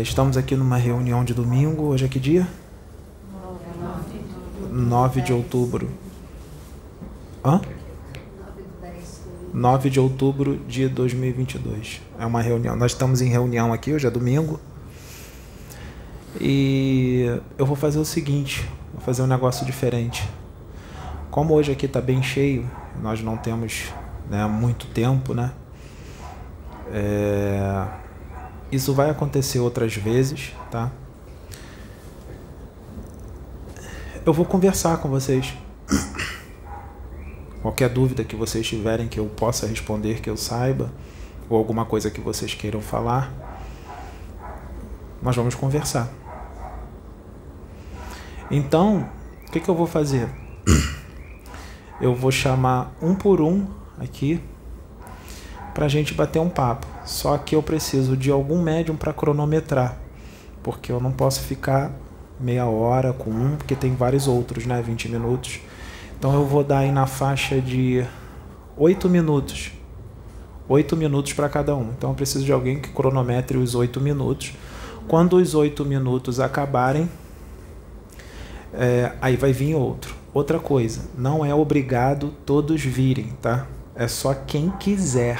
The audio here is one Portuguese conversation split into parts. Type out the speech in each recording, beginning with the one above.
Estamos aqui numa reunião de domingo. Hoje é que dia? 9 de outubro. Hã? 9 de outubro de 2022. É uma reunião. Nós estamos em reunião aqui, hoje é domingo. E eu vou fazer o seguinte: vou fazer um negócio diferente. Como hoje aqui está bem cheio, nós não temos né, muito tempo, né? É, isso vai acontecer outras vezes, tá? Eu vou conversar com vocês. Qualquer dúvida que vocês tiverem que eu possa responder, que eu saiba, ou alguma coisa que vocês queiram falar, nós vamos conversar. Então, o que, que eu vou fazer? Eu vou chamar um por um aqui para a gente bater um papo. Só que eu preciso de algum médium para cronometrar, porque eu não posso ficar meia hora com um, porque tem vários outros, né? 20 minutos. Então eu vou dar aí na faixa de 8 minutos. 8 minutos para cada um. Então eu preciso de alguém que cronometre os 8 minutos. Quando os 8 minutos acabarem, é, aí vai vir outro. Outra coisa, não é obrigado todos virem, tá? É só quem quiser,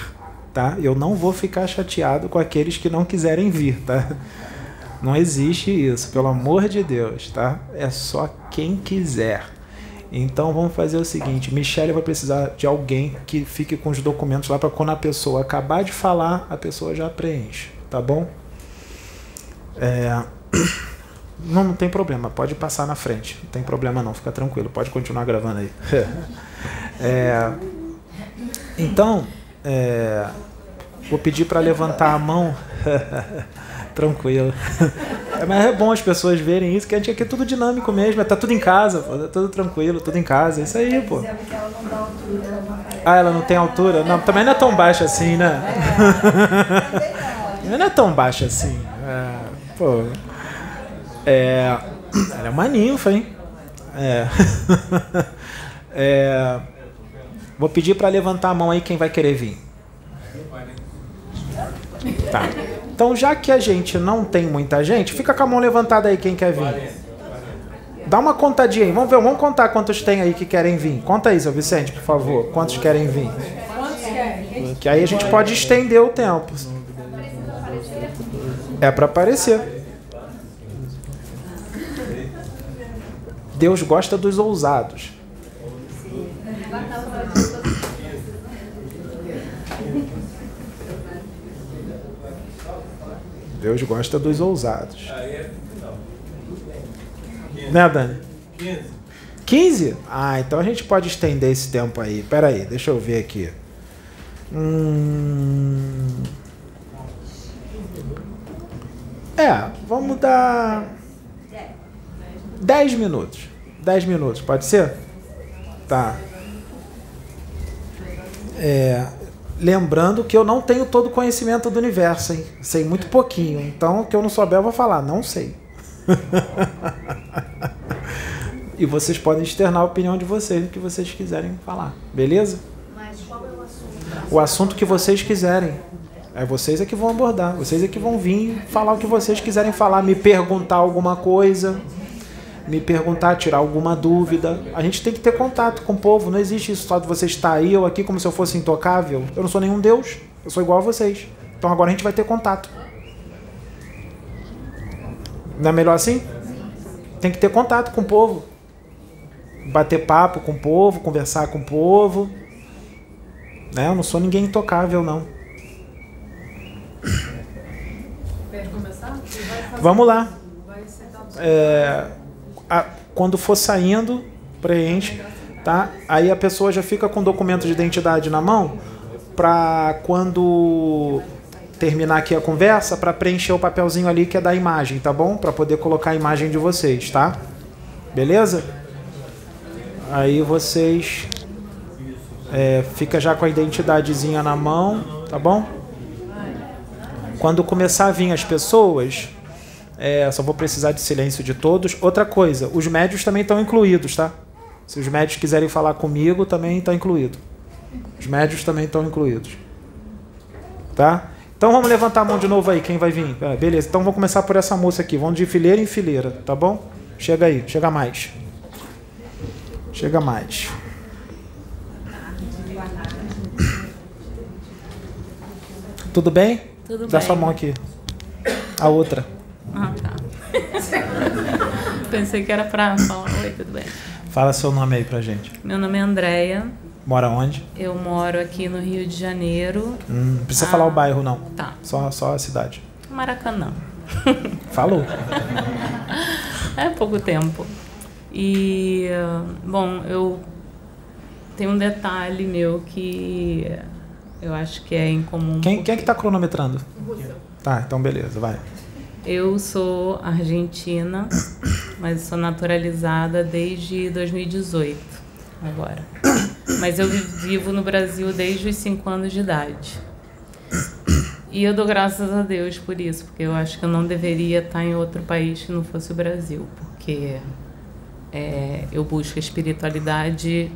tá? Eu não vou ficar chateado com aqueles que não quiserem vir, tá? Não existe isso, pelo amor de Deus, tá? É só quem quiser. Então vamos fazer o seguinte: Michelle vai precisar de alguém que fique com os documentos lá para quando a pessoa acabar de falar, a pessoa já preenche, tá bom? É... Não, não tem problema, pode passar na frente, não tem problema não, fica tranquilo, pode continuar gravando aí. é... Então, é... vou pedir para levantar a mão. tranquilo. É, mas é bom as pessoas verem isso, que a gente aqui é tudo dinâmico mesmo, tá tudo em casa, pô, tá tudo tranquilo, tudo em casa, é isso aí, pô. Ah, ela não tem altura? Não, também não é tão baixa assim, né? não é tão baixa assim. É, pô. É, ela é uma ninfa, hein? É. é vou pedir para levantar a mão aí quem vai querer vir. Tá. Então, já que a gente não tem muita gente, fica com a mão levantada aí quem quer vir. Dá uma contadinha aí. Vamos ver, vamos contar quantos tem aí que querem vir. Conta aí, seu Vicente, por favor. Quantos querem vir? Que aí a gente pode estender o tempo. É para aparecer. Deus gosta dos ousados. Deus gosta dos ousados. Né, Dani? 15. 15? Ah, então a gente pode estender esse tempo aí. Pera aí, deixa eu ver aqui. Hum... É, vamos dar 10 minutos. 10 minutos, pode ser? Tá. É, Lembrando que eu não tenho todo o conhecimento do universo, hein? Sei muito pouquinho. Então, o que eu não souber, eu vou falar. Não sei. e vocês podem externar a opinião de vocês, o que vocês quiserem falar. Beleza? Mas qual é o assunto? O assunto que vocês quiserem. É vocês é que vão abordar. Vocês é que vão vir falar o que vocês quiserem falar. Me perguntar alguma coisa me perguntar, tirar alguma dúvida. A gente tem que ter contato com o povo. Não existe isso só de você estar aí ou aqui como se eu fosse intocável. Eu não sou nenhum Deus. Eu sou igual a vocês. Então agora a gente vai ter contato. Não é melhor assim? Tem que ter contato com o povo. Bater papo com o povo, conversar com o povo. Né? Eu não sou ninguém intocável, não. Vamos lá. É, a, quando for saindo, preenche, tá? Aí a pessoa já fica com o documento de identidade na mão para quando terminar aqui a conversa, para preencher o papelzinho ali que é da imagem, tá bom? Para poder colocar a imagem de vocês, tá? Beleza? Aí vocês é, fica já com a identidadezinha na mão, tá bom? Quando começar a vir as pessoas, é, só vou precisar de silêncio de todos. Outra coisa, os médios também estão incluídos, tá? Se os médios quiserem falar comigo, também está incluído. Os médios também estão incluídos. Tá? Então vamos levantar a mão de novo aí, quem vai vir? É, beleza, então vamos começar por essa moça aqui. Vamos de fileira em fileira, tá bom? Chega aí, chega mais. Chega mais. Tudo bem? Tudo Dá bem. sua mão aqui. A outra. Ah, tá. Pensei que era pra falar. Oi, tudo bem? Fala seu nome aí pra gente. Meu nome é Andréia. Mora onde? Eu moro aqui no Rio de Janeiro. Hum, não precisa Ah. falar o bairro, não. Tá. Só, só a cidade. Maracanã. Falou. É pouco tempo. E, ah, bom, eu tenho um detalhe meu que eu acho que é incomum. Quem, quem é que tá cronometrando? Tá, então beleza, vai. Eu sou argentina, mas sou naturalizada desde 2018, agora. Mas eu vi- vivo no Brasil desde os 5 anos de idade. E eu dou graças a Deus por isso, porque eu acho que eu não deveria estar em outro país que não fosse o Brasil, porque é, eu busco a espiritualidade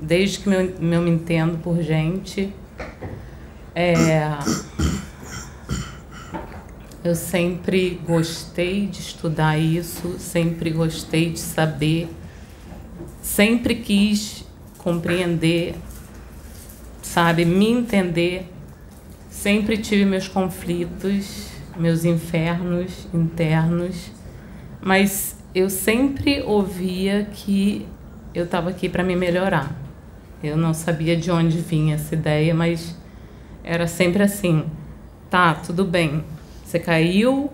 desde que eu me entendo por gente. É, eu sempre gostei de estudar isso, sempre gostei de saber, sempre quis compreender, sabe, me entender. Sempre tive meus conflitos, meus infernos internos, mas eu sempre ouvia que eu estava aqui para me melhorar. Eu não sabia de onde vinha essa ideia, mas era sempre assim: tá, tudo bem, você caiu,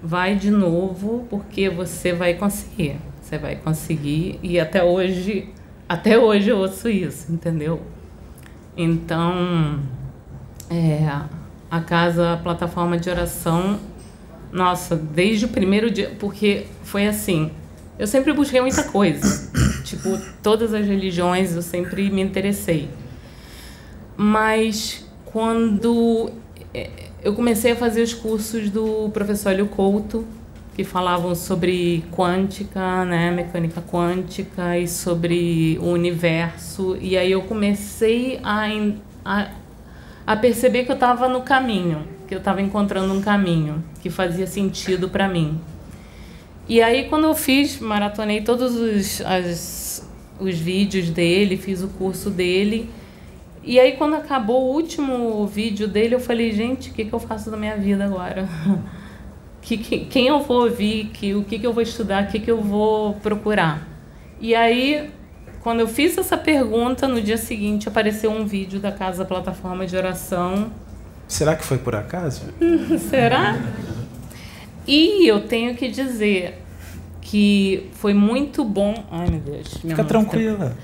vai de novo, porque você vai conseguir. Você vai conseguir. E até hoje, até hoje eu ouço isso, entendeu? Então, é, a casa, a plataforma de oração, nossa, desde o primeiro dia, porque foi assim, eu sempre busquei muita coisa. tipo, todas as religiões eu sempre me interessei. Mas quando é, eu comecei a fazer os cursos do professor Hélio Couto, que falavam sobre quântica, né, mecânica quântica e sobre o universo, e aí eu comecei a, a, a perceber que eu estava no caminho, que eu estava encontrando um caminho que fazia sentido para mim. E aí, quando eu fiz, maratonei todos os, as, os vídeos dele, fiz o curso dele. E aí, quando acabou o último vídeo dele, eu falei, gente, o que, que eu faço da minha vida agora? que, que, quem eu vou ouvir? Que, o que, que eu vou estudar? O que, que eu vou procurar? E aí, quando eu fiz essa pergunta, no dia seguinte apareceu um vídeo da Casa Plataforma de Oração Será que foi por acaso? Será? E eu tenho que dizer que foi muito bom. Ai, meu Deus. minha Fica mão tranquila.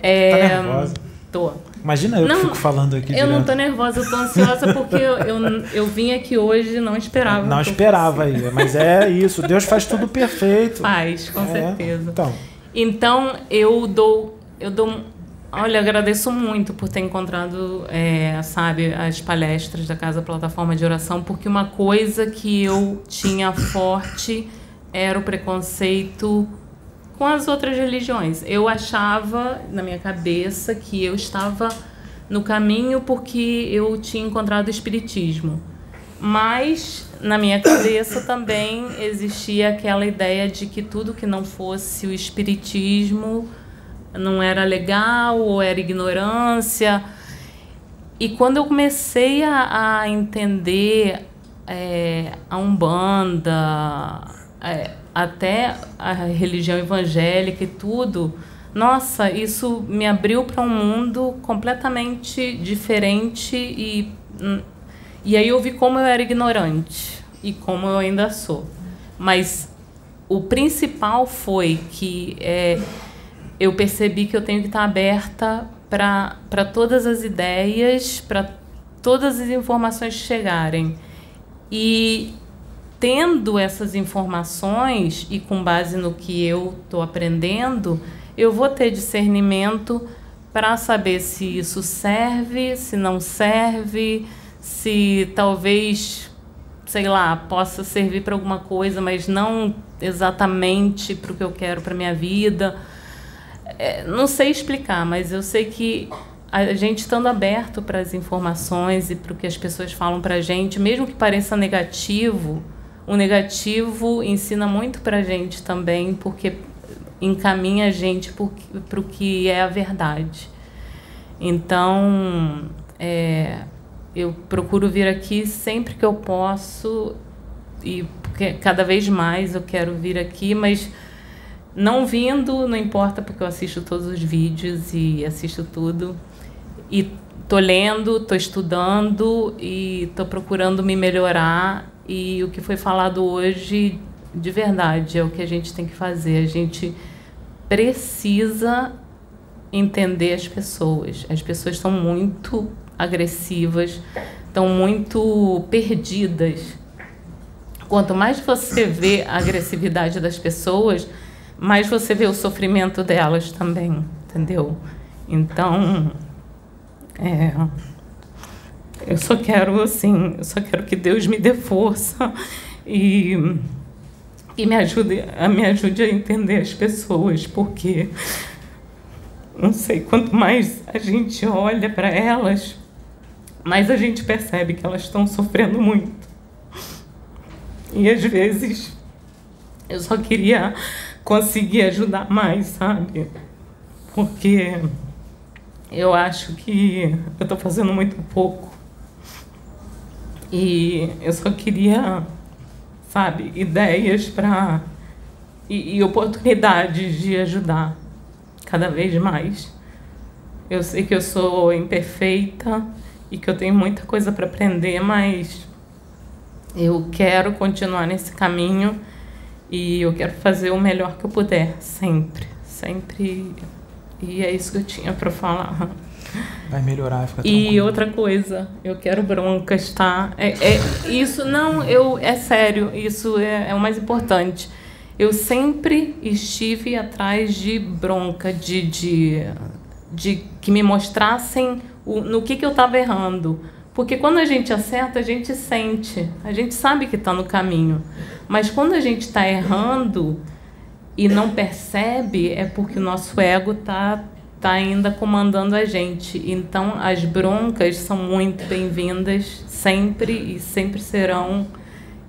É, Tá nervosa? Tô. Imagina eu Não, que fico falando aqui Eu não direto. tô nervosa, eu tô ansiosa porque eu, eu, eu vim aqui hoje e não esperava. Não esperava aí, mas é isso. Deus faz tudo perfeito. Faz, com É, certeza. Então, Então eu dou, eu dou, olha, agradeço muito por ter encontrado, é, sabe, as palestras da Casa Plataforma de Oração, porque uma coisa que eu tinha forte era o preconceito com as outras religiões. Eu achava na minha cabeça que eu estava no caminho porque eu tinha encontrado o espiritismo. Mas na minha cabeça também existia aquela ideia de que tudo que não fosse o espiritismo não era legal ou era ignorância. E quando eu comecei a, a entender é, a Umbanda, é, até a religião evangélica e tudo, nossa, isso me abriu para um mundo completamente diferente e, hum, e aí eu vi como eu era ignorante e como eu ainda sou. Mas o principal foi que é, eu percebi que eu tenho que estar aberta para todas as ideias, para todas as informações chegarem. E tendo essas informações e com base no que eu estou aprendendo, eu vou ter discernimento para saber se isso serve, se não serve, se talvez, sei lá, possa servir para alguma coisa, mas não exatamente para o que eu quero para minha vida. É, não sei explicar, mas eu sei que a gente estando aberto para as informações e para o que as pessoas falam para a gente, mesmo que pareça negativo, o negativo ensina muito para a gente também, porque encaminha a gente para o que é a verdade. Então, é, eu procuro vir aqui sempre que eu posso e cada vez mais eu quero vir aqui, mas não vindo não importa porque eu assisto todos os vídeos e assisto tudo e tô lendo, tô estudando e tô procurando me melhorar e o que foi falado hoje de verdade é o que a gente tem que fazer. A gente precisa entender as pessoas. As pessoas estão muito agressivas, estão muito perdidas. Quanto mais você vê a agressividade das pessoas, mais você vê o sofrimento delas também, entendeu? Então, é, eu só quero, assim, eu só quero que Deus me dê força e, e me, ajude, me ajude a entender as pessoas, porque, não sei, quanto mais a gente olha para elas, mais a gente percebe que elas estão sofrendo muito. E às vezes eu só queria conseguir ajudar mais, sabe? Porque eu acho que eu estou fazendo muito pouco. E eu só queria, sabe, ideias para. E, e oportunidades de ajudar cada vez mais. Eu sei que eu sou imperfeita e que eu tenho muita coisa para aprender, mas eu quero continuar nesse caminho e eu quero fazer o melhor que eu puder, sempre, sempre e é isso que eu tinha para falar. Vai melhorar, fica E outra coisa, eu quero broncas, tá? É, é, isso não, eu é sério, isso é, é o mais importante. Eu sempre estive atrás de bronca, de, de, de que me mostrassem o, no que, que eu estava errando. Porque quando a gente acerta, a gente sente, a gente sabe que está no caminho. Mas quando a gente está errando, e não percebe é porque o nosso ego está tá ainda comandando a gente. Então, as broncas são muito bem-vindas sempre e sempre serão.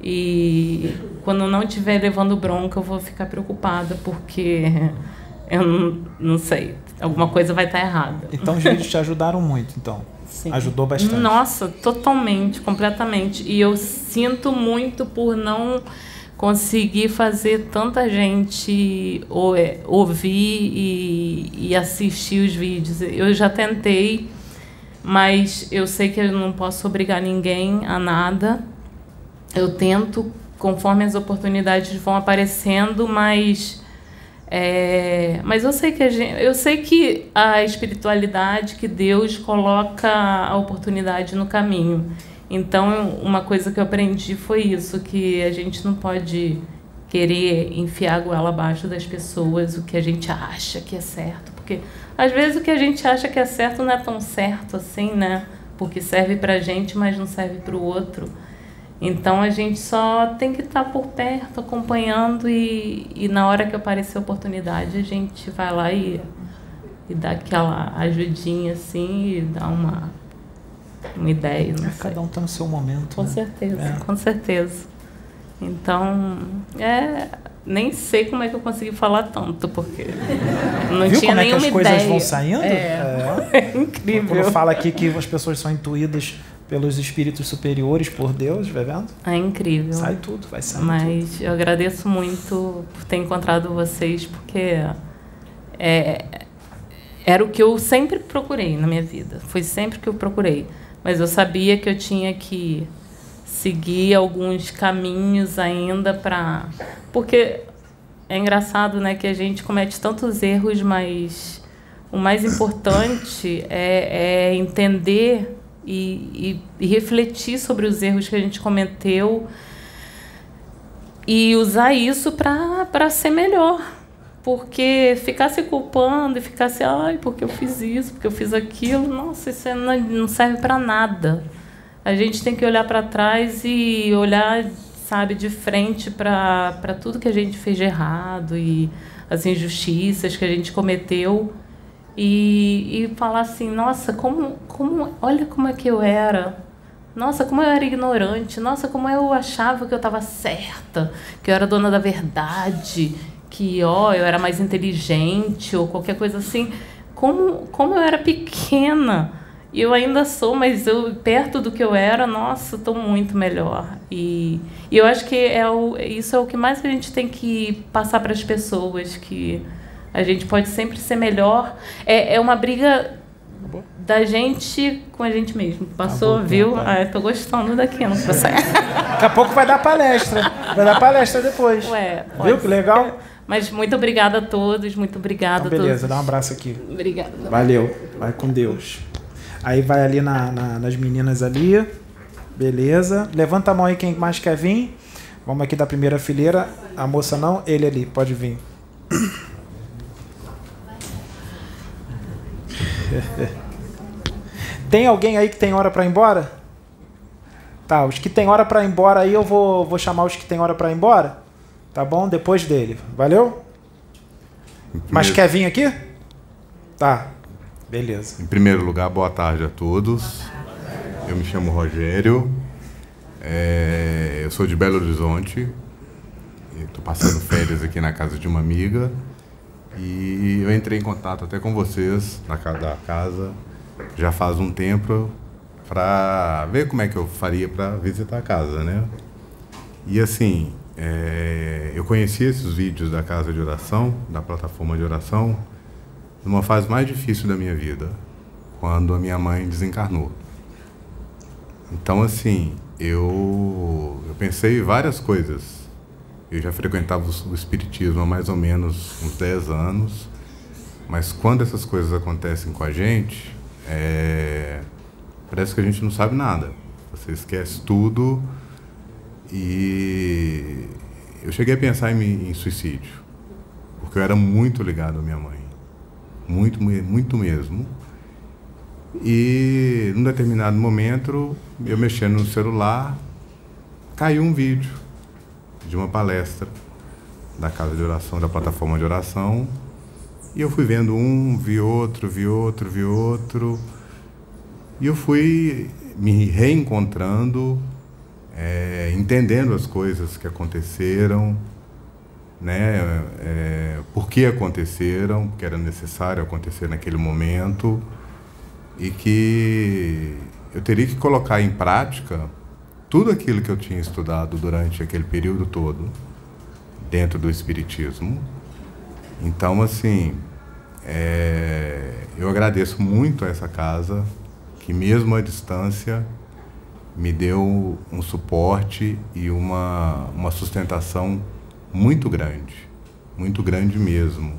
E quando não estiver levando bronca, eu vou ficar preocupada, porque eu não, não sei, alguma coisa vai estar tá errada. Então, os vídeos te ajudaram muito, então? Sim. Ajudou bastante? Nossa, totalmente, completamente. E eu sinto muito por não conseguir fazer tanta gente é, ouvir e, e assistir os vídeos. Eu já tentei, mas eu sei que eu não posso obrigar ninguém a nada. Eu tento conforme as oportunidades vão aparecendo, mas é, mas eu sei que a gente, eu sei que a espiritualidade, que Deus coloca a oportunidade no caminho. Então, uma coisa que eu aprendi foi isso, que a gente não pode querer enfiar a goela abaixo das pessoas o que a gente acha que é certo, porque às vezes o que a gente acha que é certo não é tão certo assim, né? Porque serve pra gente, mas não serve pro outro. Então a gente só tem que estar tá por perto, acompanhando e, e na hora que aparecer a oportunidade a gente vai lá e, e dá aquela ajudinha assim e dá uma uma ideia. Não é, sei. Cada um está no seu momento. Com né? certeza, é. com certeza. Então, é, nem sei como é que eu consegui falar tanto, porque não Viu tinha como é que as coisas ideia. vão saindo? É. é. é incrível. Quando fala aqui que as pessoas são intuídas pelos espíritos superiores, por Deus, vai vendo? É incrível. Sai tudo, vai sair Mas tudo. eu agradeço muito por ter encontrado vocês, porque é, era o que eu sempre procurei na minha vida. Foi sempre que eu procurei mas eu sabia que eu tinha que seguir alguns caminhos ainda para porque é engraçado né que a gente comete tantos erros mas o mais importante é, é entender e, e, e, refletir sobre os erros que a gente cometeu e usar isso para ser melhor porque ficar se culpando e ficar assim, ai, porque eu fiz isso, porque eu fiz aquilo, nossa, isso não serve para nada. A gente tem que olhar para trás e olhar, sabe, de frente para tudo que a gente fez de errado e as injustiças que a gente cometeu e, e falar assim, nossa, como, como, olha como é que eu era. Nossa, como eu era ignorante. Nossa, como eu achava que eu estava certa, que eu era dona da verdade, que ó, eu era mais inteligente ou qualquer coisa assim. Como, como eu era pequena. E eu ainda sou, mas eu perto do que eu era, nossa, estou muito melhor. E, e eu acho que é o, isso é o que mais a gente tem que passar para as pessoas que a gente pode sempre ser melhor. É, é uma briga da gente com a gente mesmo. Passou, tá viu? Ah, tô gostando daqui, não sei. Daqui a pouco vai dar palestra. Vai dar palestra depois. Ué, viu que legal? Mas muito obrigada a todos, muito obrigada então, beleza, a todos. dá um abraço aqui. Obrigada. Valeu. Vai com Deus. Aí vai ali na, na, nas meninas ali. Beleza. Levanta a mão aí quem mais quer vir. Vamos aqui da primeira fileira. A moça não, ele ali, pode vir. tem alguém aí que tem hora para ir embora? Tá, os que tem hora para ir embora aí eu vou, vou chamar os que tem hora para ir embora. Tá bom? Depois dele. Valeu? Mas quer vir aqui? Tá. Beleza. Em primeiro lugar, boa tarde a todos. Eu me chamo Rogério. É, eu sou de Belo Horizonte. Estou passando férias aqui na casa de uma amiga. E eu entrei em contato até com vocês na casa da casa já faz um tempo para ver como é que eu faria para visitar a casa, né? E assim, é, eu conheci esses vídeos da casa de oração, da plataforma de oração, numa fase mais difícil da minha vida, quando a minha mãe desencarnou. Então, assim, eu, eu pensei várias coisas eu já frequentava o espiritismo há mais ou menos uns 10 anos, mas quando essas coisas acontecem com a gente, é... parece que a gente não sabe nada. Você esquece tudo e eu cheguei a pensar em, em suicídio, porque eu era muito ligado à minha mãe, muito, muito mesmo. E num determinado momento, eu mexendo no celular, caiu um vídeo de uma palestra da casa de oração, da plataforma de oração. E eu fui vendo um, vi outro, vi outro, vi outro. E eu fui me reencontrando, é, entendendo as coisas que aconteceram, né? É, por que aconteceram, que era necessário acontecer naquele momento e que eu teria que colocar em prática tudo aquilo que eu tinha estudado durante aquele período todo dentro do espiritismo. Então, assim, é, eu agradeço muito a essa casa que mesmo à distância me deu um suporte e uma, uma sustentação muito grande, muito grande mesmo.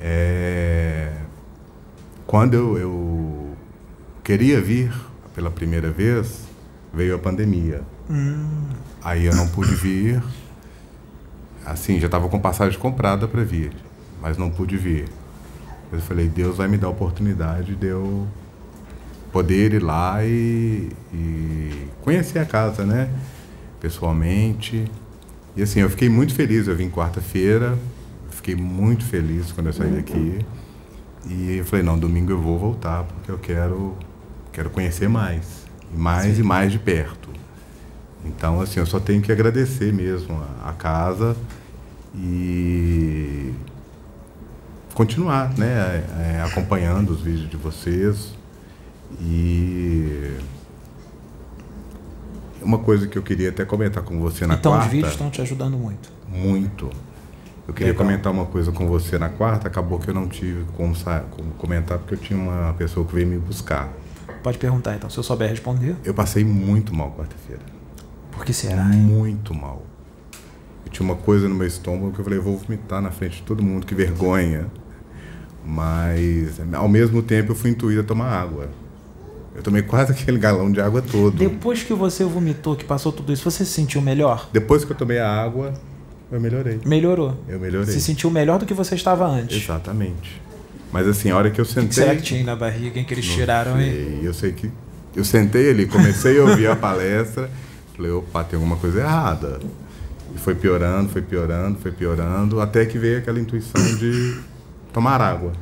É, quando eu, eu queria vir pela primeira vez, veio a pandemia. Hum. Aí eu não pude vir. Assim, já estava com passagem comprada para vir, mas não pude vir. Eu falei, Deus vai me dar a oportunidade de eu poder ir lá e, e conhecer a casa, né? Pessoalmente. E assim, eu fiquei muito feliz. Eu vim quarta-feira, fiquei muito feliz quando eu saí daqui. E eu falei, não, domingo eu vou voltar porque eu quero, quero conhecer mais mais Sim. e mais de perto. Então, assim, eu só tenho que agradecer mesmo a, a casa e continuar, né, é, acompanhando os vídeos de vocês e uma coisa que eu queria até comentar com você na então, quarta. Então os vídeos estão te ajudando muito. Muito. Eu queria Legal. comentar uma coisa com você na quarta, acabou que eu não tive como, como comentar porque eu tinha uma pessoa que veio me buscar. Pode perguntar então, se eu souber responder. Eu passei muito mal quarta-feira. Por que será? Muito mal. Eu tinha uma coisa no meu estômago que eu falei, eu vou vomitar na frente de todo mundo, que vergonha. Mas, ao mesmo tempo, eu fui intuído a tomar água. Eu tomei quase aquele galão de água todo. Depois que você vomitou, que passou tudo isso, você se sentiu melhor? Depois que eu tomei a água, eu melhorei. Melhorou? Eu melhorei. Se sentiu melhor do que você estava antes? Exatamente. Mas assim, a hora que eu sentei. Que será que tinha na barriga em que eles tiraram aí? Eu sei que. Eu sentei ali, comecei a ouvir a palestra, falei, opa, tem alguma coisa errada. E foi piorando, foi piorando, foi piorando, até que veio aquela intuição de tomar água.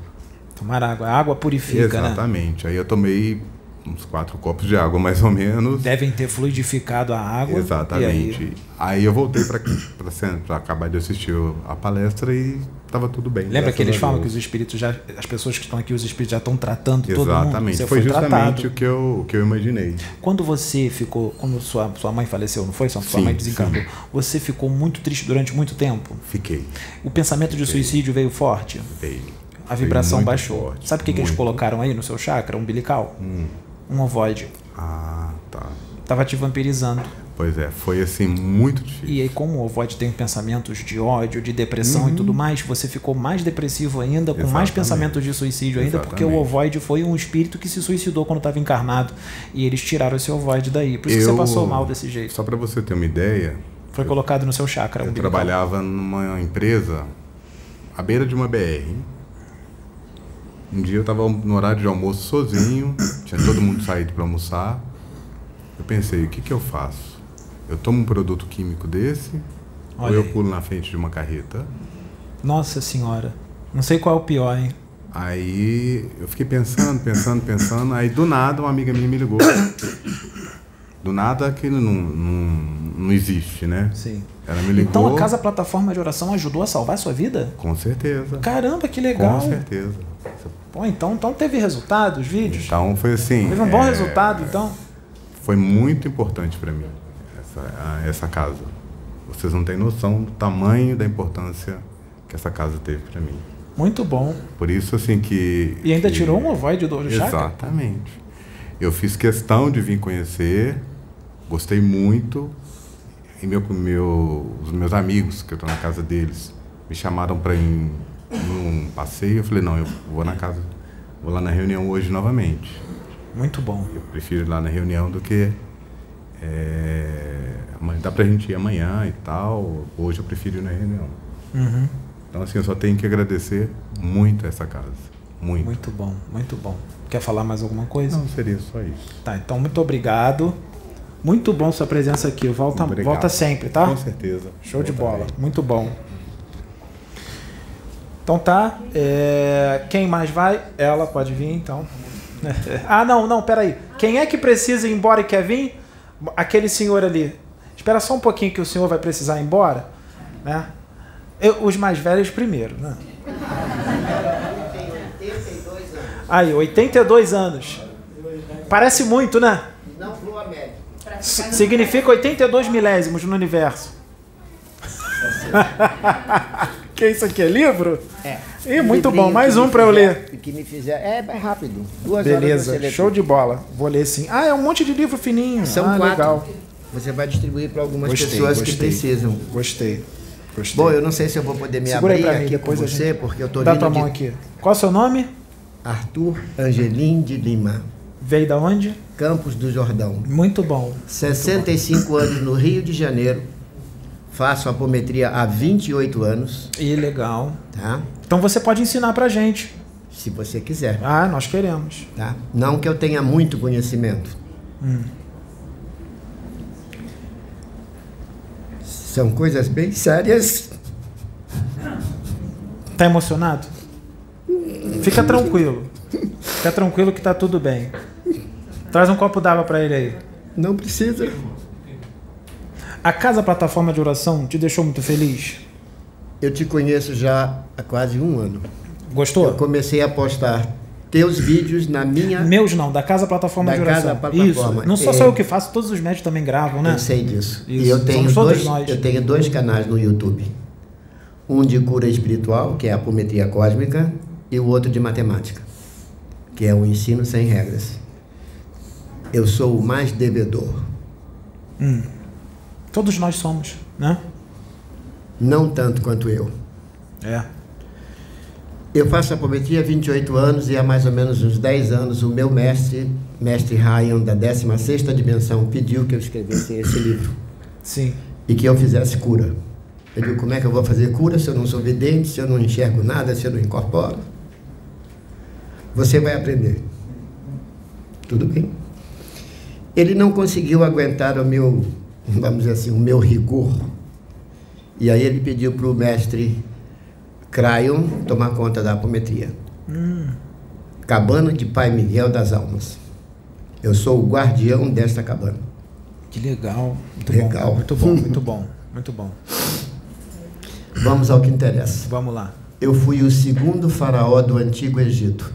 Tomar água. A água purifica, né? Exatamente. Aí eu tomei uns quatro copos de água, mais ou menos. Devem ter fluidificado a água. Exatamente. Aí, Aí eu voltei para acabar de assistir a palestra e estava tudo bem. lembra que eles falam que os espíritos já. As pessoas que estão aqui, os espíritos já estão tratando todo mundo. Exatamente. Foi justamente tratado. o que eu, o que eu imaginei. Quando você ficou. Quando sua, sua mãe faleceu, não foi? Sua, sua Sim, mãe desencarnou. Você ficou muito triste durante muito tempo? Fiquei. O pensamento de suicídio veio forte? Veio. A vibração baixou. forte, Sabe o que, que eles colocaram aí no seu chakra umbilical? Hum. Um ovoide. Ah, tá. Tava te vampirizando. Pois é, foi assim muito difícil. E aí, como o ovoide tem pensamentos de ódio, de depressão Uhum. e tudo mais, você ficou mais depressivo ainda, com mais Exatamente. pensamentos de suicídio ainda, porque o Exatamente. ovoide foi um espírito que se suicidou quando estava encarnado. E eles tiraram esse ovoide daí. Por isso que Eu- você passou mal desse jeito. Só para você ter uma ideia, Foi colocado no seu chakra eu umbilical. trabalhava numa empresa à beira de uma BR. Um dia eu estava no horário de almoço sozinho, tinha todo mundo saído para almoçar. Eu pensei, o que, que eu faço? Eu tomo um produto químico desse Olha ou eu aí. pulo na frente de uma carreta? Nossa senhora. Não sei qual é o pior, hein? Aí eu fiquei pensando, pensando, pensando. Aí do nada uma amiga minha me ligou. Do nada aquilo não, não, não existe, né? Sim. Ela me ligou. Então a Casa Plataforma de Oração ajudou a salvar a sua vida? Com certeza. Caramba, que legal. Com certeza. Pô, então, então teve resultado, os vídeos? Então foi assim. Teve um bom é, resultado, então? Foi muito importante para mim essa, essa casa. Vocês não têm noção do tamanho da importância que essa casa teve para mim. Muito bom. Por isso assim que E ainda que- tirou um ovoide do chakra? Exatamente. Eu fiz questão de vir conhecer, gostei muito. E meu, meu, os meus amigos, que eu estou na casa deles, me chamaram para ir num passeio. Eu falei, não, eu vou na casa, vou lá na reunião hoje novamente. Muito bom. Eu prefiro ir lá na reunião do que. É, dá pra gente ir amanhã e tal. Hoje eu prefiro ir na reunião. Uhum. Então, assim, eu só tenho que agradecer muito essa casa. Muito. Muito bom, muito bom. Quer falar mais alguma coisa? Não, seria só isso. Tá, então muito obrigado. Muito bom sua presença aqui. Volta, Obrigado. volta sempre, tá? Com certeza. Show de bola. Muito bom. Então tá. é, Quem mais vai? Ela pode vir, então. ah, não, não, peraí. Quem é que precisa ir embora e quer vir? Aquele senhor ali. Espera só um pouquinho que o senhor vai precisar ir embora. Né? Eu- os mais velhos primeiro, né? Aí, 82 anos. Parece muito, né? Não flua média. S- Significa 82 milésimos no universo. que isso aqui é livro? É. Ih, muito bom. Mais um pra eu ler. Que me fizer. É, é rápido. Duas horas você Beleza, show de bola. Vou ler sim. Ah, é um monte de livro fininho. São ah, quatro. legal. Você vai distribuir para algumas Gostei, pessoas gostei. que precisam. Gostei. Gostei. Bom, eu não sei se eu vou poder me Segura abrir aqui depois com você, gente... porque eu tô Dá vindo tua mão de aqui. Qual é o seu nome? Arthur Angelim de Lima, Veio da onde? Campos do Jordão. Muito bom. 65 anos no Rio de Janeiro. Faço apometria há 28 anos, E legal. tá? Então você pode ensinar pra gente. Se você quiser, Ah, nós queremos. tá? Não que eu tenha muito conhecimento. São coisas bem sérias. Tá emocionado? Fica tranquilo. Fica tranquilo que tá tudo bem. Traz um copo d'água pra ele aí. Não precisa. A Casa Plataforma de Oração te deixou muito feliz? Eu te conheço já há quase um ano. Gostou? Eu comecei a postar teus vídeos na minha. Meus não, da Casa Plataforma Da de Oração. Casa Plataforma. Isso. Não sou É. só eu que faço, todos os médios também gravam, né? Eu sei disso. Isso. E eu tenho, Somos todos dois, nós. eu tenho dois canais no YouTube. Um de cura espiritual, que é a apometria cósmica, e o outro de matemática, que é o ensino sem regras. Eu sou o mais devedor. Todos nós somos, né? Não tanto quanto eu. É. Eu faço apometria há 28 anos e há mais ou menos uns 10 anos o meu mestre, mestre Ryan, da 16ª dimensão, pediu que eu escrevesse esse livro. Sim. e que eu fizesse cura. Eu digo, como é que eu vou fazer cura se eu não sou vidente, se eu não enxergo nada, se eu não incorporo? Você vai aprender. Tudo bem. Ele não conseguiu aguentar o meu, vamos dizer assim, o meu rigor. E aí ele pediu para o mestre Crayon tomar conta da apometria. Cabana de Pai Miguel das Almas. Eu sou o guardião desta cabana. Que legal. Muito Legal. bom. Muito bom, muito bom. Muito bom. Vamos ao que interessa. Vamos lá. Eu fui o segundo faraó do Antigo Egito.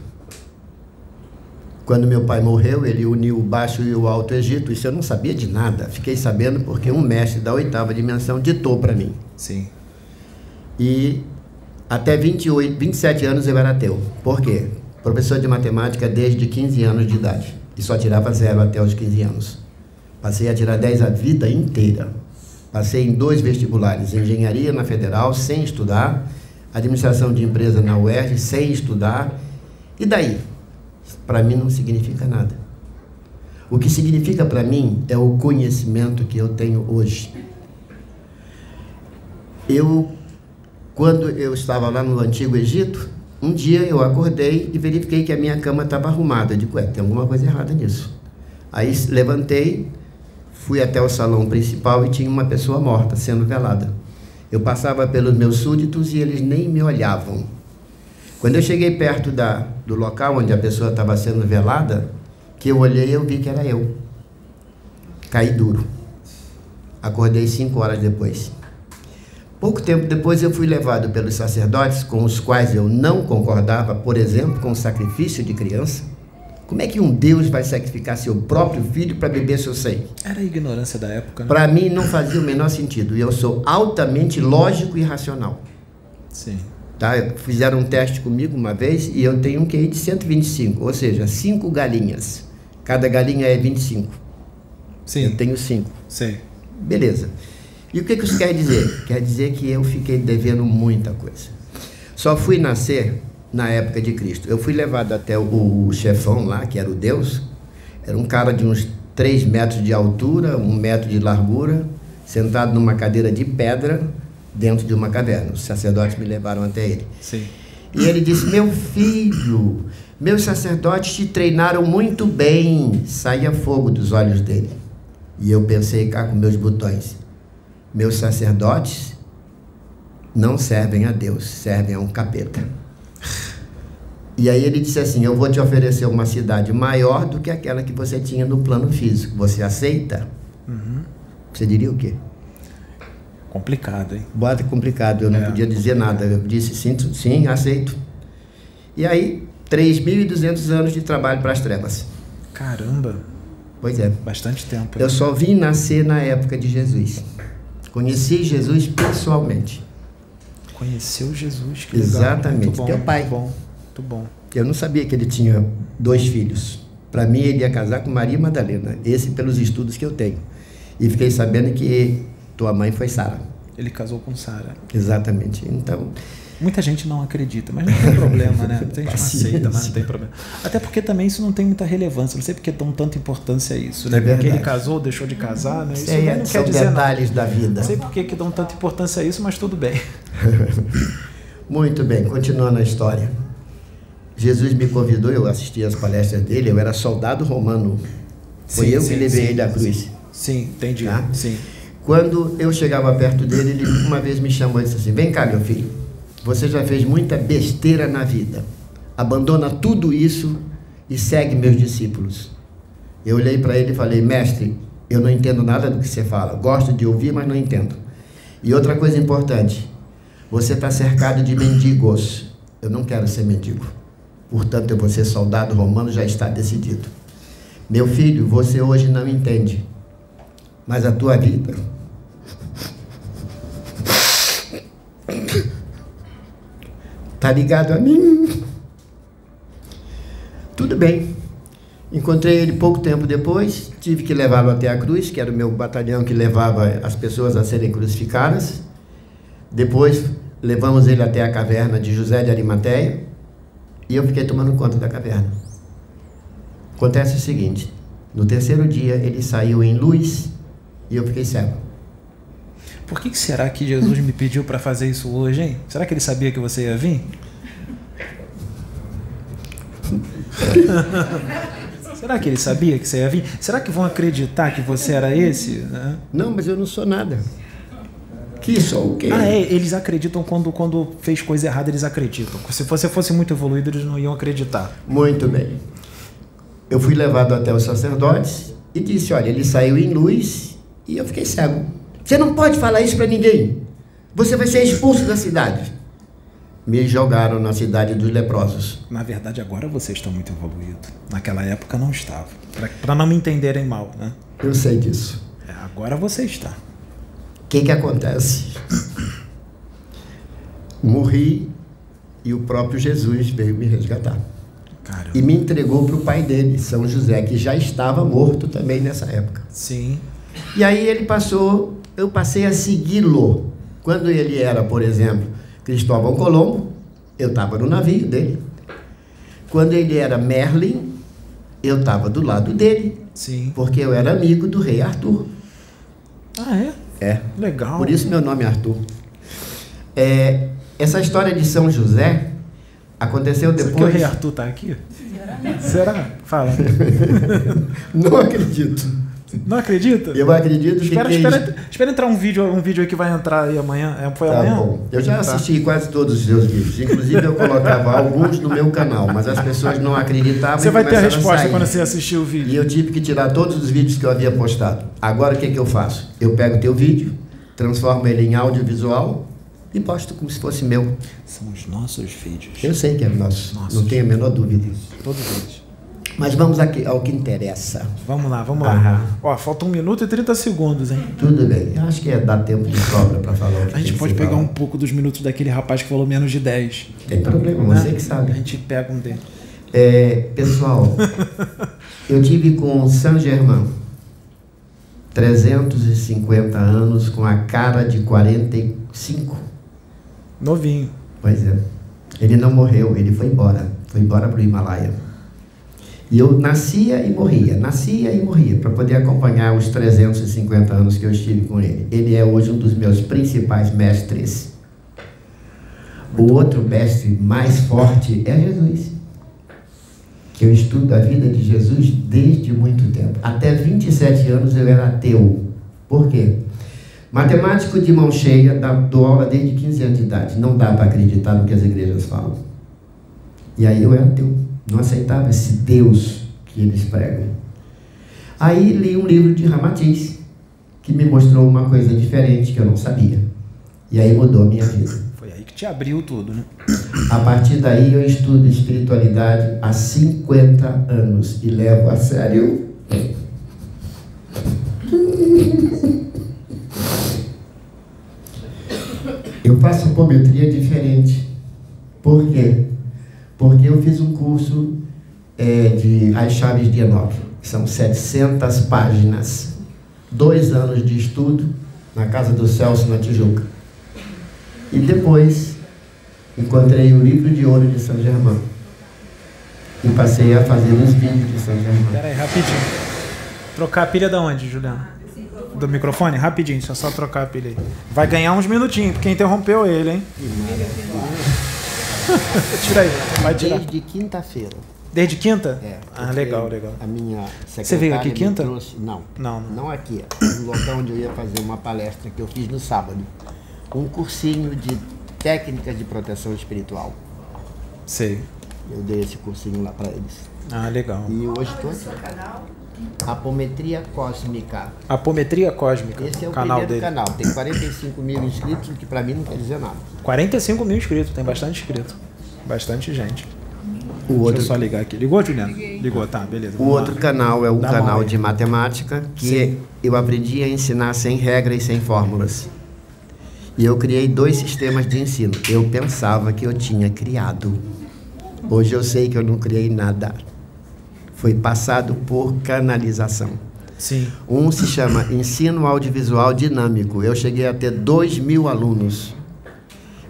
Quando meu pai morreu, ele uniu o Baixo e o Alto Egito. Isso eu não sabia de nada. Fiquei sabendo porque um mestre da oitava dimensão ditou para mim. Sim. E até 28, 27 anos eu era ateu. Por quê? Professor de matemática desde 15 anos de idade. E só tirava zero até os 15 anos. Passei a tirar 10 a vida inteira. Passei em dois vestibulares, engenharia na Federal, sem estudar, administração de empresa na UERJ, sem estudar. E daí? Para mim não significa nada. O que significa para mim é o conhecimento que eu tenho hoje. Eu, quando eu estava lá no Antigo Egito, um dia eu acordei e verifiquei que a minha cama estava arrumada. Eu digo, ué, tem alguma coisa errada nisso. Aí levantei, fui até o salão principal e tinha uma pessoa morta sendo velada. Eu passava pelos meus súditos e eles nem me olhavam. Quando eu cheguei perto da, do local onde a pessoa estava sendo velada, que eu olhei eu vi que era eu. Caí duro. Acordei cinco horas depois. Pouco tempo depois eu fui levado pelos sacerdotes com os quais eu não concordava, por exemplo, com o sacrifício de criança. Como é que um Deus vai sacrificar seu próprio filho para beber seu sangue? Era a ignorância da época, né? Para mim não fazia o menor sentido. E eu sou altamente lógico e racional. Sim. Tá? Fizeram um teste comigo uma vez e eu tenho um QI de 125, ou seja, cinco galinhas. Cada galinha é 25. Sim. Eu tenho cinco. Sei. Beleza. E o que, que isso quer dizer? Quer dizer que eu fiquei devendo muita coisa. Só fui nascer na época de Cristo. Eu fui levado até o, o chefão lá, que era o Deus. Era um cara de uns 3 metros de altura, um metro de largura, sentado numa cadeira de pedra dentro de uma caverna. Os sacerdotes me levaram até ele. Sim. E ele disse: Meu filho, meus sacerdotes te treinaram muito bem. Saía fogo dos olhos dele. E eu pensei cá com meus botões: Meus sacerdotes não servem a Deus, servem a um capeta. E aí ele disse assim: Eu vou te oferecer uma cidade maior do que aquela que você tinha no plano físico. Você aceita? Você diria o quê? Complicado, hein? Bota complicado, eu não É. podia dizer nada. Eu disse sim, sim, aceito. E aí, 3.200 anos de trabalho para as trevas. Caramba. Pois é. Bastante tempo. Eu só vim nascer na época de Jesus. Conheci Jesus pessoalmente. Conheceu Jesus. Que legal. Exatamente. Muito bom. Teu pai. Muito bom. Muito bom. Eu não sabia que ele tinha dois filhos. Para mim, ele ia casar com Maria Madalena. Esse pelos estudos que eu tenho. E fiquei sabendo que tua mãe foi Sara. Ele casou com Sara. Exatamente. Então, Muita gente não acredita, mas não tem problema, né? A gente não Paciência. aceita, mas não tem problema. Até porque também isso não tem muita relevância. Não sei porque dão tanta importância a isso, né? É porque ele casou, deixou de casar, né? Isso também não são quer dizer nada. detalhes da vida. Não sei por que dão tanta importância a isso, mas tudo bem. Muito bem, continuando a história. Jesus me convidou, eu assisti às palestras dele, eu era soldado romano. Foi Sim, eu sim, que levei sim, ele à sim. cruz. Sim, entendi. Tá? Sim. Quando eu chegava perto dele, ele uma vez me chamou e disse assim: Vem cá, meu filho, você já fez muita besteira na vida. Abandona tudo isso e segue meus discípulos. Eu olhei para ele e falei: Mestre, eu não entendo nada do que você fala. Gosto de ouvir, mas não entendo. E outra coisa importante: você está cercado de mendigos. Eu não quero ser mendigo. Portanto, eu vou ser soldado romano, já está decidido. Meu filho, você hoje não entende, mas a tua vida tá ligado a mim. Tudo bem. Encontrei ele pouco tempo depois, tive que levá-lo até a cruz, que era o meu batalhão que levava as pessoas a serem crucificadas. Depois levamos ele até a caverna de José de Arimateia e eu fiquei tomando conta da caverna. Acontece o seguinte: no terceiro dia ele saiu em luz e eu fiquei cego. Por que, que será que Jesus me pediu para fazer isso hoje, hein? Será que ele sabia que você ia vir? Será que ele sabia que você ia vir? Será que vão acreditar que você era esse? Não, mas eu não sou nada. Que sou o quê? Ah, é, eles acreditam quando, quando fez coisa errada, eles acreditam. Se você fosse muito evoluído, eles não iam acreditar. Muito bem. Eu fui levado até os sacerdotes e disse: Olha, ele saiu em luz e eu fiquei cego. Você não pode falar isso para ninguém. Você vai ser expulso da cidade. Me jogaram na cidade dos leprosos. Na verdade, agora vocês estão muito evoluídos. Naquela época não estava. Para não me entenderem mal, né? Eu sei disso. É, agora você está. O que, que acontece? Morri e o próprio Jesus veio me resgatar. Caramba. E me entregou para o pai dele, São José, que já estava morto também nessa época. Sim. E aí ele passou, eu passei a segui-lo. Quando ele era, por exemplo, Cristóvão Colombo, eu estava no navio dele. Quando ele era Merlin, eu estava do lado dele, Sim. porque eu era amigo do rei Arthur. Ah, é? É. Legal. Por isso meu nome é Arthur. É, essa história de São José aconteceu Será que o depois. rei Arthur tá aqui? Será? Fala. Não acredito. Não acredita? Eu acredito que Espera, quem- espera, espera entrar um vídeo, um vídeo aí que vai entrar aí amanhã. É, Foi Tá amanhã? bom. Eu já Tá. assisti quase todos os seus vídeos. Inclusive eu colocava alguns no meu canal, mas as pessoas não acreditavam. Você e vai ter a resposta sair. quando você assistir o E vídeo. eu tive que tirar todos os vídeos que eu havia postado. Agora o que, que eu faço? Eu pego o teu vídeo, transformo ele em audiovisual e posto como se fosse meu. São os nossos vídeos. Eu sei que é nosso, Nossos. não tenho a menor dúvida. Todos eles. Mas vamos aqui ao que interessa. Vamos lá, vamos lá. Aham. Ó, falta um minuto e 30 segundos, hein? Tudo bem. Eu acho que é dar tempo de sobra para falar o que A gente pode pegar um falado. pouco dos minutos daquele rapaz que falou menos de 10. Tem problema, né? você que A sabe. gente pega um dele. É, pessoal, eu tive com Saint Germain 350 anos com a cara de 45. Novinho. Pois é. Ele não morreu, ele foi embora. Foi embora para o Himalaia. E eu nascia e morria, nascia e morria, para poder acompanhar os 350 anos que eu estive com ele. Ele é hoje um dos meus principais mestres. O outro mestre mais forte é Jesus. Que eu estudo a vida de Jesus desde muito tempo. Até 27 anos eu era ateu. Por quê? Matemático de mão cheia, dou aula desde 15 anos de idade. Não dá para acreditar no que as igrejas falam. E aí eu era ateu. Não aceitava esse Deus que eles pregam. Aí li um livro de Ramatiz, que me mostrou uma coisa diferente que eu não sabia. E aí mudou a minha vida. Foi aí que te abriu tudo, né? A partir daí eu estudo espiritualidade há 50 anos e levo a sério. Eu faço apometria diferente. Por quê? Porque eu fiz um curso é, de As Chaves de Enoch. São 700 páginas. Dois anos de estudo na casa do Celso, na Tijuca. E depois encontrei o livro de ouro de São Germão. E passei a fazer os vídeos de São Germão. Pera aí, rapidinho. Trocar a pilha da onde, Juliano? Do microfone? Rapidinho, só trocar a pilha aí. Vai ganhar uns minutinhos, porque interrompeu ele, hein? Tira aí, vai tirar. Desde quinta-feira. Desde quinta? É, Ah, legal, legal. A minha secretária Você veio aqui quinta? trouxe- não, Não, não. não aqui. No local onde eu ia fazer uma palestra que eu fiz no sábado. Um cursinho de técnicas de proteção espiritual. Sei. Eu dei esse cursinho lá para eles. Ah, legal. E hoje estou aqui. Apometria Cósmica. Apometria Cósmica, Esse é o canal primeiro dele. canal. Tem 45 mil inscritos, o que para mim não quer dizer nada. 45 mil inscritos, tem bastante inscrito. Bastante gente. O Deixa outro eu só ligar aqui. Ligou, Juliano? Ligou, tá, beleza. O vamos lá. outro canal é um Dá canal de matemática que eu aprendi a ensinar sem regras e sem fórmulas. E eu criei dois sistemas de ensino. Eu pensava que eu tinha criado. Hoje eu sei que eu não criei nada. Foi passado por canalização. Sim. Um se chama Ensino Audiovisual Dinâmico. Eu cheguei a ter 2 mil alunos.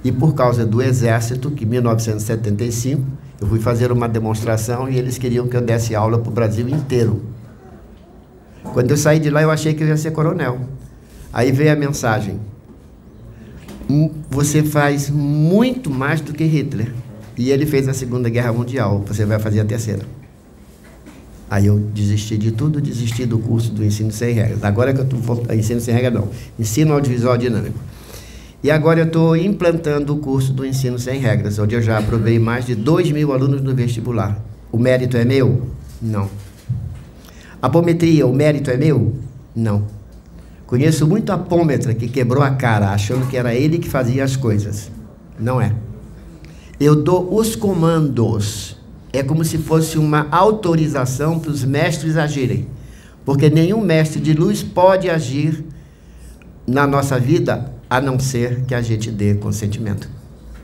E por causa do Exército, que em 1975, eu fui fazer uma demonstração e eles queriam que eu desse aula para o Brasil inteiro. Quando eu saí de lá, eu achei que eu ia ser coronel. Aí veio a mensagem: "Hum, Você faz muito mais do que Hitler. E ele fez a Segunda Guerra Mundial. Você vai fazer a terceira. Aí eu desisti de tudo, desisti do curso do ensino sem regras. Agora que eu estou ensino sem regras não, ensino audiovisual dinâmico. E agora eu estou implantando o curso do ensino sem regras, onde eu já aprovei mais de 2 mil alunos no vestibular. O mérito é meu? Não. Apometria, o mérito é meu? Não. Conheço muito apômetra que quebrou a cara achando que era ele que fazia as coisas. Não é. Eu dou os comandos. É como se fosse uma autorização para os mestres agirem. Porque nenhum mestre de luz pode agir na nossa vida a não ser que a gente dê consentimento.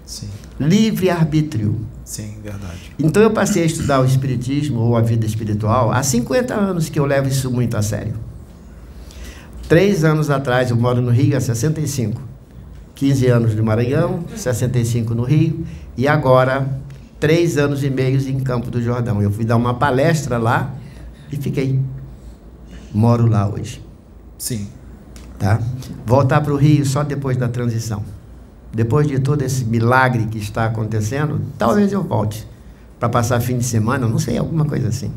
Sim. Livre arbítrio. Sim, verdade. Então eu passei a estudar o espiritismo ou a vida espiritual há 50 anos que eu levo isso muito a sério. Três anos atrás, eu moro no Rio há 65. 15 anos no Maranhão, 65 no Rio, e agora três anos e meio em Campo do Jordão. Eu fui dar uma palestra lá e fiquei. Moro lá hoje. Sim. Tá? Voltar para o Rio só depois da transição. Depois de todo esse milagre que está acontecendo, talvez eu volte para passar fim de semana, não sei, alguma coisa assim.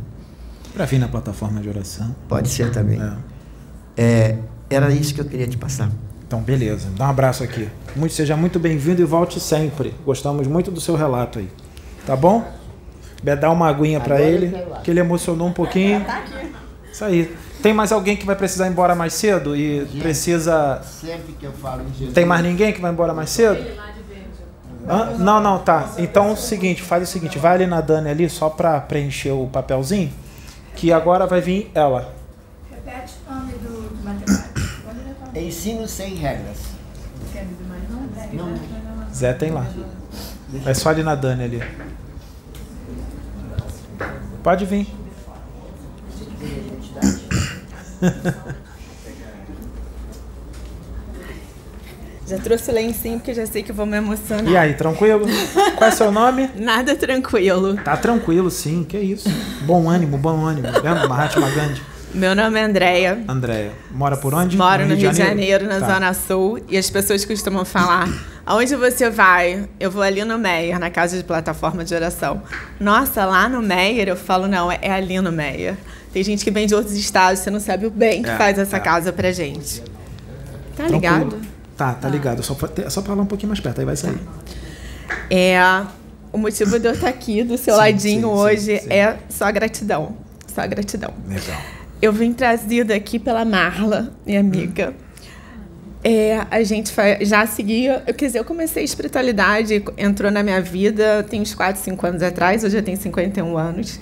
Para vir na plataforma de oração. Pode ser também. É. É, era isso que eu queria te passar. Então, beleza. Dá um abraço aqui. Muito, seja muito bem-vindo e volte sempre. Gostamos muito do seu relato aí. Tá bom? Dá uma aguinha para ele, que ele emocionou um pouquinho. Isso aí. Tem mais alguém que vai precisar ir embora mais cedo e precisa. Sempre que eu falo em Jesus. Tem mais ninguém que vai embora mais cedo? Hã? Não, não, tá. Então é o seguinte, faz o seguinte, vai ali na Dani ali só pra preencher o papelzinho, que agora vai vir ela. Repete o nome do, do matemático. Pode levar. Ensino sem regras. Não, né? Zé tem lá. É só ali na Dani ali. Pode vir. Já trouxe o lencinho porque já sei que eu vou me emocionar. E aí, tranquilo? Qual é seu nome? Nada tranquilo. Tá tranquilo, sim, que isso. Bom ânimo, bom ânimo. Lembra Mahatma Gandhi? Meu nome é Andréia. Andréia. Mora por onde? Moro no Rio de Janeiro, na Tá. Zona Sul. E as pessoas costumam falar: aonde você vai? Eu vou ali no Meyer, na casa de plataforma de oração. Nossa, lá no Meyer? Eu falo: não, é ali no Meyer. Tem gente que vem de outros estados, você não sabe o bem que É, faz essa é. casa pra gente. Tá Tranquilo. ligado? Tá, tá ligado. Só, só pra falar um pouquinho mais perto, aí vai sair. É, o motivo de eu estar aqui do seu Sim, sim, sim, hoje sim. é só gratidão. Só gratidão. Legal. Eu vim trazida aqui pela Marla, minha amiga. É, a gente já seguia. Eu, quer dizer, eu comecei a espiritualidade, entrou na minha vida tem uns 4, 5 anos atrás, hoje eu tenho 51 anos.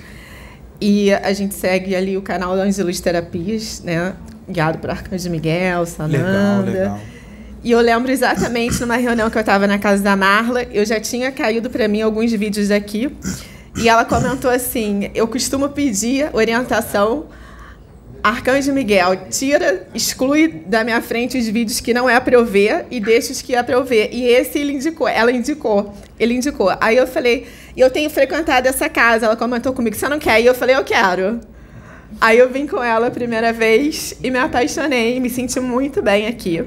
E a gente segue ali o canal da Angelus Terapias, né? Guiado por Arcanjo Miguel, Legal, Sananda. legal. E eu lembro exatamente numa reunião que eu estava na casa da Marla, eu já tinha caído para mim alguns vídeos daqui. E ela comentou assim: eu costumo pedir orientação. Arcanjo Miguel, tira, exclui da minha frente os vídeos que não é para eu ver e deixa os que é para eu ver. E esse ele indicou, ela indicou, ele indicou. Aí eu falei, eu tenho frequentado essa casa. Ela comentou comigo, você não quer? E eu falei, eu quero. Aí eu vim com ela a primeira vez e me apaixonei, me senti muito bem aqui.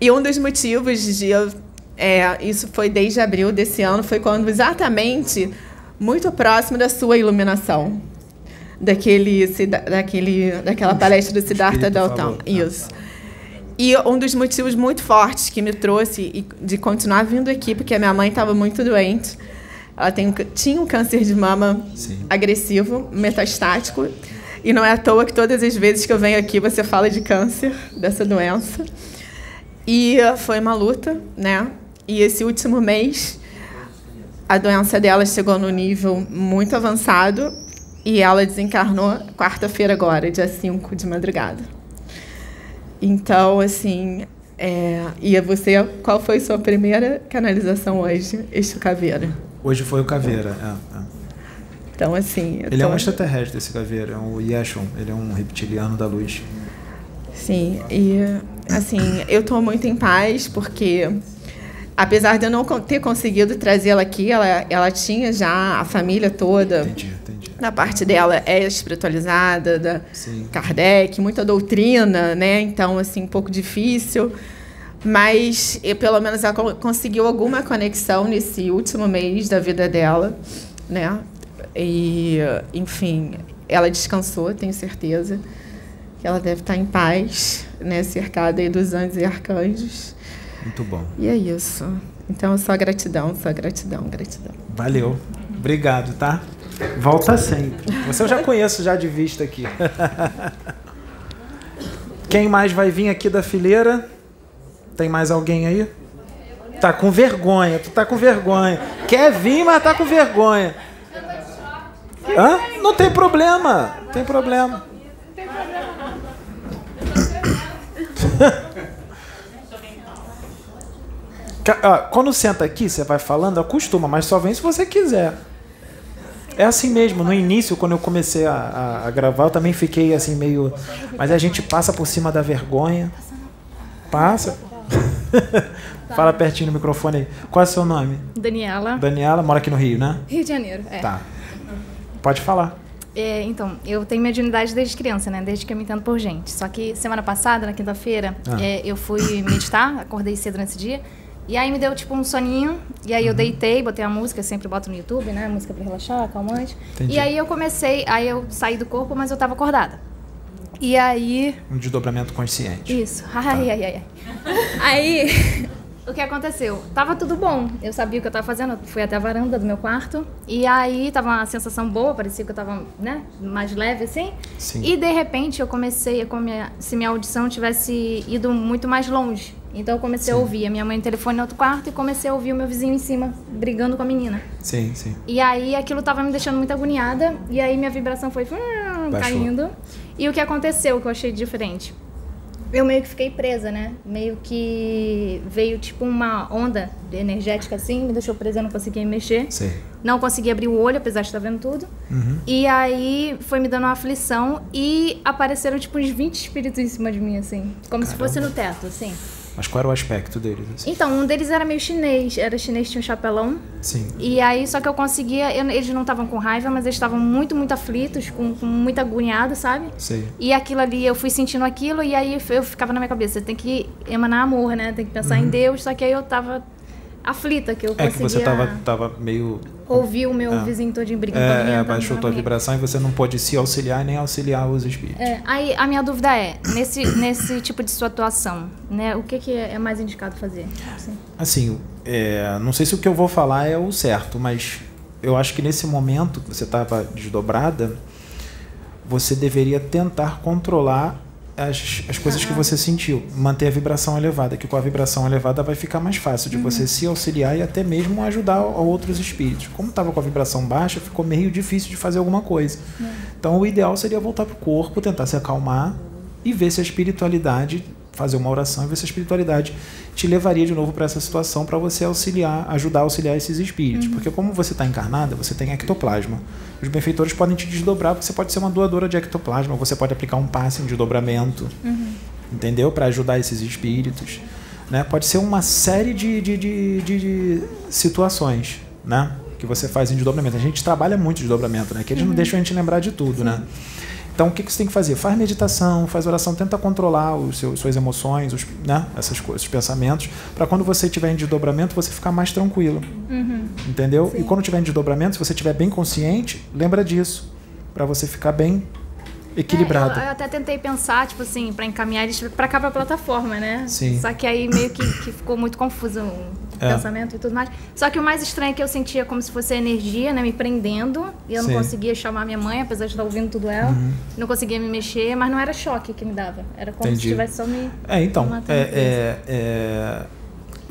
E um dos motivos de eu. É, isso foi desde abril desse ano, foi quando exatamente muito próximo da sua iluminação. Daquele, daquele, daquela palestra do Siddhartha Dalton. tá. Isso. E um dos motivos muito fortes que me trouxe de continuar vindo aqui, porque a minha mãe estava muito doente. Ela tem, tinha um câncer de mama Sim. agressivo, metastático. E não é à toa que todas as vezes que eu venho aqui você fala de câncer, dessa doença. E foi uma luta, né? E esse último mês, a doença dela chegou no nível muito avançado e ela desencarnou quarta-feira agora, dia 5 de madrugada. Então, assim, é... e você, qual foi sua primeira canalização hoje, este caveira? Hoje foi o Caveira. é, é. Então, assim... Ele é tô- um extraterrestre, esse Caveira. É o Yeshon. Ele é um reptiliano da luz. Sim, e assim, eu estou muito em paz porque apesar de eu não ter conseguido trazê-la aqui, ela, ela tinha já a família toda. Entendi, Na parte dela é espiritualizada, da Sim. Kardec, muita doutrina, né? Então, assim, um pouco difícil. Mas, eu, pelo menos, ela co- conseguiu alguma conexão nesse último mês da vida dela, né? E, enfim, ela descansou, tenho certeza que ela deve estar em paz, né? Cercada aí dos anjos e arcanjos. Muito bom. E é isso. Então, só gratidão, só gratidão, gratidão. Valeu. Obrigado, tá? Volta sempre. Você eu já conheço já de vista aqui. Quem mais vai vir aqui da fileira? Tem mais alguém aí? Tá com vergonha, tu tá com vergonha. Quer vir, mas tá com vergonha. Hã? Não tem problema. Não tem problema. Quando senta aqui, você vai falando, acostuma, mas só vem se você quiser. É assim mesmo. No início, quando eu comecei a, a- a gravar, eu também fiquei assim meio. Mas a gente passa por cima da vergonha. Passa. Fala pertinho no microfone aí. Qual é o seu nome? Daniela, Daniela, mora aqui no Rio, né? Rio de Janeiro. É. Tá. Pode falar. É, então, eu tenho mediunidade desde criança, né? Desde que eu me entendo por gente. Só que semana passada, na quinta-feira, Ah. é, eu fui meditar, acordei cedo nesse dia. E aí me deu tipo um soninho. E aí eu Uhum. deitei, botei a música, sempre boto no YouTube, né? Música pra relaxar, calmante. Entendi. E aí eu comecei, aí eu saí do corpo, mas eu tava acordada. E aí Um desdobramento consciente. Isso. Ai, ai, ai, ai. Aí, o que aconteceu? Tava tudo bom. Eu sabia o que eu tava fazendo. Eu fui até a varanda do meu quarto. E aí, tava uma sensação boa. Parecia que eu tava, né, mais leve, assim. Sim. E, de repente, eu comecei a... Come... Se minha audição tivesse ido muito mais longe. Então, eu comecei a ouvir a minha mãe no telefone no outro quarto. E comecei a ouvir o meu vizinho em cima, brigando com a menina. Sim, sim. E aí aquilo tava me deixando muito agoniada. E aí minha vibração foi hum, caindo. E o que aconteceu que eu achei diferente? Eu meio que fiquei presa, né? Meio que veio tipo uma onda energética assim, me deixou presa, eu não conseguia me mexer. Sei. Não conseguia abrir o olho, apesar de estar vendo tudo. Uhum. E aí foi me dando uma aflição e apareceram tipo uns 20 espíritos em cima de mim, assim. Como se fosse no teto, assim. Mas qual era o aspecto deles? assim? Então, um deles era meio chinês. Era chinês, tinha um chapelão. Sim. E aí, só que eu conseguia. eu- eles não estavam com raiva, mas eles estavam muito, muito aflitos, com, com muita agoniada, sabe? Sei. E aquilo ali, eu fui sentindo aquilo, e aí eu ficava na minha cabeça: tem que emanar amor, né? Tem que pensar em Deus. Só que aí eu tava aflita, que eu. É conseguia que você tava, tava meio. ouvir o meu É. vizinho todinho brigando com a É, é, baixou tua vibração e você não pôde se auxiliar nem auxiliar os espíritos. É, aí a minha dúvida é, nesse, nesse tipo de situação, né? O que, que é mais indicado fazer? Assim. Assim, é, não sei se o que eu vou falar é o certo, mas eu acho que nesse momento que você estava desdobrada, você deveria tentar controlar as, as coisas que você sentiu, manter a vibração elevada, que com a vibração elevada vai ficar mais fácil de você se auxiliar e até mesmo ajudar a outros espíritos. Como estava com a vibração baixa, ficou meio difícil de fazer alguma coisa. Então o ideal seria voltar para o corpo, tentar se acalmar e ver se a espiritualidade, fazer uma oração e ver se a espiritualidade te levaria de novo para essa situação para você auxiliar, ajudar a auxiliar esses espíritos. Porque como você está encarnada, você tem ectoplasma. Os benfeitores podem te desdobrar, porque você pode ser uma doadora de ectoplasma, você pode aplicar um passe em desdobramento, entendeu? Para ajudar esses espíritos. Né? Pode ser uma série de, de, de, de- situações né? que você faz em desdobramento. A gente trabalha muito desdobramento, né? que eles não deixam a gente lembrar de tudo. Né? Então, o que, que você tem que fazer? Faz meditação, faz oração, tenta controlar os seus, suas emoções, os, né? essas coisas, os pensamentos, para quando você estiver em desdobramento, você ficar mais tranquilo. Entendeu? E quando tiver em desdobramento, se você estiver bem consciente, lembra disso, para você ficar bem equilibrado. É, eu, eu até tentei pensar, tipo assim, pra encaminhar eles pra cá pra plataforma, né? Sim. Só que aí meio que, que ficou muito confuso o É. pensamento e tudo mais. Só que o mais estranho é que eu sentia como se fosse a energia, né? Me prendendo. E eu Sim. Uhum. não conseguia chamar minha mãe, apesar de estar ouvindo tudo ela. Não conseguia me mexer, mas não era choque que me dava. Era como Entendi. se estivesse só me. É, então, me é, é, é,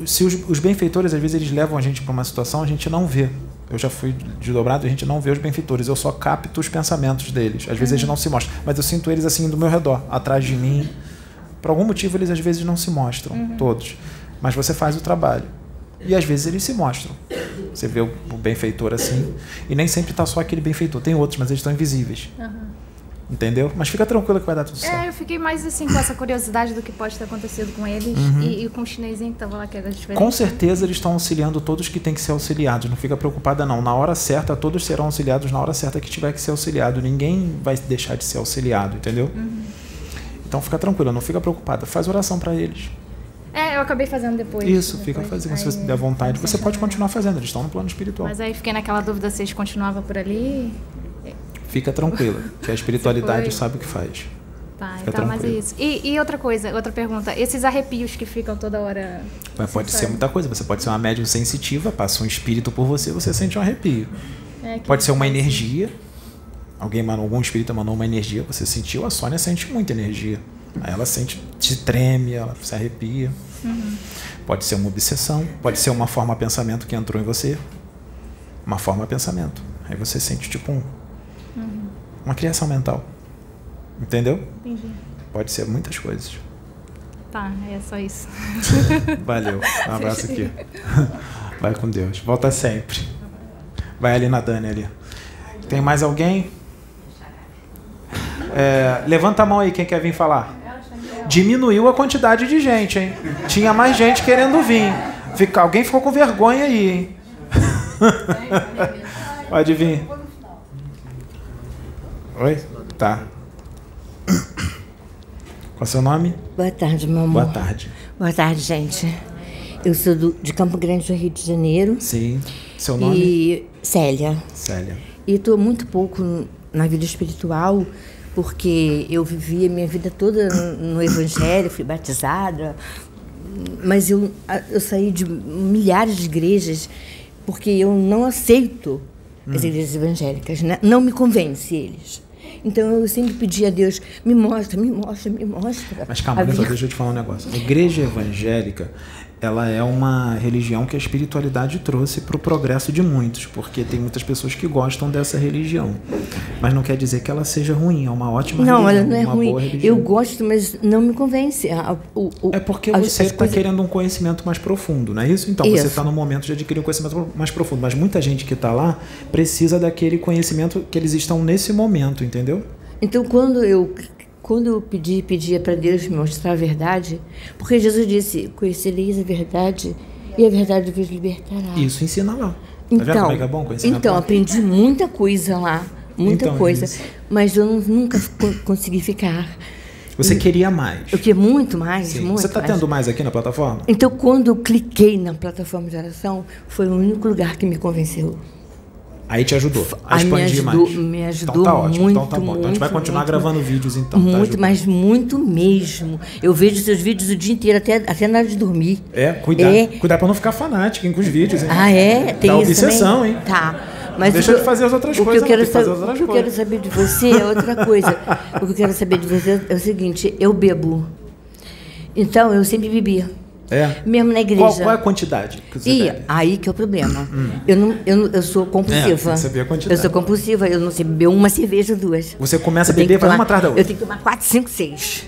se os, os benfeitores, às vezes, eles levam a gente para uma situação, a gente não vê. Eu já fui desdobrado, a gente não vê os benfeitores, eu só capto os pensamentos deles. Às vezes eles não se mostram, mas eu sinto eles assim do meu redor, atrás de mim. Por algum motivo eles às vezes não se mostram, todos. Mas você faz o trabalho. E às vezes eles se mostram. Você vê o, o benfeitor assim, e nem sempre está só aquele benfeitor, tem outros, mas eles estão invisíveis. Entendeu? Mas fica tranquilo que vai dar tudo certo. É, eu fiquei mais assim com essa curiosidade do que pode ter acontecido com eles e, e com o chinesinho que tava lá, que era diferente. Uhum. Com certeza eles estão auxiliando todos que têm que ser auxiliados. Não fica preocupada, não. Na hora certa, todos serão auxiliados na hora certa que tiver que ser auxiliado. Ninguém vai deixar de ser auxiliado, entendeu? Então fica tranquila, não fica preocupada. Faz oração para eles. É, eu acabei fazendo depois. Isso, depois. fica fazendo. Se Aí, você der vontade, você pode continuar fazendo. Eles estão no plano espiritual. Mas aí fiquei naquela dúvida se eles continuavam por ali. Fica tranquila, que a espiritualidade sabe o que faz. Tá, Fica então, mas é tranquilo. isso. E, e outra coisa, outra pergunta. Esses arrepios que ficam toda hora. Mas pode ser muita coisa. Você pode ser uma médium sensitiva, passa um espírito por você, você sente um arrepio. É, Pode ser uma faz isso. energia. Alguém mandou, algum espírito mandou uma energia, você sentiu, a Sônia sente muita energia. Aí ela sente, te treme, ela se arrepia. Pode ser uma obsessão, pode ser uma forma pensamento que entrou em você. Uma forma pensamento. Aí você sente tipo um, uma criação mental. Entendeu? Entendi. Pode ser muitas coisas. Tá, é só isso. Valeu. Um abraço aqui. Vai com Deus. Volta sempre. Vai ali na Dani ali. Tem mais alguém? É, levanta a mão aí, quem quer vir falar? Diminuiu a quantidade de gente, hein? Tinha mais gente querendo vir. Fica, alguém ficou com vergonha aí, hein? Pode vir. Oi? Tá. Qual é o seu nome? Boa tarde, meu amor. Boa tarde. Boa tarde, gente. Eu sou do- de Campo Grande, do Rio de Janeiro. Sim. Seu nome? E Célia. Célia. E estou muito pouco na vida espiritual, porque eu vivi a minha vida toda no Evangelho, fui batizada, mas eu, eu saí de milhares de igrejas porque eu não aceito as igrejas evangélicas, né? não me convence eles. Então eu sempre pedi a Deus, me mostra, me mostra, me mostra. Mas calma, vir- deixa eu te falar um negócio. A igreja evangélica, ela é uma religião que a espiritualidade trouxe para o progresso de muitos, porque tem muitas pessoas que gostam dessa religião. Mas não quer dizer que ela seja ruim, é uma ótima Não, religião, ela não é ruim. Eu gosto, mas não me convence. O- o- É porque as- você está coisas- querendo um conhecimento mais profundo, não é isso? Então, você Isso. está no momento de adquirir um conhecimento mais profundo. Mas muita gente que está lá precisa daquele conhecimento que eles estão nesse momento, entendeu? Então, quando eu quando eu pedi, pedia para Deus me mostrar a verdade, porque Jesus disse: "Conhecereis a verdade e a verdade vos libertará". Isso ensina lá. Tá Então, é é então aprendi muita coisa lá, muita Então, coisa, isso. mas eu nunca co- consegui ficar. Você queria mais. Eu queria muito mais, Sim. muito Você está tendo mais aqui na plataforma? Então, quando eu cliquei na plataforma de oração, foi o único lugar que me convenceu. Aí te ajudou a Aí me expandir ajudou- mais. me ajudou então tá ótimo, muito, então tá bom. Então a gente vai muito, continuar muito, gravando vídeos então. tá muito, ajudando. mas muito mesmo. Eu vejo seus vídeos o dia inteiro, até, até na hora de dormir. É, cuidar. É. Cuidar pra não ficar fanático hein, com os vídeos, hein? Ah, é? Tem Dá isso obsessão, também? hein? Tá. Mas Deixa que de fazer as outras o coisas, Que eu quero saber, o que eu quero saber de você é outra coisa. o que eu quero saber de você é o seguinte: eu bebo. Então, eu sempre bebia. É. Mesmo na igreja. Qual, qual é a quantidade que você E bebe? aí que é o problema. Eu, não, eu, não- eu sou É, compulsiva. que saber a quantidade. eu sou compulsiva, eu não sei beber uma cerveja ou duas. Você começa a Eu tenho beber, vai uma atrás da outra. Eu tenho que tomar quatro, cinco, seis.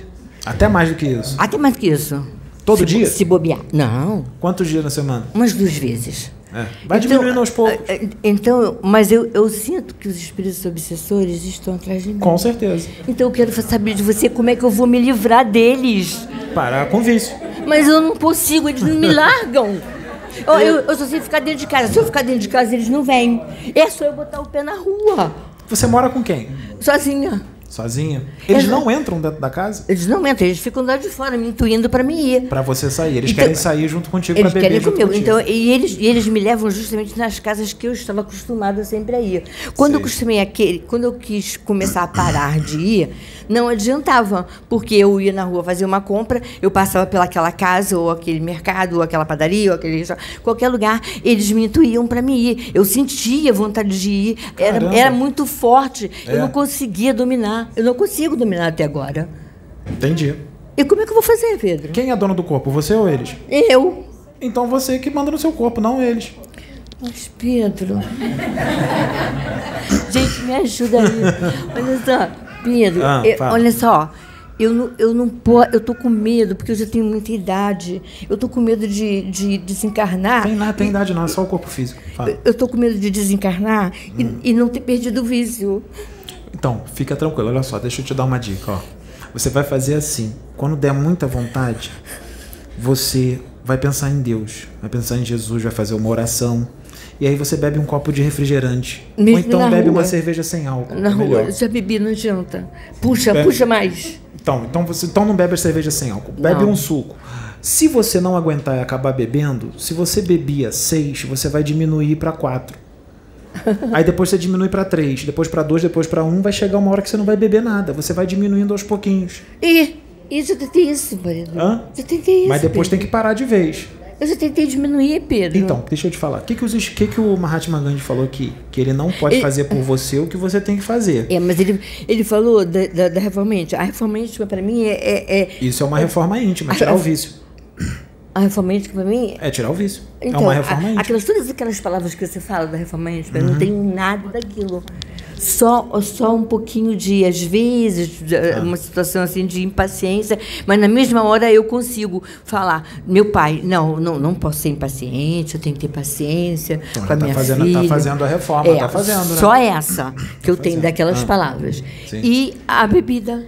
Até mais do que isso. Até mais que isso. Todo se, dia? Se bobear. Não, Quantos dias na semana? umas duas vezes. É. Vai diminuindo aos poucos. eh, eh, Então, mas eu, eu sinto que os espíritos obsessores estão atrás de mim. Com certeza. Então eu quero saber de você como é que eu vou me livrar deles. Parar com vício. Mas eu não consigo, eles não me largam. Eu, eu, eu só sei ficar dentro de casa. Se eu ficar dentro de casa, eles não vêm. É só eu botar o pé na rua, Você mora com quem? sozinha. Sozinha? Eles Eu- não entram dentro da casa Eles não entram, eles ficam lá de fora, me intuindo para me ir. pra você sair. Eles Então- querem sair junto contigo Eles pra beber querem junto comigo. Então, e eles, e eles me levam justamente nas casas que eu estava acostumada sempre a ir. Quando eu Sei. costumei aquele, quando eu quis começar a parar de ir, não adiantava, porque eu ia na rua fazer uma compra, eu passava pelaquela casa ou aquele mercado ou aquela padaria ou aquele qualquer lugar, eles me intuíam para me ir. Eu sentia vontade de ir, era, era muito forte. É. Eu não conseguia dominar. Eu não consigo dominar até agora. Entendi. E como é que eu vou fazer, Pedro? Quem é dono do corpo? Você ou eles? Eu. Então você que manda no seu corpo, não eles. Mas, Pedro. Gente, me ajuda aí. Olha só, Pedro, Ah, eu- olha só. Eu não, eu não posso, eu tô com medo, porque eu já tenho muita idade. Eu tô com medo de, de desencarnar. Tem nada, tem idade não, é só o corpo físico. Fala. Eu- tô com medo de desencarnar e- Hum. e, não ter perdido o vício. Então, fica tranquilo, olha só, deixa eu te dar uma dica, ó. Você vai fazer assim, quando der muita vontade, você vai pensar em Deus, vai pensar em Jesus, vai fazer uma oração. E aí você bebe um copo de refrigerante. Mesmo ou então bebe rua. uma cerveja sem álcool. Na é rua, eu já bebi, não adianta. Puxa, É. puxa mais. Então, então você então não bebe a cerveja sem álcool, bebe Não. um suco. Se você não aguentar e acabar bebendo, se você bebia seis, você vai diminuir para quatro. Aí depois você diminui pra 3, depois pra 2, depois pra 1, vai chegar uma hora que você não vai beber nada. Você vai diminuindo aos pouquinhos. E isso tentei isso, marido. Hã? Eu tentei isso. Mas depois tem que parar de vez. Eu já tentei diminuir, Pedro. Então, deixa eu te falar. O que, que, os, que, que o Mahatma Gandhi falou aqui? Que ele não pode Ele- fazer por você o que você tem que fazer. É, mas ele, ele falou da, da, da reforma íntima. A reforma íntima, pra mim, é, é, é- Isso é uma reforma íntima, tirar o vício. A reforma íntima, pra mim, É tirar o vício. Então, é uma reforma a- íntima. aquelas, todas aquelas palavras que você fala da reforma íntima, eu não Uhum. tenho nada daquilo. Só, só um pouquinho de, às vezes, de- Ah. uma situação assim de impaciência, mas na mesma hora eu consigo falar, meu pai, não, não, não posso ser impaciente, eu tenho que ter paciência Então, com a tá minha fazendo- filha. tá fazendo a reforma, É, tá fazendo, né? Só essa que eu tenho fazendo. daquelas Ah. palavras. Sim. E a bebida.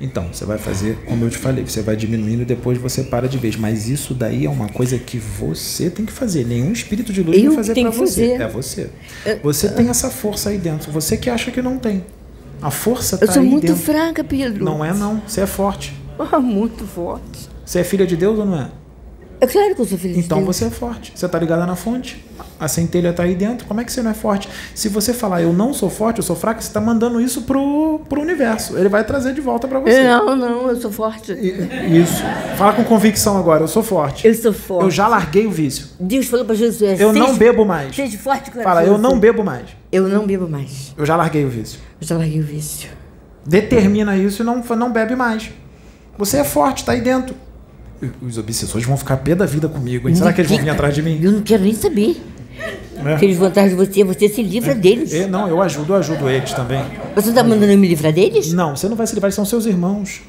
Então, você vai fazer, como eu te falei, você vai diminuindo e depois você para de vez. Mas isso daí é uma coisa que você tem que fazer. Nenhum espírito de luz Eu vai fazer que você. fazer. É você. Você tem essa força aí dentro. Você que acha que não tem. A força Eu tá sou aí muito dentro. fraca, Pedro. Não é não. Você é forte. Ah, muito forte. Você é filha de Deus ou não é? É claro que eu sou feliz. Então você é forte. Você tá ligada na fonte. A centelha tá aí dentro. Como é que você não é forte? Se você falar eu não sou forte, eu sou fraca, você tá mandando isso pro, pro universo. Ele vai trazer de volta pra você. Não, não, eu sou forte. Isso. Fala com convicção agora, eu sou forte. Eu sou forte. Eu já larguei o vício. Deus falou para Jesus: Eu não "Seja- bebo mais. Seja forte, corajoso. Fala, eu não bebo mais. Eu não bebo mais. Eu já larguei o vício. Eu já larguei o vício. Determina isso e não, não bebe mais. Você é forte, tá aí dentro. Os obsessores vão ficar pé da vida comigo, hein? Será que eles vão vir atrás de mim? Eu não quero nem saber. É. Se eles vão atrás de você, você se livra deles. É, não, eu ajudo, eu ajudo eles também. Você tá mandando eu me livrar deles? Não, você não vai se livrar, são seus irmãos.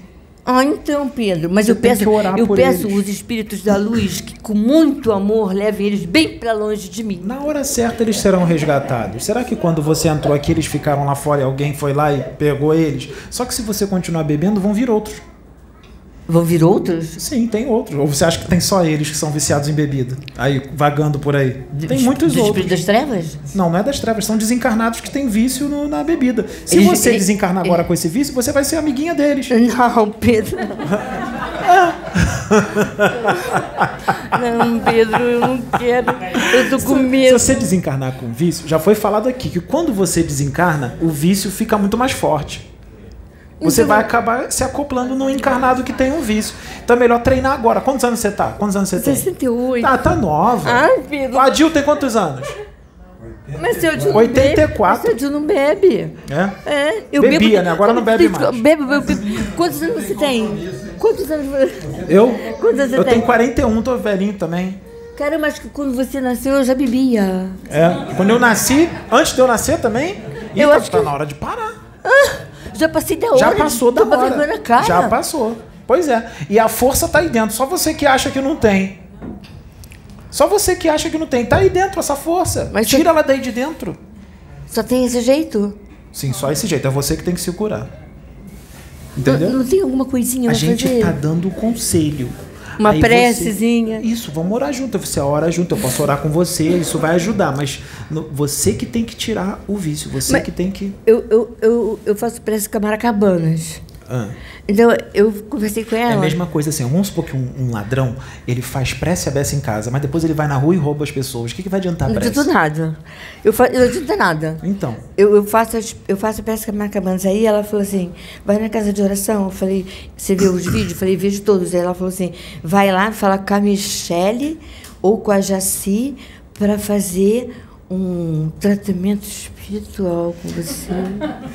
Ah, então, Pedro, mas Você eu peço, eu peço eles. os espíritos da luz que com muito amor levem eles bem para longe de mim. Na hora certa eles serão resgatados. Será que quando você entrou aqui eles ficaram lá fora e alguém foi lá e pegou eles? Só que se você continuar bebendo, vão vir outros. Vão vir outros? Sim, tem outros. Ou você acha que tem só eles que são viciados em bebida? Aí, vagando por aí. Tem Dos- muitos dos outros. das trevas? Não, não é das trevas, são desencarnados que têm vício no- na bebida. Se Eles- você eles- desencarnar agora com esse vício, você vai ser amiguinha deles. Não, Pedro. Não, Pedro, eu não quero. Eu tô com Se medo. você desencarnar com vício, já foi falado aqui que quando você desencarna, o vício fica muito mais forte. Você Então- vai acabar se acoplando num encarnado que tem um vício. Então é melhor treinar agora. Quantos anos você tá? Quantos anos você tem? 68. Ah, tá nova. Ai, Pedro. O Adil tem quantos anos? Mas seu Dil não 84. bebe. Seu Dil não bebe. É? É, eu Bebia, bebo. né? Agora não bebe mais. Bebe, bebe, bebe. Quantos anos você tem? Quantos anos você Eu? Quantos anos você Eu tem? tenho 41, tô velhinho também. Acho que quando você nasceu eu já bebia. É. Quando eu nasci, antes de eu nascer também, Eu Ih, acho tá que- na hora de parar. Já passei da hora. Já passou da hora. Já passou. Pois é. E a força tá aí dentro. Só você que acha que não tem. Só você que acha que não tem. Tá aí dentro essa força. Mas Tira você- ela daí de dentro. Só tem esse jeito? Sim, só esse jeito. É você que tem que se curar. Não, Entendeu? não tem alguma coisinha A gente fazer? tá dando conselho. Uma Aí precezinha. Você... Isso, vamos orar junto. Você ora junto, eu posso orar com você, isso vai ajudar. Mas no- você que tem que tirar o vício, você Mas- que tem que. Eu, eu, eu, eu faço prece com a Maracabanas. Ah. Então, eu conversei com É ela. a mesma coisa assim, vamos supor que um, um ladrão, ele faz prece a beça em casa, mas depois ele vai na rua e rouba as pessoas. O que, que vai adiantar a Não prece? adiantou nada. Eu, fa... eu não adianta nada. Então, Eu, eu, faço as, eu faço a peça com a Maracabanas. Aí ela falou assim: vai na casa de oração. Eu falei: você viu os vídeos? Eu falei: vejo todos. Aí ela falou assim: vai lá, fala com a Michelle ou com a Jaci para fazer um tratamento espiritual com você.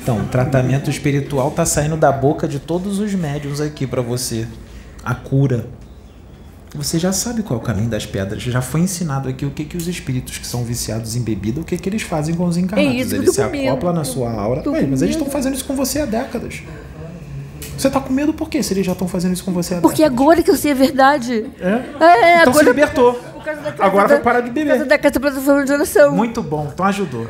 então, tratamento espiritual tá saindo da boca de todos os médiums aqui pra você. A cura. Você já sabe qual é o caminho das pedras. Já foi ensinado aqui o que, que os espíritos que são viciados em bebida, o que, que eles fazem com os encarnados. É isso eles se medo. acoplam na sua aura. Ué, mas eles estão fazendo isso com você há décadas. Você tá com medo por quê? Se eles já estão fazendo isso com você há Porque décadas. agora que eu sei a verdade. É? É, então se agora. libertou. Causa da casa Agora da- vai parar de Por causa beber. da casa plataforma de oração. Muito bom, então ajudou.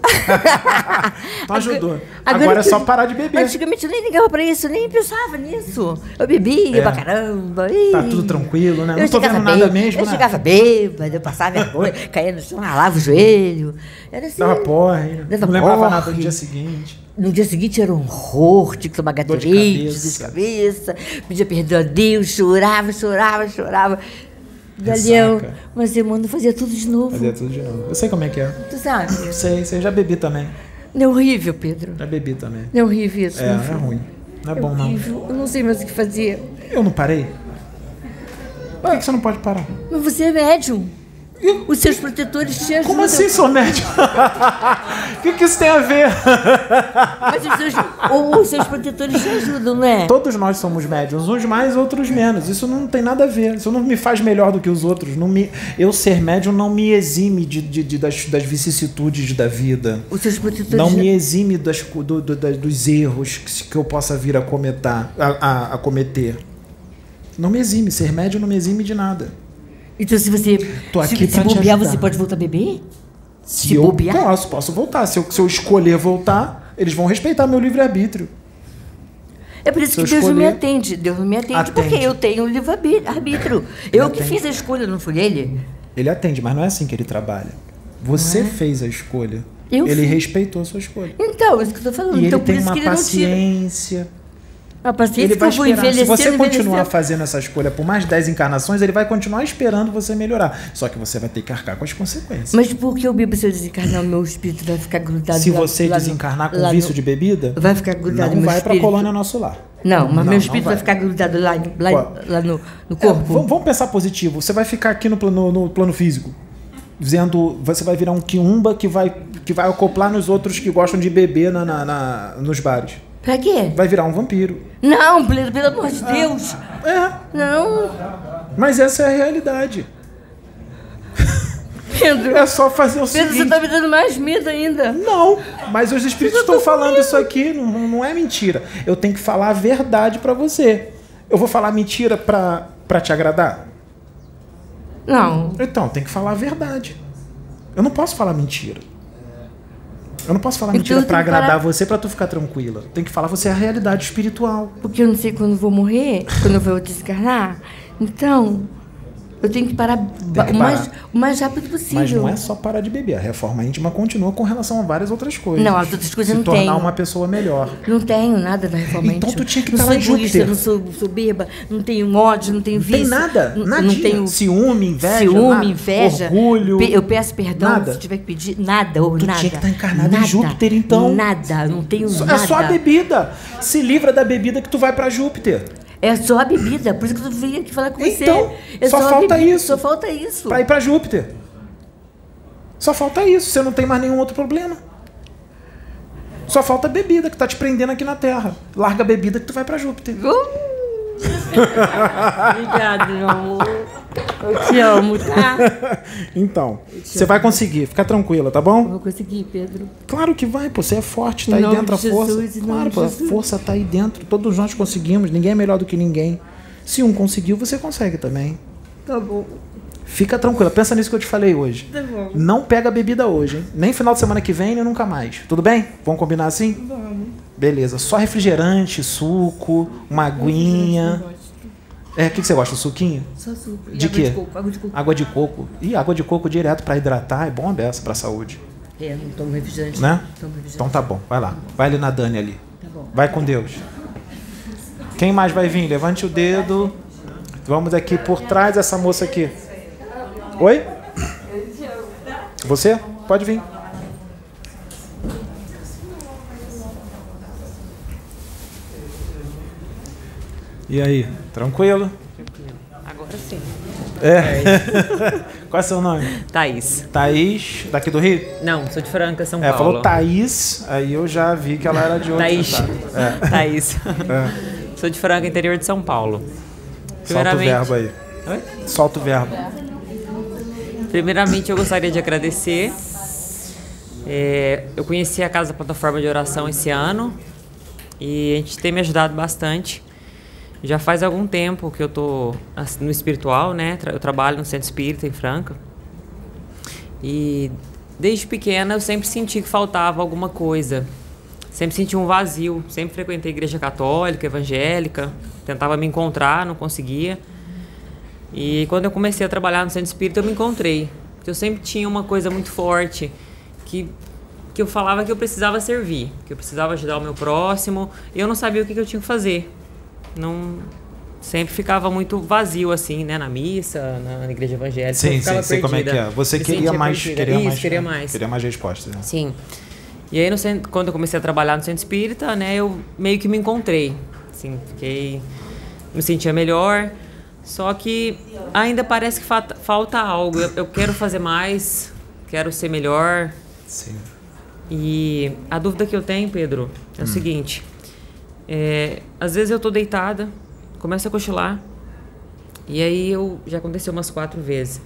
então ajudou. Agora Agora, é só parar de beber. Antigamente eu nem ligava pra isso, nem pensava nisso. Eu bebia É. pra caramba. ih. Tá tudo tranquilo, né? Eu Não tô vendo nada mesmo, Eu né? chegava bêbada, eu passava vergonha, caía no chão, ralava o joelho. Era assim. Dava porre, Dava não lembrava porre. nada no dia seguinte. No dia seguinte era um horror, tinha que tomar gatorade, dor de cabeça, pedia perdão a Deus, chorava, chorava, chorava. Galeão. Ressaca. Uma semana eu fazia tudo de novo. Fazia tudo de novo. Eu sei como é que é. Tu sabe? Sei, sei. Já bebi também. Não é horrível, Pedro. Já bebi também. Não é horrível isso. É, é ruim. Não é É bom, não. horrível. Eu não sei mais o que fazer. Eu não parei? Por que, que você não pode parar? Mas você é médium. Os seus protetores te ajudam. Como assim, sou médium? O que, que isso tem a ver? Mas os seus, ou os seus protetores te ajudam, não é? Todos nós somos médiums, uns mais, outros menos. Isso não tem nada a ver. Isso não me faz melhor do que os outros. Não me, eu ser médium não me exime de, de- de- das, das vicissitudes da vida. Os seus protetores. Não me exime das, do- do- dos erros que, que eu possa vir a, cometar, a, a- a cometer. Não me exime. Ser médium não me exime de nada. Então, se você. Tô se, aqui se te bobear, você pode voltar a beber? Se, Se eu bobear? posso, posso voltar. Se eu, se eu escolher voltar, eles vão respeitar meu livre-arbítrio. É por isso Se que eu Deus não me escolher- atende. Deus não me atende, Atende. porque eu tenho o livre-arbítrio. Eu que atende. fiz a escolha, não foi ele? Ele atende, mas não é assim que ele trabalha. Você fez a escolha. Eu ele fiz. respeitou a sua escolha. Então, é isso que eu tô falando. E então, ele por tem isso uma que ele não tira. paciência. A paciência Ele que vai eu vou esperar. Se você continuar fazendo essa escolha por mais 10 encarnações, ele vai continuar esperando você melhorar. Só que você vai ter que arcar com as consequências. Mas por que eu bebo se eu desencarnar, o meu espírito vai ficar grudado Se lá- você lá desencarnar com lá vício no- de bebida, Vai ficar grudado não vai pra espírito. colônia nosso lar. Não, mas Não, meu espírito vai. vai. ficar grudado lá, lá, no, no É, corpo. vamos, vamos pensar positivo. Você vai ficar aqui no plano, no plano físico. Dizendo, você vai virar um quiumba que vai, que vai acoplar nos outros que gostam de beber na, na- na- nos bares. Pra quê? Vai virar um vampiro. Não, pelo, pelo amor de Deus. É, Não, mas essa é a realidade. Pedro. É só fazer o Pedro, você seguinte. tá me dando mais medo ainda. Não, mas os espíritos estão falando isso aqui, não, não é mentira. Eu tenho que falar a verdade pra você. Eu vou falar mentira pra, pra te agradar? Não. Então, tem que falar a verdade. Eu não posso falar mentira. Eu não posso falar Então mentira que agradar você pra tu ficar tranquila. Tem que falar você é a realidade espiritual. Porque eu não sei quando vou morrer, quando eu vou desencarnar. Então, eu tenho que parar, que o, mais, parar. o mais rápido possível. Mas não é só parar de beber. A reforma íntima continua com relação a várias outras coisas. Não, as outras coisas Se não tornar tem. uma pessoa melhor. Não tenho nada da reforma Então íntima. tu tinha que não estar lá em Júpiter. não sou soberba, não tenho ódio, não tenho Não tem vício. nada. Nada. não tenho Ciúme, inveja. ciúme, nada. inveja. Orgulho. Eu peço perdão Nada. se tiver que pedir. Nada, ou Tu nada. tinha que estar encarnado em nada, Júpiter, então. Nada, não tenho Só- nada. É só a bebida. Se livra da bebida que tu vai pra Júpiter. É só a bebida, por isso que eu vim aqui falar com você. Então, É só a falta bebida, isso. Só falta isso. Pra ir pra Júpiter. Só falta isso. Você não tem mais nenhum outro problema. Só falta a bebida que tá te prendendo aqui na Terra. Larga a bebida que tu vai pra Júpiter. Obrigada, meu amor. Eu te amo, tá? Então, você vai conseguir. Fica tranquila, tá bom? Vou conseguir, Pedro. Claro que vai, pô. Você é forte, tá Em aí dentro a de força. Jesus, claro, pô, a força tá aí dentro. Todos nós conseguimos. Ninguém é melhor do que ninguém. Se um conseguiu, você consegue também. Tá bom. Fica tranquila, pensa nisso que eu te falei hoje. Tá bom. Não pega bebida hoje, hein? Nem final de semana que vem, nem nunca mais. Tudo bem? Vamos combinar assim? Vamos. Beleza. Só refrigerante, suco, uma aguinha. É, o que, que você gosta? Suquinho? Só suco. E De água quê? de coco, água de coco. Água de coco. Ih, água de coco direto pra hidratar é bom a beça pra saúde. É, não tomo refrigerante. Né? Tomo refrigerante. Então tá bom, vai lá. Vai ali na Dani ali. Tá bom. Vai com Deus. Quem mais vai vir? Levante o dedo. Vamos aqui por trás dessa moça aqui. Oi? Você? Pode vir. E aí, tranquilo? Agora sim. É. Qual é seu nome? Thaís. Thaís, daqui do Rio? Não, sou de Franca, São É, Paulo. falou Thaís, aí eu já vi que ela era de outro Thaís. É. Thaís. É. Sou de Franca, interior de São Paulo. Solta o verbo aí. Oi? Solta o verbo. Primeiramente, eu gostaria de agradecer. É, eu conheci a Casa Plataforma de Oração esse ano e a gente tem me ajudado bastante. Já faz algum tempo que eu tô no espiritual, né? Eu trabalho no Centro Espírita em Franca. E desde pequena eu sempre senti que faltava alguma coisa. Sempre senti um vazio. Sempre frequentei igreja católica, evangélica. Tentava me encontrar, não conseguia. E quando eu comecei a trabalhar no Centro Espírita, eu me encontrei. Porque eu sempre tinha uma coisa muito forte que, que eu falava que eu precisava servir, que eu precisava ajudar o meu próximo. E eu não sabia o que, que eu tinha que fazer. Não, sempre ficava muito vazio, assim, né? Na missa, na, igreja evangélica. Sim, ficava sim, sei como é que é. Você Me queria mais, perdida. queria Isso, mais, queria né? mais. Queria mais respostas. né? Sim. E aí, no centro, quando eu comecei a trabalhar no centro espírita, né, eu meio que me encontrei. Assim, fiquei. Me sentia melhor. Só que ainda parece que falta, falta algo. Eu, eu quero fazer mais, quero ser melhor. Sim. E a dúvida que eu tenho, Pedro, é o seguinte: é, às vezes eu tô deitada, começo a cochilar, e aí eu já aconteceu umas quatro vezes.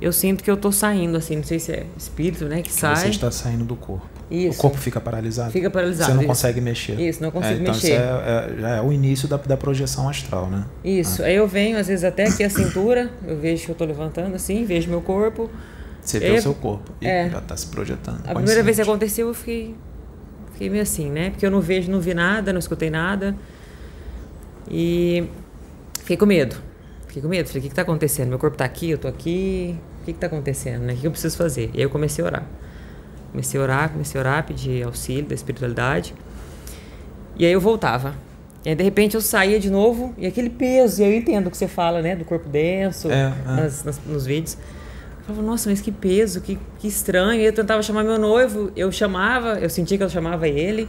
Eu sinto que eu tô saindo, assim, não sei se é espírito, né, que Que sai. Você está saindo do corpo. Isso. O corpo fica paralisado. Fica paralisado, Você não isso. consegue mexer. Isso, não consigo é, então mexer. Isso é, é- já é o início da, da projeção astral, né? Isso. Aí eu venho, às vezes, até aqui a cintura, eu vejo que eu tô levantando assim, vejo meu corpo. Você vê Eu- o seu corpo e é. já está se projetando. A primeira vez que aconteceu, eu fiquei, fiquei meio assim, né? Porque eu não vejo, não vi nada, não escutei nada. E fiquei com medo. Fiquei com medo. Falei, o que, que tá acontecendo? Meu corpo tá aqui, eu tô aqui. O que, que tá acontecendo, né? O que eu preciso fazer? E aí eu comecei a orar. Comecei a orar, comecei a orar, pedir auxílio da espiritualidade. E aí eu voltava. E aí, de repente, eu saía de novo e aquele peso. E eu entendo o que você fala, né? Do corpo denso, É, é. nas- nas- nos vídeos. Eu falava, nossa, mas que peso, que, que estranho. E eu tentava chamar meu noivo, eu chamava, eu sentia que eu chamava ele,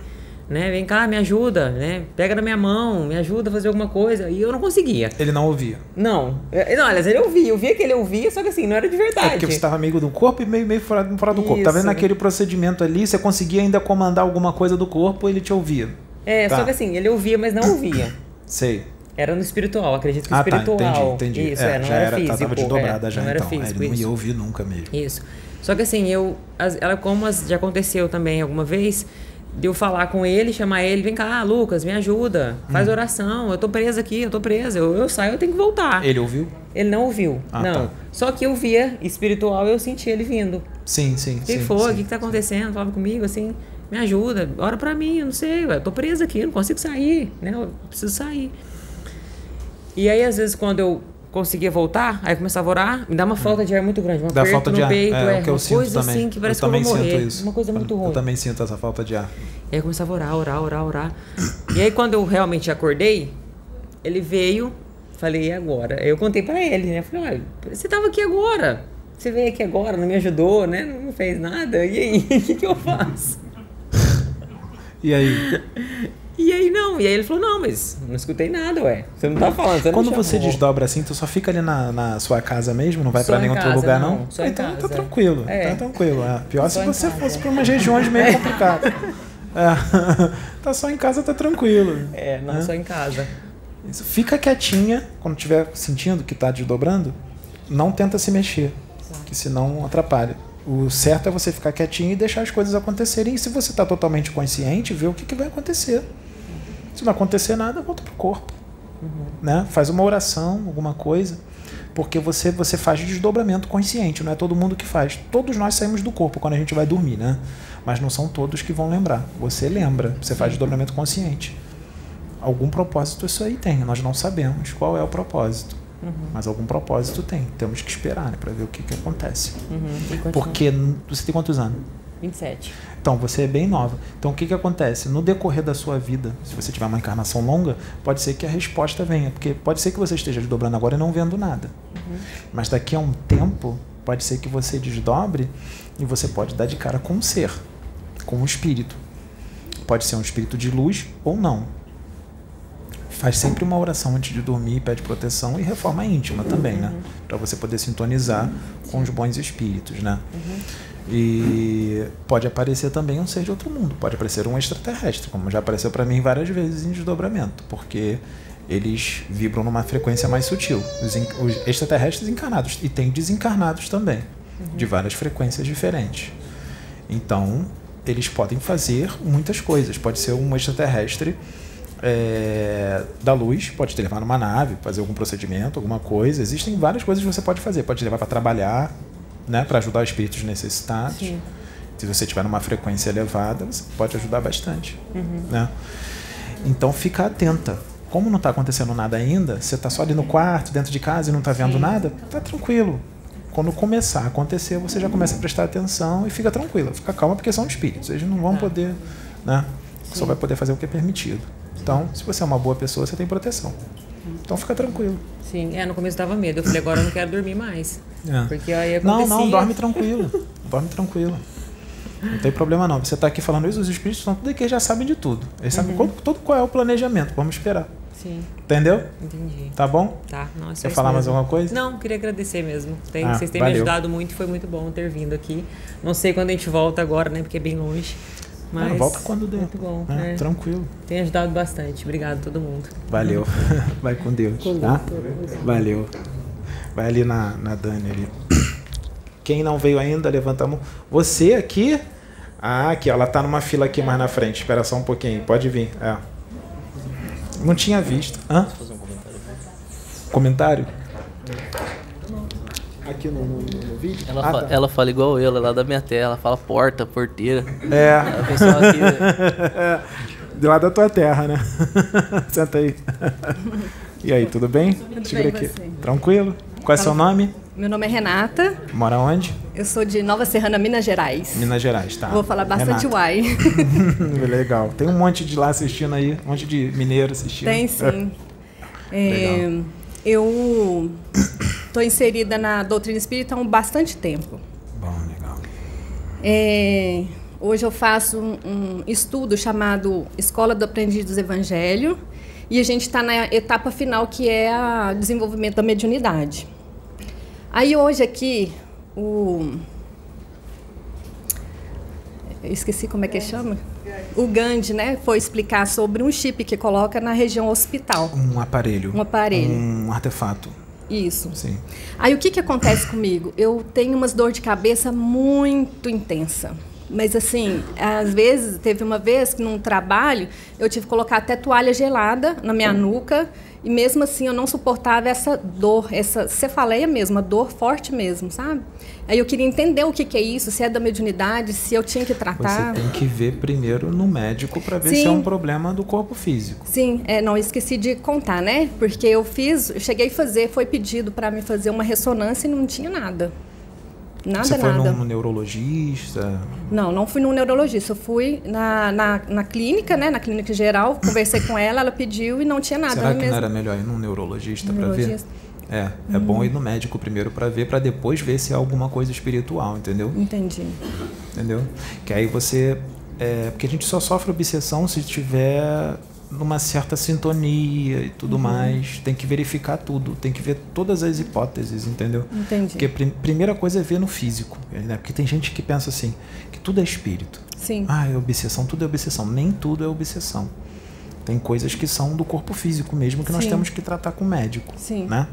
né? Vem cá, me ajuda, né? Pega na minha mão, me ajuda a fazer alguma coisa. E eu não conseguia. Ele não ouvia. Não. Eu- não, aliás, ele ouvia, eu via que ele ouvia, só que assim, não era de verdade. É porque você estava meio do corpo e meio, meio fora, fora do corpo. Tá vendo Isso. naquele procedimento ali, você conseguia ainda comandar alguma coisa do corpo, ele te ouvia. É, Tá. só que assim, ele ouvia, mas não ouvia. Sei. Era no espiritual, acredito que Ah, tá, espiritual. entendi, entendi. Isso, É, é, não já era, era, físico. tava desdobrada é, já, não era então. É, físico, ele não ia ouvir nunca mesmo. Isso. Só que assim, eu. ela, como já aconteceu também alguma vez, de eu falar com ele, chamar ele, vem cá, Lucas, me ajuda, faz Hum. oração, eu tô presa aqui, eu tô presa, eu, eu saio, eu tenho que voltar. Ele ouviu? Ele não ouviu, Ah, não. tá. Só que eu via espiritual, eu senti ele vindo. Sim, sim. O que sim, foi? sim. O que, que tá acontecendo? Falava comigo assim, me ajuda, ora pra mim, eu não sei, eu tô presa aqui, eu não consigo sair, né? Eu preciso sair. E aí, às vezes, quando eu conseguia voltar, aí eu começava a orar, me dá uma falta de ar muito grande, uma Dá falta de no ar. peito, é, é, que eu uma sinto coisa também. assim que parece eu que eu vou morrer. isso. Uma coisa muito eu, ruim. Eu também sinto essa falta de ar. E aí eu começava a orar, orar, orar, orar. E aí quando eu realmente acordei, ele veio, falei, e agora? Aí eu contei pra ele, né? Falei, olha, você tava aqui agora. Você veio aqui agora, não me ajudou, né? Não fez nada. E aí, o que, que eu faço? E aí? E aí não. E aí ele falou, não, mas não escutei nada, ué. Você não tá falando, você não Quando você chamou." desdobra assim, tu só fica ali na, na sua casa mesmo, não vai em nenhum outro casa, lugar, não. não? Só então tá casa. tranquilo, É. tá tranquilo. É. Pior Só se você casa. fosse pra umas regiões meio complicadas. É. tá só em casa, tá tranquilo. É, não, né? só em casa. Isso. Fica quietinha quando estiver sentindo que tá desdobrando. Não tenta se mexer, que senão atrapalha. O certo é você ficar quietinho e deixar as coisas acontecerem. E se você está totalmente consciente, ver o que, que vai acontecer. Se não acontecer nada, volta pro corpo. Né? Faz uma oração, alguma coisa. Porque você, você faz desdobramento consciente, não é todo mundo que faz. Todos nós saímos do corpo quando a gente vai dormir, né? Mas não são todos que vão lembrar. Você lembra, você faz desdobramento consciente. Algum propósito isso aí tem, nós não sabemos qual é o propósito. Uhum. Mas algum propósito tem. Temos que esperar né, para ver o que, que acontece. Uhum. Porque você tem quantos anos? 27. Então, você é bem nova. Então, o que, que acontece? No decorrer da sua vida, se você tiver uma encarnação longa, pode ser que a resposta venha. Porque pode ser que você esteja desdobrando agora e não vendo nada. Mas daqui a um tempo, pode ser que você desdobre e você pode dar de cara com um ser, com um espírito. Pode ser um espírito de luz ou não. Faz sempre uma oração antes de dormir, pede proteção e reforma íntima também, né? Para você poder sintonizar com os bons espíritos, né? E pode aparecer também um ser de outro mundo, pode aparecer um extraterrestre, como já apareceu para mim várias vezes em desdobramento, porque eles vibram numa frequência mais sutil. Os, os extraterrestres encarnados e tem desencarnados também, de várias frequências diferentes. Então, eles podem fazer muitas coisas. Pode ser um extraterrestre é, da luz, pode te levar numa nave, fazer algum procedimento, alguma coisa. Existem várias coisas que você pode fazer. Pode te levar para trabalhar, né, para ajudar espíritos necessitados. Sim. Se você tiver numa frequência elevada, você pode ajudar bastante. Uhum. Né? Então, fica atenta. Como não está acontecendo nada ainda, você está só ali no quarto, dentro de casa e não está vendo Sim. nada, tá tranquilo. Quando começar a acontecer, você já começa a prestar atenção e fica tranquila, fica calma, porque são espíritos. Eles não vão Tá. poder, né? Só Sim. vai poder fazer o que é permitido. Então, se você é uma boa pessoa, você tem proteção. Então fica tranquilo. Sim, é, no começo dava medo. Eu falei, agora eu não quero dormir mais. É. Porque aí Não, acontecia... não, dorme tranquilo. dorme tranquilo. Não tem problema não. Você tá aqui falando isso, os espíritos estão tudo aqui, já sabem de tudo. Eles sabem Uhum. qual- todo qual é o planejamento. Vamos esperar. Sim, Entendeu? entendi. Tá bom? Tá, não, é Quer falar mais mesmo. alguma coisa? Não, queria agradecer mesmo. Tem- Ah, vocês têm valeu. me ajudado muito, foi muito bom ter vindo aqui. Não sei quando a gente volta agora, né? Porque é bem longe. Mas Ah, volta quando der. Muito bom. É, é. Tranquilo. Tem ajudado bastante. Obrigado a todo mundo. Valeu. Vai com Deus. Tá? Valeu. Vai ali na, na Dani ali. Quem não veio ainda, levanta a mão. Você aqui. Ah, aqui, ó, ela tá numa fila aqui mais na frente. Espera só um pouquinho. Pode vir. É. Não tinha visto. Hã? Comentário? Aqui no, no- no vídeo? Ela, Ah, fa- tá. ela fala igual eu, ela é lá da minha terra, ela fala porta, porteira. É. A pessoa aqui, De lá da tua terra, né? Senta aí. E aí, tudo bem? Tudo bem, aqui. você? Tranquilo? Qual é seu nome? Meu nome é Renata, Mora onde? eu sou de Nova Serrana, Minas Gerais. Minas Gerais, tá. Vou falar bastante Renata. uai. Legal. Tem um monte de lá assistindo aí, um monte de mineiro assistindo. Tem sim. É, eu estou inserida na doutrina espírita há um bastante tempo. Bom, legal. É, hoje eu faço um, um estudo chamado Escola do Aprendiz dos Evangelho e a gente está na etapa final que é o desenvolvimento da mediunidade. Aí hoje aqui o eu esqueci como é que chama. O Gandhi, né, foi explicar sobre um chip que coloca na região hospital. Um aparelho. Um aparelho. Um artefato. Isso. Sim. Aí o que, que acontece comigo? Eu tenho umas dor de cabeça muito intensa. Mas assim, às vezes, teve uma vez que num trabalho eu tive que colocar até toalha gelada na minha nuca e mesmo assim eu não suportava essa dor, essa cefaleia mesmo, a dor forte mesmo, sabe? Aí eu queria entender o que, que é isso, se é da mediunidade, se eu tinha que tratar. Você tem que ver primeiro no médico para ver se Sim. é um problema do corpo físico. Sim, é, não esqueci de contar, né? Porque eu fiz, eu cheguei a fazer, foi pedido para me fazer uma ressonância e não tinha nada. Nada, Você foi nada. num neurologista? Não, não fui num neurologista. Eu fui na, na, na clínica, né? Na clínica geral, conversei com ela, ela pediu e não tinha nada. Será que mesma- não era melhor ir num neurologista para ver? Neurologista. É, é bom ir no médico primeiro para ver, para depois ver se é alguma coisa espiritual, entendeu? Entendi. Entendeu? Que aí você. É, porque a gente só sofre obsessão se tiver numa certa sintonia e tudo Uhum. mais. Tem que verificar tudo, tem que ver todas as hipóteses, entendeu? Entendi. Porque a prim- primeira coisa é ver no físico, né? Porque tem gente que pensa assim, que tudo é espírito. Sim. Ah, é obsessão, tudo é obsessão. Nem tudo é obsessão. Tem coisas que são do corpo físico mesmo que nós Sim. temos que tratar com o médico, Sim. né?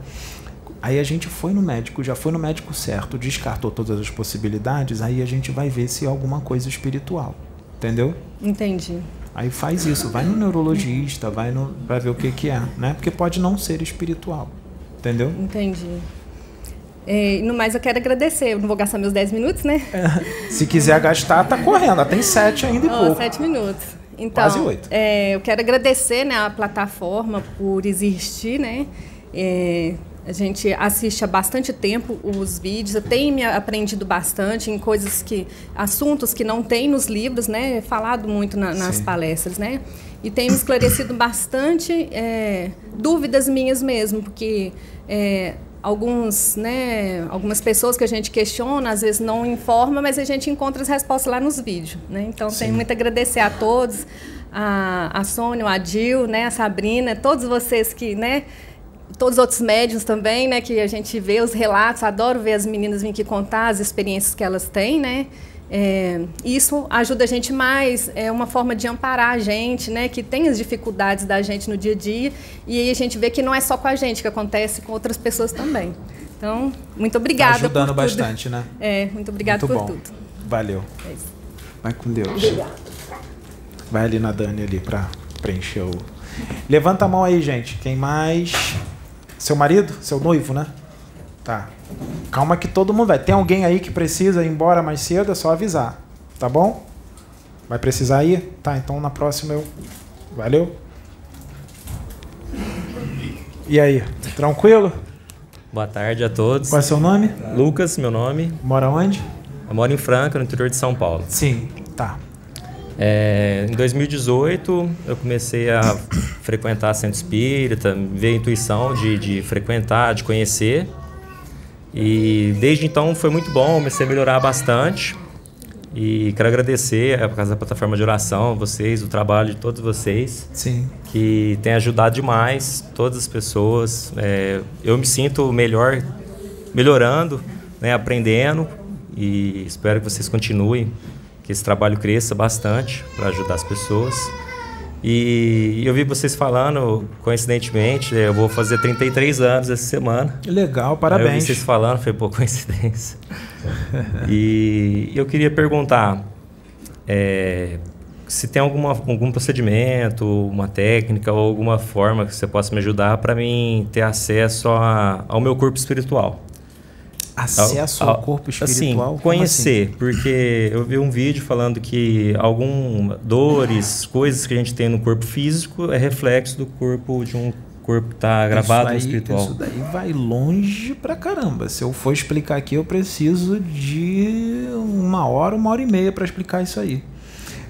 Aí a gente foi no médico, já foi no médico certo, descartou todas as possibilidades, aí a gente vai ver se é alguma coisa espiritual. Entendeu? Entendi. Aí faz isso, vai no neurologista, vai no vai ver o que que é, né? Porque pode não ser espiritual. Entendeu? Entendi. É, no mais, eu quero agradecer. Eu não vou gastar meus 10 minutos, né? Se quiser gastar, tá correndo. Tem sete ainda e Oh, pouco. sete minutos. Então, Quase oito. é, eu quero agradecer né, a plataforma por existir, né? É, a gente assiste há bastante tempo os vídeos, eu tenho me aprendido bastante em coisas que, assuntos que não tem nos livros, né? Falado muito na- nas Sim. palestras, né? E tem me esclarecido bastante é, dúvidas minhas mesmo, porque é, alguns, né, algumas pessoas que a gente questiona, às vezes não informa, mas a gente encontra as respostas lá nos vídeos, né? Então, Sim. tenho muito a agradecer a todos, a, a Sônia, o Adil, né, a Sabrina, todos vocês que, né, todos os outros médiums também, né, que a gente vê os relatos, adoro ver as meninas virem aqui contar as experiências que elas têm, né? É, isso ajuda a gente mais, é uma forma de amparar a gente, né, que tem as dificuldades da gente no dia a dia, e aí a gente vê que não é só com a gente, que acontece com outras pessoas também. Então, muito obrigada Tá ajudando por tudo. bastante, né? É, muito obrigada por bom. tudo. Valeu. É isso. Vai com Deus. Obrigada. Vai ali na Dani ali pra preencher o. Levanta a mão aí, gente. Quem mais? Seu marido? Seu noivo, né? Tá. Calma que todo mundo vai. Tem alguém aí que precisa ir embora mais cedo? É só avisar. Tá bom? Vai precisar ir? Tá, então na próxima eu. Valeu? E aí? Tranquilo? Boa tarde a todos. Qual é seu nome? Lucas, meu nome. Mora onde? Eu moro em Franca, no interior de São Paulo. Sim, tá. É, em 2018, eu comecei a frequentar centro espírita, ver a intuição de, de frequentar, de conhecer. E desde então foi muito bom, comecei a melhorar bastante. E quero agradecer a Casa da Plataforma de Oração, vocês, o trabalho de todos vocês. Sim. Que tem ajudado demais todas as pessoas. É, eu me sinto melhor, melhorando, né, aprendendo. E espero que vocês continuem, que esse trabalho cresça bastante para ajudar as pessoas. E eu vi vocês falando, coincidentemente, eu vou fazer 33 anos essa semana. Legal, Aí parabéns. Eu vi vocês falando, foi por coincidência. e eu queria perguntar é, se tem alguma, algum procedimento, uma técnica ou alguma forma que você possa me ajudar para mim ter acesso a, ao meu corpo espiritual. Acesso ao corpo espiritual? Assim, conhecer, porque eu vi um vídeo falando que algumas dores, coisas que a gente tem no corpo físico é reflexo do corpo de um corpo que está gravado no aí, espiritual. Isso daí vai longe pra caramba. Se eu for explicar aqui, eu preciso de uma hora, uma hora e meia para explicar isso aí.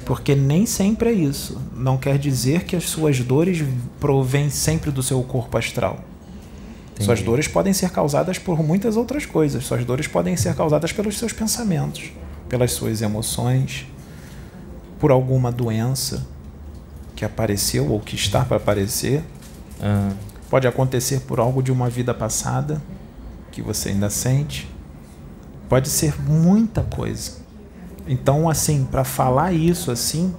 Porque nem sempre é isso. Não quer dizer que as suas dores provêm sempre do seu corpo astral. Suas Entendi. dores podem ser causadas por muitas outras coisas. Suas dores podem ser causadas pelos seus pensamentos, pelas suas emoções, por alguma doença que apareceu ou que está para aparecer. Ah. Pode acontecer por algo de uma vida passada que você ainda sente. Pode ser muita coisa. Então, assim, para falar isso assim,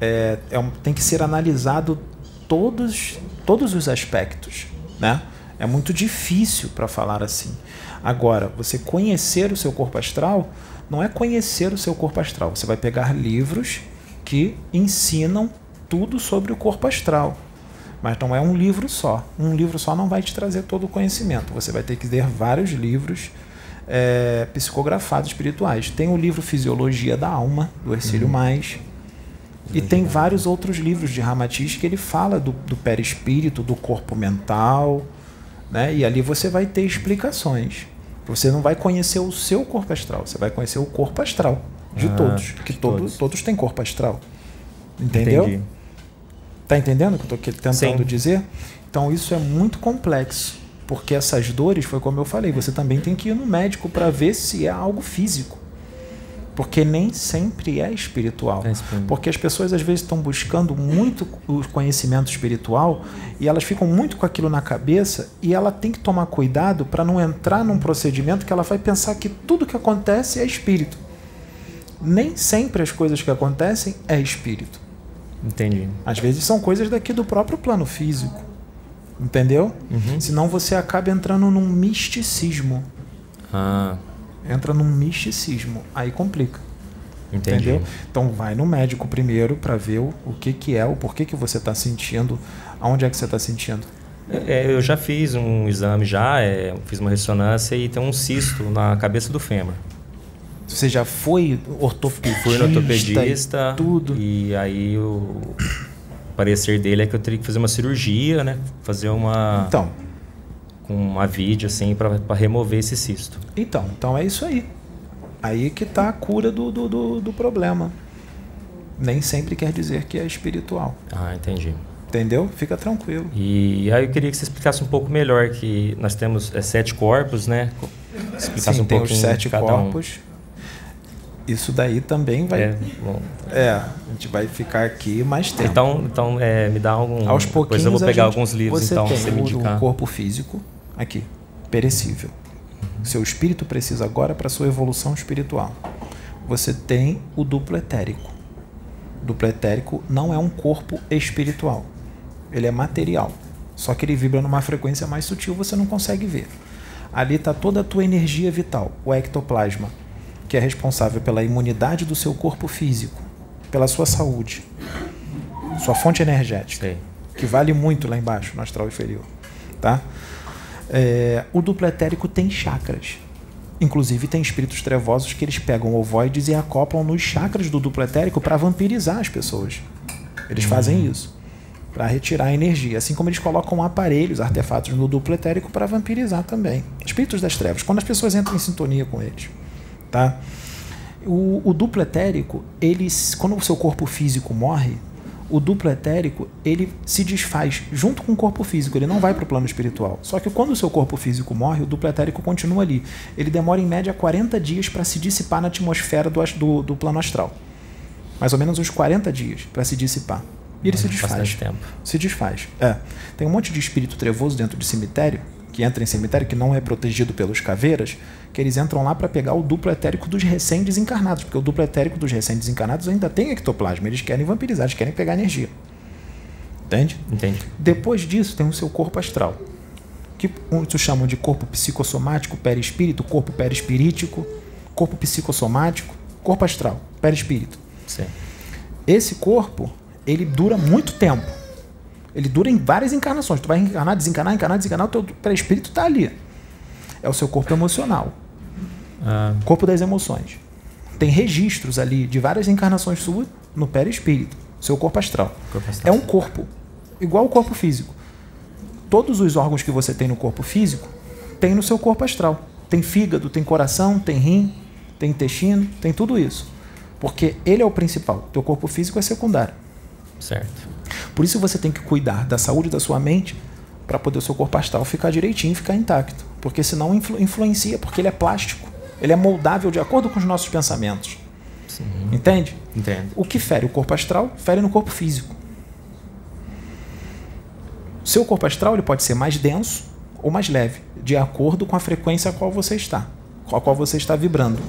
é, é um- tem que ser analisado todos, todos os aspectos, né? É muito difícil para falar assim. Agora, você conhecer o seu corpo astral não é conhecer o seu corpo astral. Você vai pegar livros que ensinam tudo sobre o corpo astral. Mas não é um livro só. Um livro só não vai te trazer todo o conhecimento. Você vai ter que ler vários livros é, psicografados espirituais. Tem o livro Fisiologia da Alma, do Ercílio Uhum. Mais. E tem vários outros livros de Ramatiz que ele fala do, do perispírito, do corpo mental, né? E ali você vai ter explicações. Você não vai conhecer o seu corpo astral, você vai conhecer o corpo astral de Ah, todos, que de todos. todos têm corpo astral. Entendeu? Entendi. Tá entendendo o que eu estou tentando Sim. dizer? Então isso é muito complexo, porque essas dores, foi como eu falei, você também tem que ir no médico para ver se é algo físico. Porque nem sempre é espiritual. Porque as pessoas às vezes estão buscando muito o conhecimento espiritual e elas ficam muito com aquilo na cabeça e ela tem que tomar cuidado para não entrar num procedimento que ela vai pensar que tudo que acontece é espírito. Nem sempre as coisas que acontecem é espírito. Entendi. Às vezes são coisas daqui do próprio plano físico. Entendeu? Uhum. Senão você acaba entrando num misticismo. Ah, Entra num misticismo. Aí complica. Entendi. Entendeu? Então vai no médico primeiro para ver o, o que, que é, o porquê que você está sentindo, aonde é que você está sentindo. É, eu já fiz um exame já, é, fiz uma ressonância e tem um cisto na cabeça do fêmur. Você já foi ortopedista? Fui no ortopedista e tudo. e aí o parecer dele é que eu teria que fazer uma cirurgia, né? Fazer uma Então. Com uma vídeo assim para remover esse cisto. Então, então é isso aí. Aí que está a cura do, do, do, do problema. Nem sempre quer dizer que é espiritual. Ah, entendi. Entendeu? Fica tranquilo. E aí eu queria que você explicasse um pouco melhor que nós temos é, sete corpos, né? Explicasse Sim, um tem os sete cada um. corpos. Isso daí também vai. É, bom. É, a gente vai ficar aqui mais tempo. Então, então é, me dá algum. Aos Depois pouquinhos eu vou pegar gente- alguns livros, você então, tem você me indicar. o corpo físico aqui, perecível. Seu espírito precisa agora para sua evolução espiritual. Você tem o duplo etérico. O duplo etérico não é um corpo espiritual. Ele é material. Só que ele vibra numa frequência mais sutil, você não consegue ver. Ali está toda a tua energia vital, o ectoplasma, que é responsável pela imunidade do seu corpo físico, pela sua saúde, sua fonte energética, que vale muito lá embaixo, no astral inferior. Tá? É, o duplo etérico tem chakras. Inclusive tem espíritos trevosos que eles pegam ovoides e acoplam nos chakras do duplo etérico para vampirizar as pessoas. Eles fazem isso. Para retirar a energia. Assim como eles colocam aparelhos, artefatos no duplo etérico para vampirizar também. Espíritos das trevas. Quando as pessoas entram em sintonia com eles. Tá? O, o duplo etérico, ele, s- quando o seu corpo físico morre, o duplo etérico ele se desfaz junto com o corpo físico, ele não vai para o plano espiritual. Só que quando o seu corpo físico morre, o duplo etérico continua ali. Ele demora em média 40 dias para se dissipar na atmosfera do, do, do plano astral. Mais ou menos uns 40 dias para se dissipar. E ele se desfaz. Tempo. Se desfaz. É. Tem um monte de espírito trevoso dentro de cemitério, que entra em cemitério, que não é protegido pelos caveiras, que eles entram lá para pegar o duplo etérico dos recém-desencarnados, porque o duplo etérico dos recém-desencarnados ainda tem ectoplasma, eles querem vampirizar, eles querem pegar energia. Entende? Entende. Depois disso, tem o seu corpo astral, que muitos chamam de corpo psicossomático, perispírito, corpo perispirítico, corpo psicossomático, corpo astral, perispírito. Sim. Esse corpo, ele dura muito tempo. Ele dura em várias encarnações. Tu vai encarnar, desencarnar, encarnar, desencarnar, o teu perispírito está ali. É o seu corpo emocional. Ah, Corpo das emoções. Tem registros ali de várias encarnações suas no perispírito, seu corpo astral. Corpo astral. É um corpo, igual o corpo físico. Todos os órgãos que você tem no corpo físico tem no seu corpo astral. Tem fígado, tem coração, tem rim, tem intestino, tem tudo isso. Porque ele é o principal. Teu corpo físico é secundário. certo. Por isso você tem que cuidar da saúde da sua mente para poder o seu corpo astral ficar direitinho, ficar intacto. Porque senão influ- influencia, porque ele é plástico. Ele é moldável de acordo com os nossos pensamentos. Sim. Entende? Entendo. O que fere o corpo astral, fere no corpo físico. O seu corpo astral ele pode ser mais denso ou mais leve, de acordo com a frequência a qual você está, com a qual você está vibrando.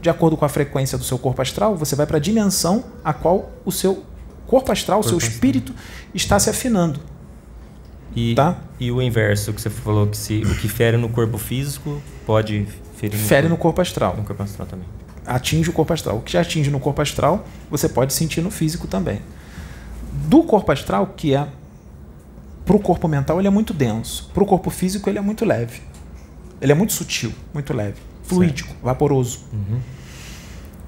De acordo com a frequência do seu corpo astral, você vai para a dimensão a qual o seu corpo astral, o seu Corpo astral. espírito está se afinando. E, Tá. e o inverso, que você falou que se o que fere no corpo físico pode ferir no, Fere no corpo astral. no corpo astral também. atinge o corpo astral. O que atinge no corpo astral, você pode sentir no físico também. Do corpo astral, que é para o corpo mental, ele é muito denso. Para o corpo físico, ele é muito leve. Ele é muito sutil, muito leve. Fluídico, vaporoso. Uhum.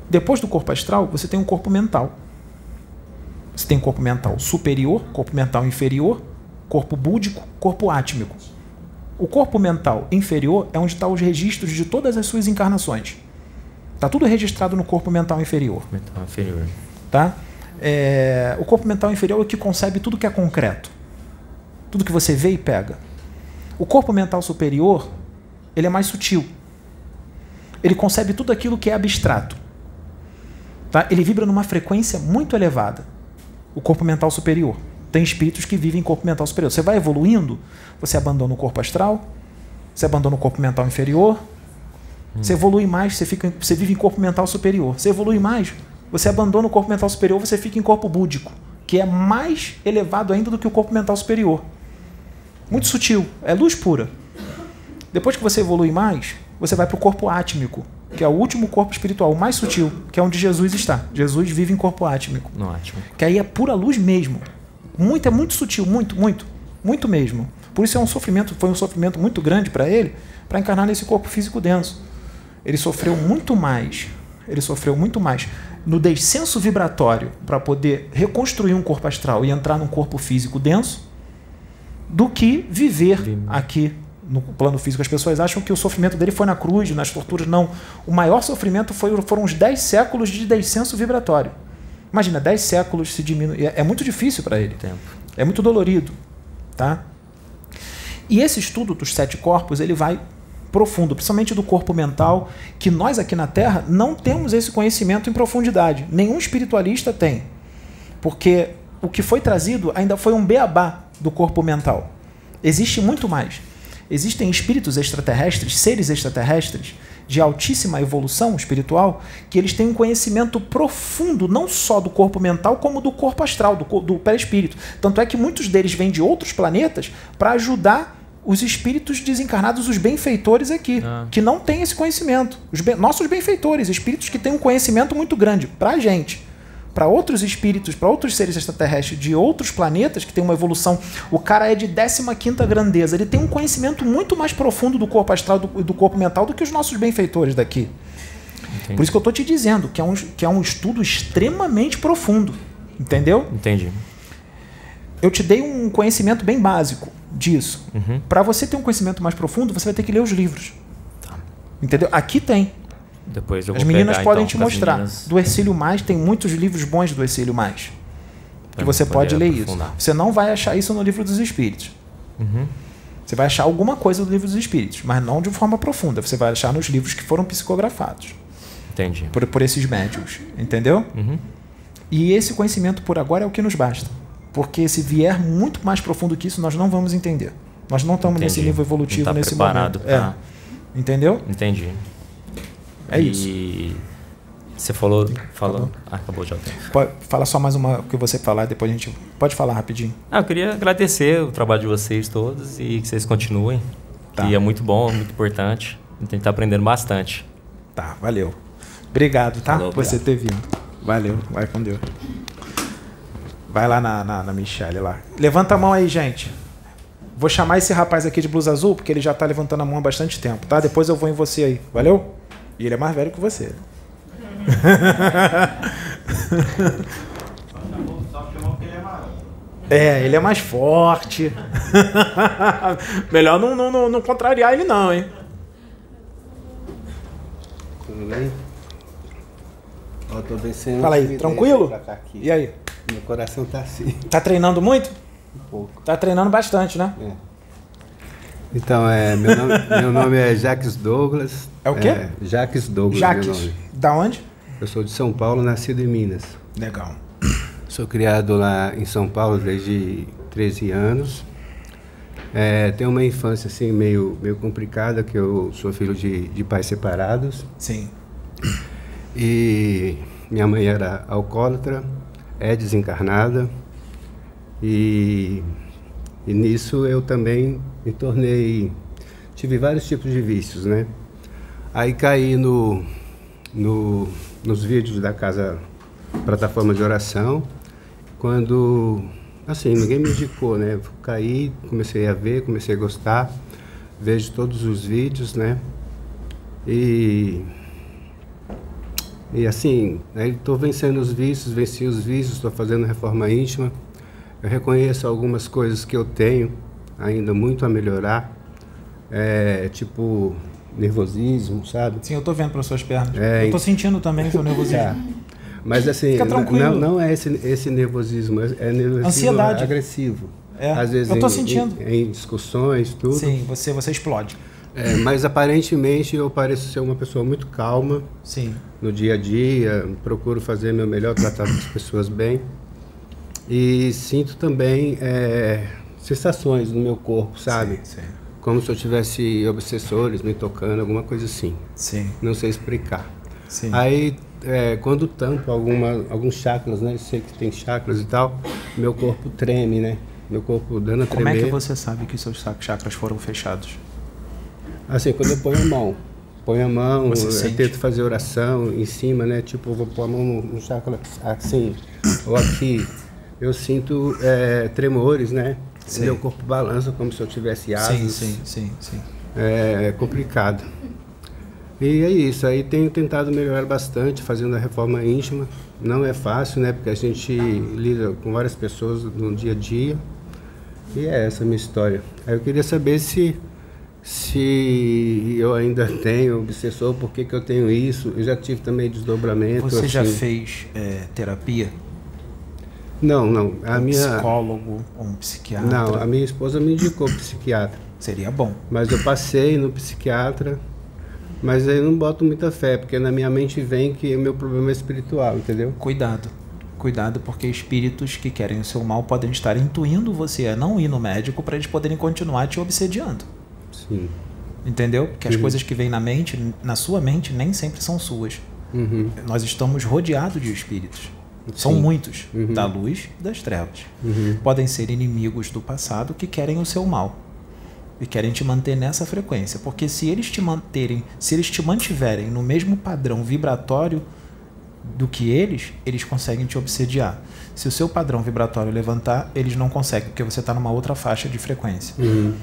Depois do corpo astral, você tem um corpo mental. Você tem corpo mental superior, corpo mental inferior, corpo búdico, corpo átmico. O corpo mental inferior é onde estão os registros de todas as suas encarnações. Está tudo registrado no corpo mental inferior. Mental inferior. Tá? É, o corpo mental inferior é o que concebe tudo que é concreto. Tudo que você vê e pega. O corpo mental superior, ele é mais sutil. Ele concebe tudo aquilo que é abstrato. Tá? Ele vibra numa frequência muito elevada. O corpo mental superior. Tem espíritos que vivem em corpo mental superior. Você vai evoluindo, você abandona o corpo astral, você abandona o corpo mental inferior, você evolui mais, você, fica, você vive em corpo mental superior. Você evolui mais, você abandona o corpo mental superior, você fica em corpo búdico, que é mais elevado ainda do que o corpo mental superior. Muito sutil, é luz pura. Depois que você evolui mais, você vai para o corpo átmico, que é o último corpo espiritual, o mais sutil, que é onde Jesus está. Jesus vive em corpo átmico. No ótimo. Que aí é pura luz mesmo. Muito, é muito sutil, muito, muito, muito mesmo. Por isso é um sofrimento, foi um sofrimento muito grande para ele, para encarnar nesse corpo físico denso. Ele sofreu muito mais, ele sofreu muito mais no descenso vibratório para poder reconstruir um corpo astral e entrar num corpo físico denso, do que viver aqui no plano físico. As pessoas acham que o sofrimento dele foi na cruz, nas torturas. Não. O maior sofrimento foi, foram os 10 séculos de descenso vibratório. Imagina, 10 séculos se diminui. É, é muito difícil para ele. Tempo. É muito dolorido. Tá? E esse estudo dos sete corpos, ele vai profundo, principalmente do corpo mental, que nós aqui na Terra não temos esse conhecimento em profundidade. Nenhum espiritualista tem. Porque o que foi trazido ainda foi um beabá do corpo mental. Existe muito mais. Existem espíritos extraterrestres, seres extraterrestres de altíssima evolução espiritual, que eles têm um conhecimento profundo não só do corpo mental, como do corpo astral, do, do perispírito. Tanto é que muitos deles vêm de outros planetas para ajudar os espíritos desencarnados, os benfeitores aqui, Ah. que não têm esse conhecimento. Os ben- nossos benfeitores, espíritos que têm um conhecimento muito grande para a gente para outros espíritos, para outros seres extraterrestres de outros planetas que tem uma evolução, o cara é de 15ª grandeza, ele tem um conhecimento muito mais profundo do corpo astral e do, do corpo mental do que os nossos benfeitores daqui. Entendi. Por isso que eu tô te dizendo que é um, que é um estudo extremamente profundo, entendeu? Entendi. Eu te dei um conhecimento bem básico disso. Uhum. Para você ter um conhecimento mais profundo, você vai ter que ler os livros. Entendeu? Aqui tem. Depois eu As meninas podem então, te mostrar. meninas. Do Ercílio Mais tem muitos livros bons do Ercílio Mais. Que você pode ler isso. aprofundar. Você não vai achar isso no livro dos Espíritos. Uhum. Você vai achar alguma coisa do livro dos Espíritos, mas não de forma profunda. Você vai achar nos livros que foram psicografados Entendi. por, por esses médiums. Entendeu? Uhum. E esse conhecimento por agora é o que nos basta. Porque se vier muito mais profundo que isso, nós não vamos entender. Nós não estamos nesse nível evolutivo Não tá nesse preparado momento. pra- É. Entendeu? Entendi. É e Você falou. falou ah, acabou já. Pode, fala só mais uma que você falar, depois a gente. Pode falar rapidinho. Ah, eu queria agradecer o trabalho de vocês todos e que vocês continuem. Tá. Que é muito bom, muito importante. A gente está aprendendo bastante. Tá, valeu. Obrigado, tá? Falou, por você ter vindo. Valeu, vai com Deus. Vai lá na, na, na Michelle lá. Levanta a mão aí, gente. Vou chamar esse rapaz aqui de blusa azul, porque ele já tá levantando a mão há bastante tempo, tá? Depois eu vou em você aí, valeu? E ele é mais velho que você. É, ele é mais forte. Melhor não, não, não, contrariar ele, não, hein? Tudo bem? Ó, tô vencendo. Fala aí, tranquilo? E aí? Meu coração tá assim. Tá treinando muito? Um pouco. Tá treinando bastante, né? Então, é, meu, nome, meu nome é Jacques Douglas. É o quê? Douglas. Jaques. Meu nome. Da onde? Eu sou de São Paulo, nascido em Minas. Legal. Sou criado lá em São Paulo desde 13 anos. É, tenho uma infância assim meio, meio complicada, que eu sou filho de, de pais separados. Sim. E minha mãe era alcoólatra, é desencarnada. E, e nisso eu também me tornei. Tive vários tipos de vícios, né? Aí caí no, no, nos vídeos da casa plataforma de oração, quando, assim, ninguém me indicou, né? Caí, comecei a ver, comecei a gostar, vejo todos os vídeos, né? E, e assim, estou vencendo os vícios, venci os vícios, estou fazendo reforma íntima. Eu reconheço algumas coisas que eu tenho ainda muito a melhorar, é, tipo nervosismo, sabe? Sim, eu tô vendo pelas suas pernas. É, eu tô sentindo também seu nervosismo. Tá. Mas assim, Fica n- tranquilo. não, não é esse, esse nervosismo, é nervosismo Ansiedade. agressivo. É, Às vezes eu tô em, sentindo. Em, em discussões, tudo. Sim, você, você explode. É, mas aparentemente eu pareço ser uma pessoa muito calma. Sim. No dia a dia, procuro fazer meu melhor, tratar as pessoas bem. E sinto também é, sensações no meu corpo, sabe? Sim, sim. Como se eu tivesse obsessores me tocando, alguma coisa assim. Sim. Não sei explicar. Sim. Aí, é, quando tampo alguma, alguns chakras, né? Eu sei que tem chakras e tal, meu corpo treme, né? Meu corpo dando a Como tremer. é que você sabe que seus chakras foram fechados? Assim, quando eu ponho a mão. Ponho a mão, tento fazer oração em cima, né? Tipo, eu vou pôr a mão no, no chakra assim, ou aqui. Eu sinto é, tremores, né? Sim. Meu corpo balança como se eu tivesse asas. Sim, sim, sim, sim. É, é complicado. E é isso, aí tenho tentado melhorar bastante, fazendo a reforma íntima. Não é fácil, né? Porque a gente lida com várias pessoas no dia a dia. E é essa a minha história. Aí eu queria saber se, se eu ainda tenho obsessor, por que, que eu tenho isso. Eu já tive também desdobramento. Você já assim. fez é, terapia? Não, não. A um minha... psicólogo ou um psiquiatra? Não, a minha esposa me indicou psiquiatra. Seria bom. Mas eu passei no psiquiatra, mas aí eu não boto muita fé, porque na minha mente vem que o meu problema é espiritual, entendeu? Cuidado. Cuidado, porque espíritos que querem o seu mal podem estar intuindo você a não ir no médico para eles poderem continuar te obsediando. Sim. Entendeu? Porque as Uhum. coisas que vêm na mente, na sua mente, nem sempre são suas. Uhum. Nós estamos rodeados de espíritos. São Sim. muitos, Uhum. da luz e das trevas. Uhum. Podem ser inimigos do passado que querem o seu mal e querem te manter nessa frequência, porque se eles te manterem, se eles te mantiverem no mesmo padrão vibratório do que eles, eles conseguem te obsediar. Se o seu padrão vibratório levantar, eles não conseguem, porque você está numa outra faixa de frequência. Uhum.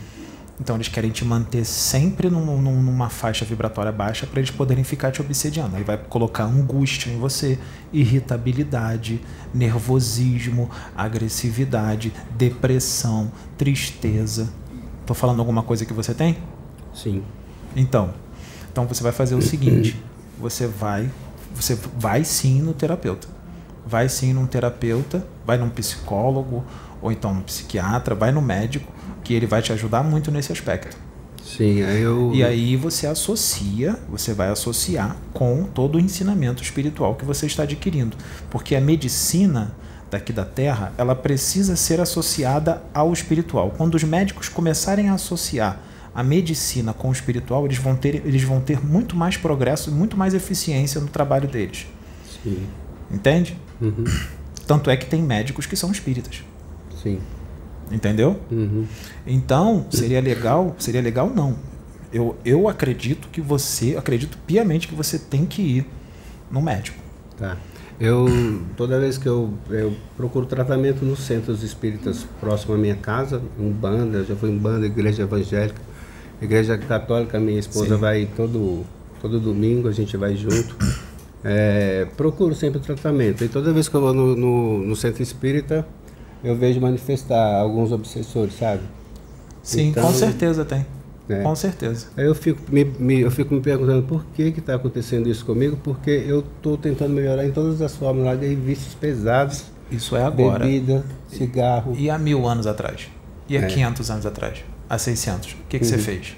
Então eles querem te manter sempre num- num- numa faixa vibratória baixa para eles poderem ficar te obsediando. Aí vai colocar angústia em você, irritabilidade, nervosismo, agressividade, depressão, tristeza. Tô falando alguma coisa que você tem? Sim. Então, então você vai fazer o seguinte: você vai, você vai sim no terapeuta. Vai sim num terapeuta, vai num psicólogo ou então num psiquiatra, vai no médico, que ele vai te ajudar muito nesse aspecto. Sim, aí eu. E aí você associa, você vai associar com todo o ensinamento espiritual que você está adquirindo. Porque a medicina daqui da Terra, ela precisa ser associada ao espiritual. Quando os médicos começarem a associar a medicina com o espiritual, eles vão ter, eles vão ter muito mais progresso, muito mais eficiência no trabalho deles. Sim. Entende? Uhum. Tanto é que tem médicos que são espíritas. Sim. Entendeu? Uhum. Então, seria legal, seria legal não. Eu, eu acredito que você, acredito piamente que você tem que ir no médico. Tá. Eu, toda vez que eu, eu procuro tratamento nos centros espíritas próximo à minha casa, em banda, já fui em banda, igreja evangélica, igreja católica, minha esposa Sim. vai todo, todo domingo, a gente vai junto. É, procuro sempre tratamento. E toda vez que eu vou no, no, no centro espírita, eu vejo manifestar alguns obsessores, sabe? Sim, Então, com certeza tem. é. Com certeza. Aí eu fico me, me- eu fico me perguntando por que que está acontecendo isso comigo, porque eu estou tentando melhorar em todas as formas, lá de vícios pesados. Isso é agora. Bebida, cigarro. E há mil anos atrás? E há É. 500 anos atrás? Há 600? O que, que você Uhum. fez?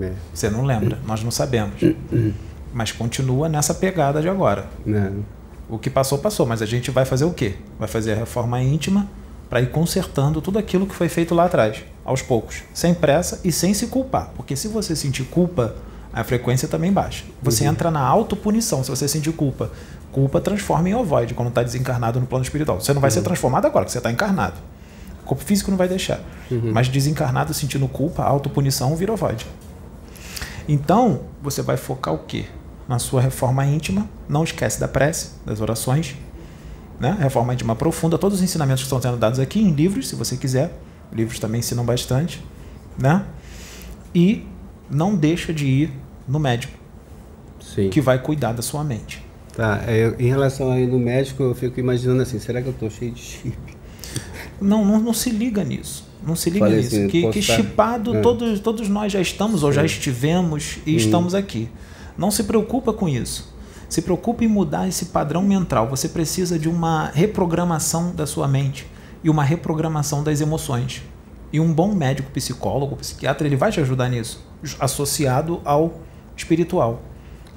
É. Você não lembra, nós não sabemos. Mas continua nessa pegada de agora. Não. O que passou, passou. Mas a gente vai fazer o quê? Vai fazer a reforma íntima para ir consertando tudo aquilo que foi feito lá atrás, aos poucos, sem pressa e sem se culpar. Porque se você sentir culpa, a frequência também baixa. Você Uhum. entra na autopunição se você sentir culpa. Culpa transforma em ovoide quando está desencarnado no plano espiritual. Você não vai ser Uhum. transformado agora, que você está encarnado. O corpo físico não vai deixar. Uhum. Mas desencarnado sentindo culpa, autopunição vira ovoide. Então, você vai focar o quê? Na sua reforma íntima. Não esquece da prece, das orações. Né? Reforma íntima profunda. Todos os ensinamentos que estão sendo dados aqui em livros, se você quiser. Livros também ensinam bastante. Né? E não deixa de ir no médico. Sim. Que vai cuidar da sua mente. Tá, é, em relação aí no médico, eu fico imaginando assim, será que eu tô cheio de chip? Não, não, não se liga nisso. Não se liga Falei nisso. assim, que que chipado É. todos, todos nós já estamos ou já Sim. estivemos e Hum. estamos aqui. Não se preocupa com isso. Se preocupe em mudar esse padrão mental. Você precisa de uma reprogramação da sua mente e uma reprogramação das emoções. E um bom médico, psicólogo, psiquiatra, ele vai te ajudar nisso, associado ao espiritual,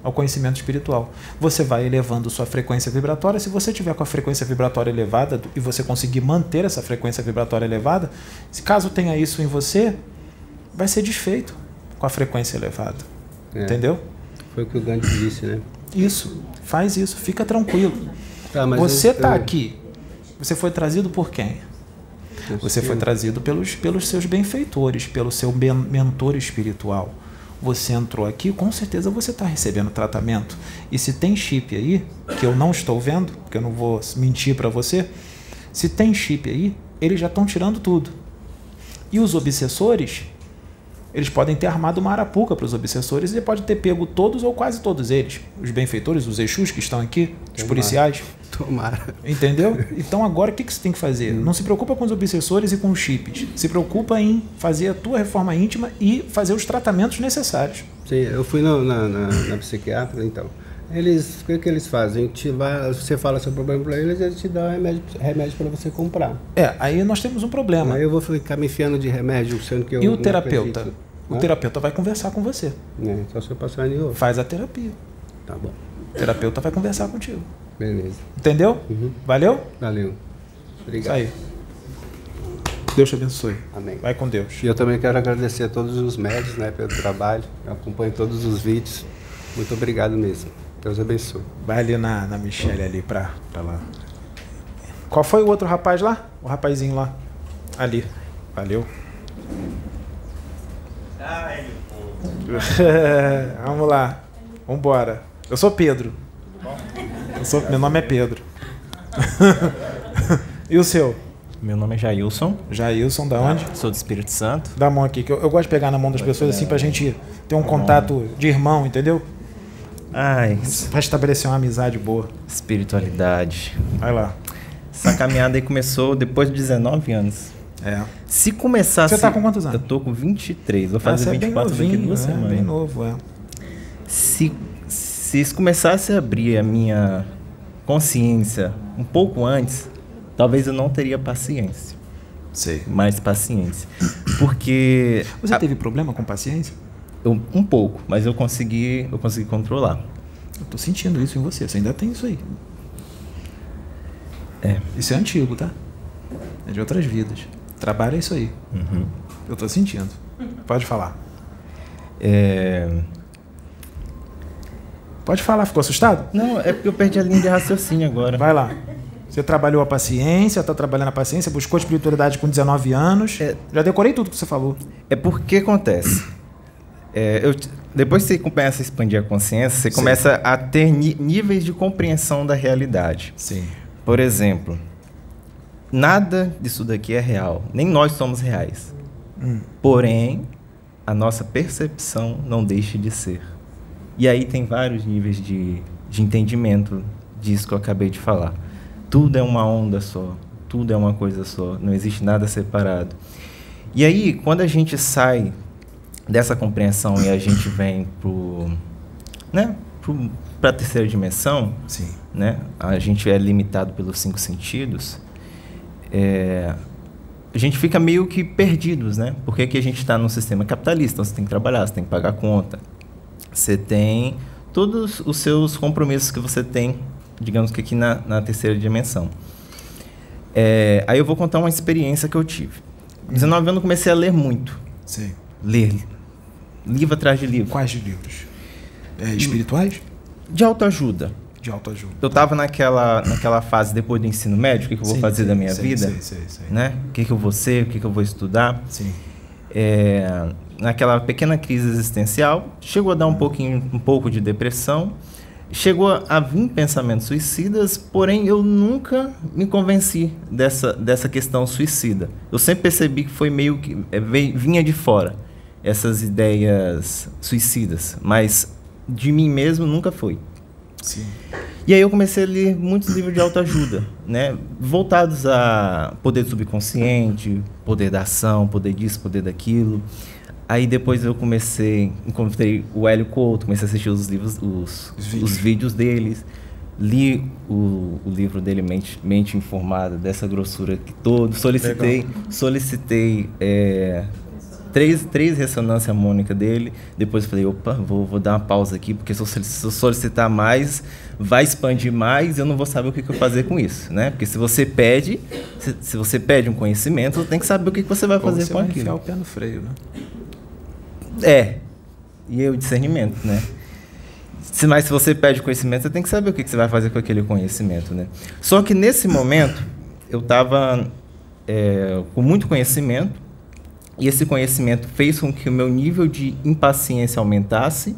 ao conhecimento espiritual. Você vai elevando sua frequência vibratória. Se você tiver com a frequência vibratória elevada e você conseguir manter essa frequência vibratória elevada, se caso tenha isso em você, vai ser desfeito com a frequência elevada. É. Entendeu? Foi o que o Gandhi disse, né? Isso, faz isso, fica tranquilo. Tá, você está eu- aqui. Você foi trazido por quem? Você foi trazido pelos, pelos seus benfeitores, pelo seu ben- mentor espiritual. Você entrou aqui, com certeza você está recebendo tratamento. E se tem chip aí, que eu não estou vendo, porque eu não vou mentir para você, se tem chip aí, eles já estão tirando tudo. E os obsessores, eles podem ter armado uma arapuca para os obsessores e pode ter pego todos ou quase todos eles. Os benfeitores, os Exus que estão aqui, os Tomara. policiais. Tomara. Entendeu? Então agora o que, que você tem que fazer? Não se preocupa com os obsessores e com os chips. Se preocupa em fazer a tua reforma íntima e fazer os tratamentos necessários. Sim, eu fui no- na, na, na psiquiatra, então. Eles, o que, que eles fazem? Te vai, você fala seu problema para eles, eles te dão remédio, remédio para você comprar. É, aí nós temos um problema. Aí eu vou ficar me enfiando de remédio, sendo que eu E o terapeuta? acredito. O Hã? terapeuta vai conversar com você. É, só se eu passar em outro. Faz a terapia. Tá bom. O terapeuta vai conversar contigo. Beleza. Entendeu? Valeu? Valeu. Obrigado. Isso aí. Deus te abençoe. Amém. Vai com Deus. E eu também quero agradecer a todos os médicos né, pelo trabalho. Eu acompanho todos os vídeos. Muito obrigado mesmo. Deus abençoe. Vai ali na, na Michelle ali pra, pra lá. Qual foi o outro rapaz lá? O rapazinho lá. Ali. Valeu. Vamos lá. Vambora. Eu sou Pedro. Eu sou, meu nome é Pedro. e o seu? Meu nome é Jailson. Jailson, da onde? Sou do Espírito Santo. Dá a mão aqui, que eu, eu gosto de pegar na mão das pessoas assim pra gente ter um Tá contato de irmão, entendeu? Ai. Pra estabelecer uma amizade boa. Espiritualidade. Vai lá. Essa caminhada aí começou depois de 19 anos. É. Se começasse. Você tá com quantos anos? Eu tô com 23. Vou Ah, fazer é bem 24 daqui novinho, duas é, semanas. bem novo, é. Se, se isso começasse a abrir a minha consciência um pouco antes, talvez eu não teria paciência. Sei. Mais paciência. Porque. Você teve problema com paciência? Eu, um pouco, mas eu consegui, eu consegui controlar. Eu tô sentindo isso em você. Você ainda tem isso aí. É. Isso é antigo, tá? É de outras vidas. Trabalha isso aí. Uhum. Eu tô sentindo. Pode falar. É... Pode falar, ficou assustado? Não, é porque eu perdi a linha de raciocínio agora. Vai lá. Você trabalhou a paciência, tá trabalhando a paciência, buscou a espiritualidade com 19 anos. Já decorei tudo que você falou. É porque acontece. É, eu, depois que você começa a expandir a consciência, você Sim. começa a ter níveis de compreensão da realidade. Sim. Por exemplo, nada disso daqui é real. Nem nós somos reais. Hum. Porém, a nossa percepção não deixa de ser. E aí tem vários níveis de, de entendimento disso que eu acabei de falar. Tudo é uma onda só, tudo é uma coisa só, não existe nada separado. E aí, quando a gente sai dessa compreensão e a gente vem pro, né, para a terceira dimensão, Sim. né, a gente é limitado pelos cinco sentidos, é, a gente fica meio que perdidos, né? Porque aqui a gente está num sistema capitalista, então você tem que trabalhar, você tem que pagar conta, você tem todos os seus compromissos que você tem, digamos que aqui na, na terceira dimensão. É, aí eu vou contar uma experiência que eu tive. 19 anos eu comecei a ler muito. Sim. Ler. Livro atrás de livro. Quais livros? É, espirituais? De autoajuda. De autoajuda. Eu estava naquela, naquela fase depois do ensino médio, o que, que eu vou Sim, fazer sim, da minha sei, vida? sei, sei, sei. Né? O que, que eu vou ser, o que, que eu vou estudar? Sim. É, naquela pequena crise existencial, chegou a dar um, pouquinho, um pouco de depressão, chegou a, vir pensamentos suicidas, porém eu nunca me convenci dessa, dessa questão suicida. Eu sempre percebi que foi meio que é, vinha de fora essas ideias suicidas, mas de mim mesmo nunca foi. Sim. E aí eu comecei a ler muitos livros de autoajuda, né? Voltados a poder subconsciente, poder da ação, poder disso, poder daquilo. Aí depois eu comecei, encontrei o Hélio Couto, comecei a assistir os livros, os, Os os vídeos. vídeos. deles, li o, o livro dele Mente, Mente Informada dessa grossura que todo, solicitei, Legal. solicitei é, três, três ressonância harmônica dele. Depois eu falei, opa, vou, vou dar uma pausa aqui, porque se eu solicitar mais, vai expandir mais e eu não vou saber o que, que eu fazer com isso, né? Porque se você pede, se, se você pede um conhecimento, você tem que saber o que, que você vai fazer você com vai aquilo. enfiar o pé no freio, né? É. E aí o discernimento, né? Se, mas se você pede conhecimento, você tem que saber o que, que você vai fazer com aquele conhecimento, né? Só que nesse momento, eu estava com muito conhecimento, e esse conhecimento fez com que o meu nível de impaciência aumentasse,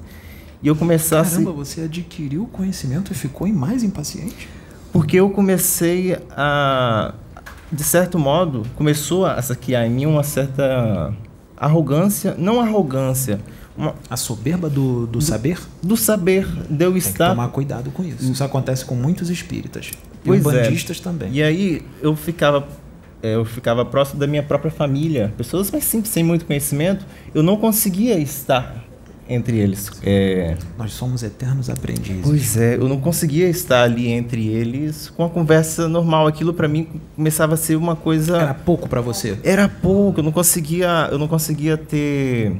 e eu começasse... Caramba, você adquiriu conhecimento e ficou mais impaciente? Porque eu comecei a, de certo modo, começou a saquear em mim uma certa arrogância, não arrogância, uma, A soberba do, do saber? do saber, de eu Tem estar tomar cuidado com isso. Isso acontece com muitos espíritas. Pois e é. bandistas também. E aí eu ficava é, eu ficava próximo da minha própria família, pessoas mais simples, sem muito conhecimento, eu não conseguia estar entre eles. É, Nós somos eternos aprendizes. Pois é, eu não conseguia estar ali entre eles com a conversa normal. Aquilo para mim começava a ser uma coisa. Era pouco para você. Era pouco. Eu não conseguia, eu não conseguia ter,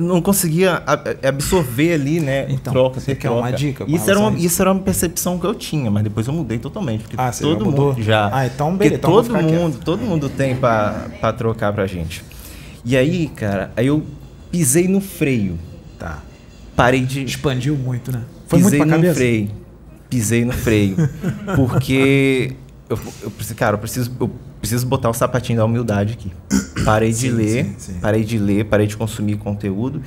não conseguia a- absorver ali, né? Então, troca, você quer uma troca. dica com Isso era uma, isso? era uma percepção que eu tinha, mas depois eu mudei totalmente. Porque Ah, você todo já mudou? mundo já. Ah, então Porque beleza, então todo quieto. mundo, todo mundo tem para trocar pra gente. E aí, cara, aí eu pisei no freio. Tá. Parei de Expandiu muito, né? Foi pisei muito pra no cabeça? freio. Pisei no freio. Porque eu, eu preciso, cara, eu preciso, eu preciso botar o sapatinho da humildade aqui. Parei de Sim, ler, sim, sim. parei de ler, parei de consumir conteúdo.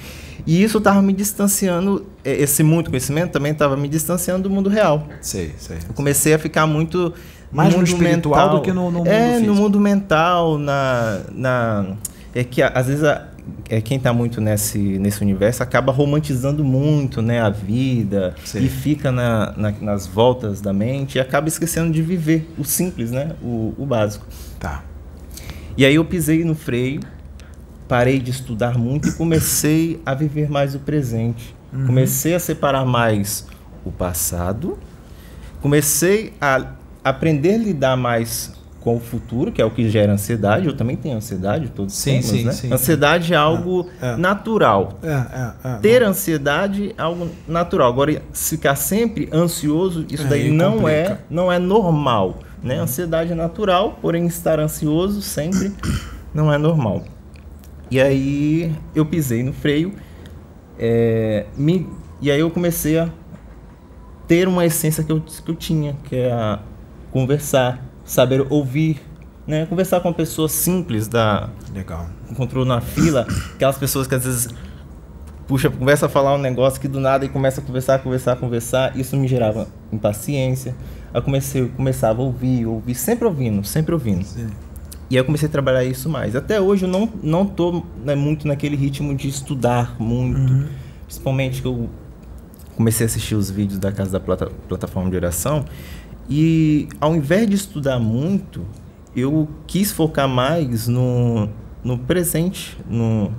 E isso estava me distanciando, esse muito conhecimento também estava me distanciando do mundo real. Sei, sei. Eu comecei a ficar muito Mais no mundo espiritual do que no- no mundo É, físico. no mundo mental, na, na é que às vezes a- é quem está muito nesse nesse universo acaba romantizando muito, né, a vida Sei. e fica na, na- nas voltas da mente e acaba esquecendo de viver o simples, né, o, o básico. Tá. E aí eu pisei no freio, parei de estudar muito e comecei a viver mais o presente. Uhum. Comecei a separar mais o passado, comecei a aprender a lidar mais com o futuro, que é o que gera ansiedade. Eu também tenho ansiedade, todos Sim, temos, sim, né? sim. Ansiedade é algo É, é. natural. É, é, é. Ter ansiedade é algo natural. Agora, ficar sempre ansioso, isso É, daí aí não é, não é normal. Né? Ansiedade é natural, porém estar ansioso sempre não é normal. E aí eu pisei no freio, me, e aí eu comecei a ter uma essência que eu, que eu tinha, que é a conversar, saber ouvir, né? Conversar com uma pessoa simples da Legal. encontrou na fila, aquelas pessoas que às vezes puxa, começa a falar um negócio que do nada e começa a conversar, conversar, conversar, isso me gerava impaciência. Eu comecei, eu começava a ouvir, ouvir, sempre ouvindo, sempre ouvindo. E aí eu comecei a trabalhar isso mais. Até hoje eu não, não tô né, muito naquele ritmo de estudar muito. Principalmente que eu comecei a assistir os vídeos da Casa da Plata, Plataforma de Oração. E ao invés de estudar muito, eu quis focar mais no, no presente, no,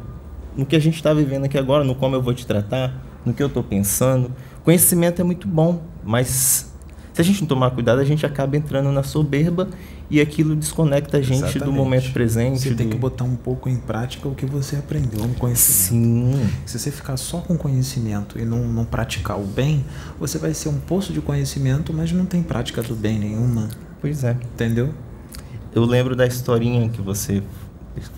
no que a gente está vivendo aqui agora, no como eu vou te tratar, no que eu estou pensando. Conhecimento é muito bom, mas se a gente não tomar cuidado, a gente acaba entrando na soberba e aquilo desconecta a gente do Exatamente. momento presente. Você tem do- que botar um pouco em prática o que você aprendeu no conhecimento. Sim. Se você ficar só com conhecimento e não, não praticar o bem, você vai ser um poço de conhecimento, mas não tem prática do bem nenhuma. Pois é. Entendeu? Eu lembro da historinha que você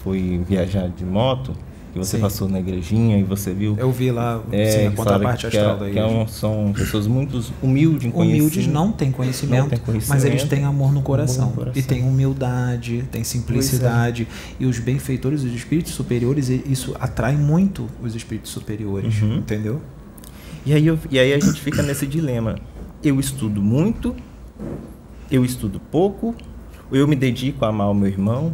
foi viajar de moto, que você Sim. passou na igrejinha e você viu. Eu vi lá, é, sim, a contraparte que, astral é- da que é um- são pessoas muito humildes em Humildes não têm conhecimento, Não conhecimento. mas eles têm amor no coração. Amor no coração. E têm humildade, têm simplicidade. E os benfeitores, os espíritos superiores, isso atrai muito os espíritos superiores. Uhum. Entendeu? E aí, eu- e aí a gente fica nesse dilema. Eu estudo muito, eu estudo pouco, ou eu me dedico a amar o meu irmão.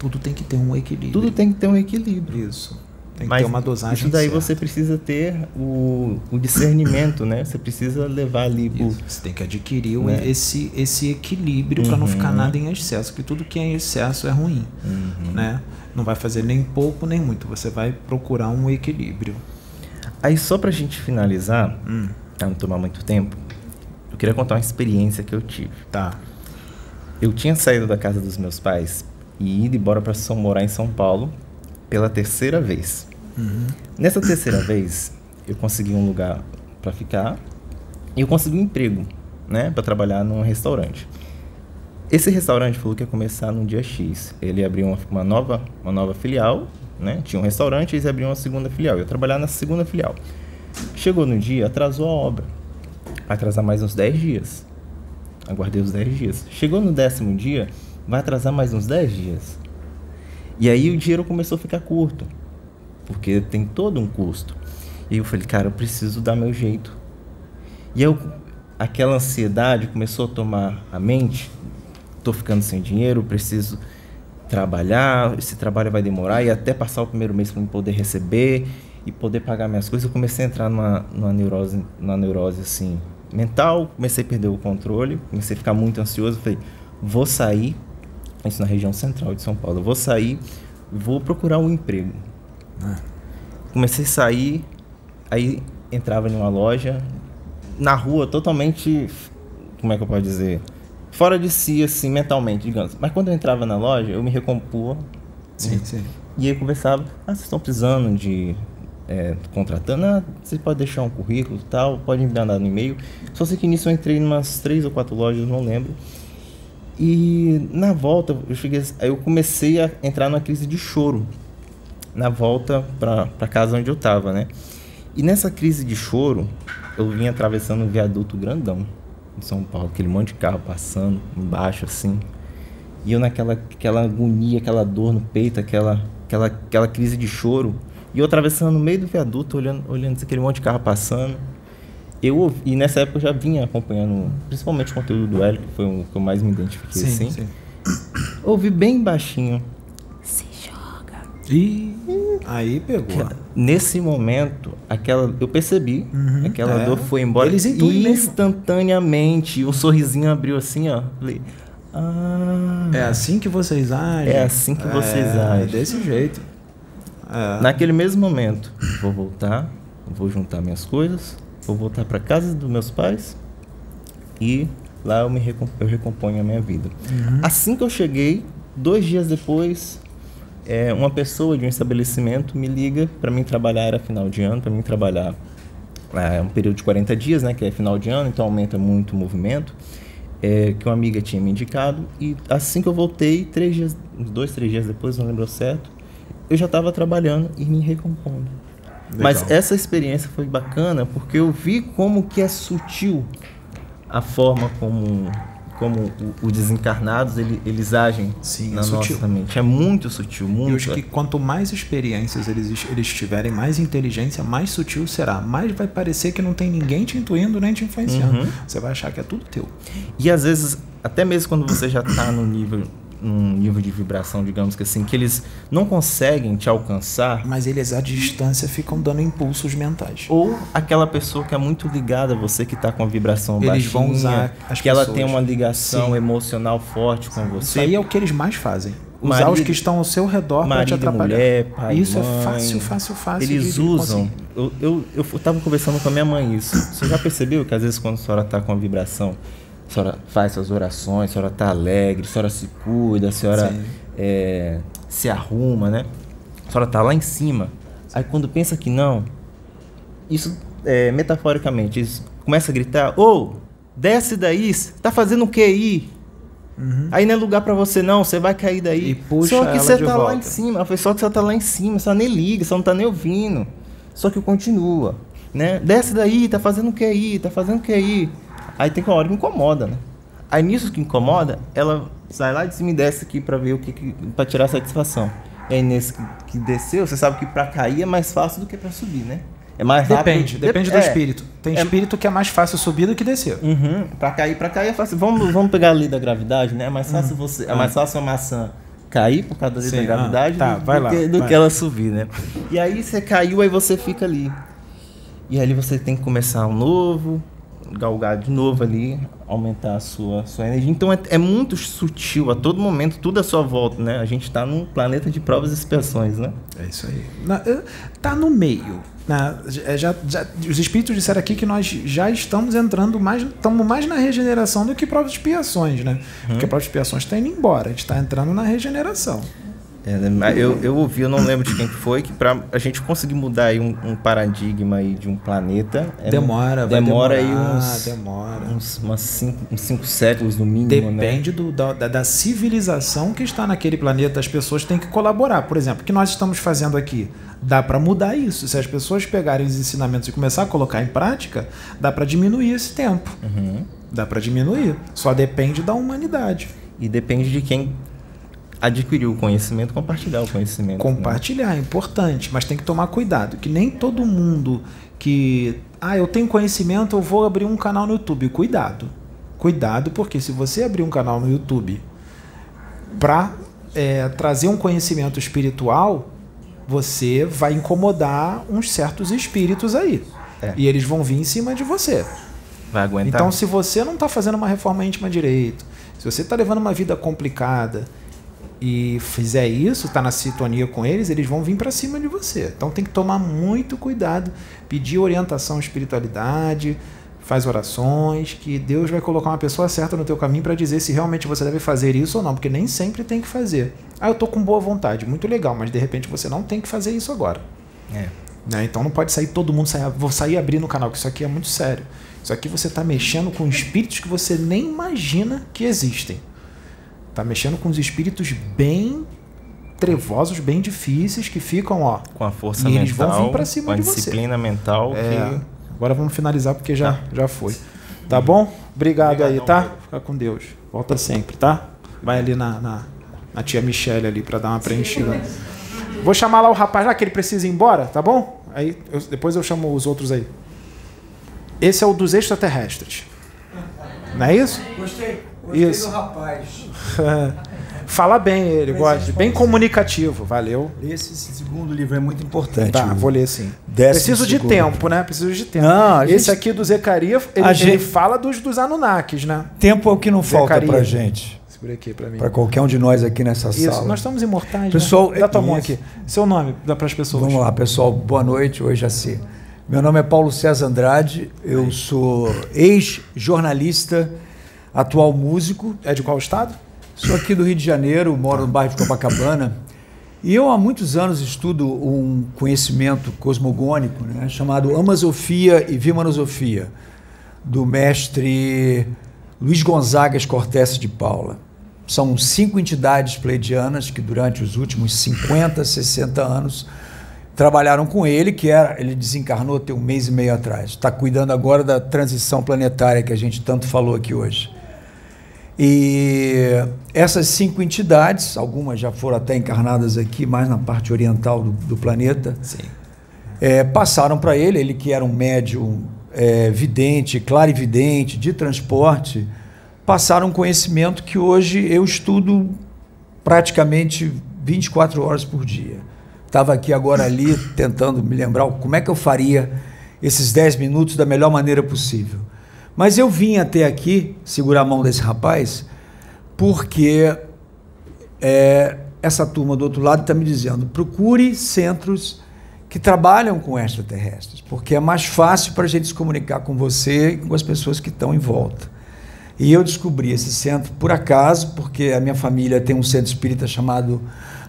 Tudo tem que ter um equilíbrio. Tudo tem que ter um equilíbrio. Isso. Tem que Mas ter uma dosagem Isso daí certa. você precisa ter o, o discernimento, né? Você precisa levar ali pro, Você tem que adquirir Né? esse, esse equilíbrio para não Uhum. ficar nada em excesso, que tudo que é em excesso é ruim, Uhum. né? Não vai fazer nem pouco nem muito, você vai procurar um equilíbrio. Aí só pra gente finalizar, Hum. pra não tomar muito tempo, eu queria contar uma experiência que eu tive. Tá. Eu tinha saído da casa dos meus pais e ido embora para morar em São Paulo pela terceira vez. Uhum. Nessa terceira vez, eu consegui um lugar para ficar e eu consegui um emprego, né, para trabalhar num restaurante. Esse restaurante falou que ia começar no dia X. Ele abriu uma, uma nova, uma nova filial, né? Tinha um restaurante e eles abriam uma segunda filial. Eu ia trabalhar na segunda filial. Chegou no dia, atrasou a obra. Vai atrasar mais uns 10 dias. Aguardei os 10 dias. Chegou no décimo dia, vai atrasar mais uns 10 dias. E aí o dinheiro começou a ficar curto. Porque tem todo um custo. E eu falei, cara, eu preciso dar meu jeito. E eu, aquela ansiedade começou a tomar a mente. Tô ficando sem dinheiro, preciso trabalhar, esse trabalho vai demorar e até passar o primeiro mês para poder receber e poder pagar minhas coisas. Eu comecei a entrar numa, numa neurose, numa neurose assim mental, comecei a perder o controle, comecei a ficar muito ansioso, falei, vou sair, isso na região central de São Paulo, eu vou sair, vou procurar um emprego. Comecei a sair, aí entrava em uma loja, na rua totalmente, como é que eu posso dizer, fora de si, assim, mentalmente, digamos. Mas quando eu entrava na loja, eu me recompunha. Sim, sim. E aí eu conversava, ah, vocês estão precisando de é, contratando, ah, você pode deixar um currículo e tal, pode me mandar no e-mail. Só sei que nisso eu entrei em umas três ou quatro lojas, não lembro. E na volta, eu cheguei, eu comecei a entrar numa crise de choro. Na volta pra casa onde eu tava, né? E nessa crise de choro, eu vinha atravessando um viaduto grandão em São Paulo, aquele monte de carro passando embaixo assim. E eu naquela aquela agonia, aquela dor no peito, aquela, aquela, aquela crise de choro. E eu atravessando no meio do viaduto, olhando, olhando aquele monte de carro passando. Eu ouvi- e nessa época eu já vinha acompanhando, principalmente o conteúdo do Hélio, que foi o que eu mais me identifiquei Sim, assim. sim. Ouvi bem baixinho. Ih, aí pegou. Nesse momento, aquela eu percebi, aquela é. dor foi embora Eles instantaneamente. O sorrisinho abriu assim, ó. Falei, ah, É assim que vocês agem? É assim que vocês É, agem. desse jeito. É. Naquele mesmo momento, vou voltar, vou juntar minhas coisas, vou voltar para casa dos meus pais e lá eu me recom- eu recomponho a minha vida. Uhum. Assim que eu cheguei, dois dias depois, é, uma pessoa de um estabelecimento me liga para mim trabalhar, era final de ano, para mim trabalhar é um período de 40 dias, né, que é final de ano, então aumenta muito o movimento, é, que uma amiga tinha me indicado, e assim que eu voltei, três dias, dois, três dias depois, não lembro certo, eu já estava trabalhando e me recompondo. Legal. Mas essa experiência foi bacana porque eu vi como que é sutil a forma como, como os desencarnados ele, eles agem Sim, na é sutil. nossa mente. É muito sutil, muito. eu acho que quanto mais experiências eles, eles tiverem, mais inteligência, mais sutil será. Mais vai parecer que não tem ninguém te intuindo nem te influenciando. Uhum. Você vai achar que é tudo teu. E às vezes, até mesmo quando você já está no nível, num nível de vibração, digamos que assim, que eles não conseguem te alcançar. Mas eles à distância ficam dando impulsos mentais. Ou aquela pessoa que é muito ligada a você, que está com a vibração Eles baixinha, vão usar as que ela pessoas. tem uma ligação Sim. emocional forte com você. Isso aí é o que eles mais fazem. Usar os Marido- que estão ao seu redor para te e atrapalhar. mulher, pai, Isso mãe, é fácil, fácil, fácil. Eles usam. Eu, eu, eu tava conversando com a minha mãe isso. Você já percebeu que às vezes quando a senhora tá com a vibração, a senhora faz suas orações, a senhora tá alegre, a senhora se cuida, a senhora é, se arruma, né? A senhora tá lá em cima. Aí quando pensa que não, isso é, metaforicamente, isso começa a gritar, ô, desce daí, tá fazendo o que aí? Aí não é lugar pra você não, você vai cair daí. Uhum. E puxa só que você tá lá volta. em cima, só que você tá lá em cima, você nem liga, você não tá nem ouvindo. Só que continua, né? Desce daí, tá fazendo o que aí? Tá fazendo o que aí? Aí tem que uma hora que incomoda, né? Aí nisso que incomoda, ela sai lá de cima e desce aqui pra ver o que, que para tirar satisfação. E aí nesse que, que desceu, você sabe que pra cair é mais fácil do que pra subir, né? É mais rápido. Depende, depende do É. espírito. Tem É- espírito que é mais fácil subir do que descer. Uhum. Pra cair, pra cair é fácil. Vamos, vamos pegar a lei da gravidade, né? É mais fácil você. É mais fácil a maçã cair por causa da lei Sim, da gravidade ah, tá, do, vai do lá, que, do vai. que ela subir, né? E aí você caiu, aí você fica ali. E ali você tem que começar um novo, galgar de novo ali, aumentar a sua, sua energia. Então é, é muito sutil, a todo momento, tudo à sua volta, né? A gente tá num planeta de provas e expiações, né? É isso aí. Na- tá no meio. né? É, já, já- os espíritos disseram aqui que nós já estamos entrando mais, estamos mais na regeneração do que provas de expiações, né? Porque provas de expiações está indo embora, a gente está entrando na regeneração. É, né, eu, eu ouvi, eu não lembro de quem que foi, que pra a gente conseguir mudar aí um, um paradigma aí de um planeta... é- Demora, vai demora aí demorar, uns, demora. uns, umas cinco, uns cinco séculos no mínimo, né? Depende do, da, da- da civilização que está naquele planeta. As pessoas têm que colaborar. Por exemplo, o que nós estamos fazendo aqui? Dá para mudar isso. Se as pessoas pegarem os ensinamentos e começar a colocar em prática, dá para diminuir esse tempo. Uhum. Dá para diminuir. Só depende da humanidade. E depende de quem adquiriu o conhecimento, compartilhar o conhecimento. né? Compartilhar é importante, mas tem que tomar cuidado, que nem todo mundo que ah, eu tenho conhecimento, eu vou abrir um canal no YouTube. Cuidado. Cuidado, porque se você abrir um canal no YouTube para trazer um conhecimento espiritual, você vai incomodar uns certos espíritos aí. É. E eles vão vir em cima de você. Vai aguentar? Então, se você não está fazendo uma reforma íntima direito, se você está levando uma vida complicada e fizer isso, está na sintonia com eles, eles vão vir para cima de você. Então, tem que tomar muito cuidado, pedir orientação à espiritualidade, faz orações, que Deus vai colocar uma pessoa certa no teu caminho para dizer se realmente você deve fazer isso ou não, porque nem sempre tem que fazer. Ah, eu tô com boa vontade, muito legal, mas de repente você não tem que fazer isso agora. É. Né? Então não pode sair todo mundo sair, vou sair abrindo o canal, que isso aqui é muito sério. Isso aqui você está mexendo com espíritos que você nem imagina que existem. Tá mexendo com os espíritos bem trevosos, bem difíceis, que ficam, ó. Com a força e mental, eles vão vir para cima com a de você. disciplina mental É, que... Agora vamos finalizar porque já, já foi. Tá bom? Obrigado aí, tá? Fica com Deus. Volta sempre, tá? Vai ali na, na, na tia Michelle ali para dar uma preenchida. Vou chamar lá o rapaz lá que ele precisa ir embora, tá bom? Aí eu- depois eu chamo os outros aí. Esse é o dos extraterrestres. Não é isso? Gostei, gostei Isso. do rapaz. Fala bem ele, gosta. Bem comunicativo, valeu. Esse segundo livro é muito importante. Tá, vou ler sim. décimo Preciso de segundo. tempo, né? Preciso de tempo. Não, Esse gente- aqui do Zecaria, ele, A ele gente- fala dos, dos Anunnakis, né? Tempo é o que não falta Zecaria. pra gente. Segura aqui pra mim. Para qualquer um de nós aqui nessa Isso, sala. nós estamos imortais. Pessoal, né? dá tua mão aqui. Seu nome, dá para as pessoas. Vamos lá, pessoal. Boa noite. Hoje já se Meu nome é Paulo César Andrade, eu sou ex-jornalista, atual músico. É de qual estado? Sou aqui do Rio de Janeiro, moro no bairro de Copacabana. E eu há muitos anos estudo um conhecimento cosmogônico né, chamado Amasofia e Vimanosofia, do mestre Luiz Gonzagas Cortés de Paula. São cinco entidades pleidianas que durante os últimos 50, 60 anos trabalharam com ele, que era, ele desencarnou tem um mês e meio atrás. Está cuidando agora da transição planetária que a gente tanto falou aqui hoje. E essas cinco entidades, algumas já foram até encarnadas aqui, mais na parte oriental do, do planeta, é, passaram para ele, ele que era um médium é, vidente, clarividente, de transporte, passaram um conhecimento que hoje eu estudo praticamente 24 horas por dia. Estava aqui agora ali tentando me lembrar como é que eu faria esses 10 minutos da melhor maneira possível. Mas eu vim até aqui segurar a mão desse rapaz porque é, essa turma do outro lado está me dizendo: procure centros que trabalham com extraterrestres, porque é mais fácil para a gente se comunicar com você e com as pessoas que estão em volta. E eu descobri esse centro por acaso, porque a minha família tem um centro espírita chamado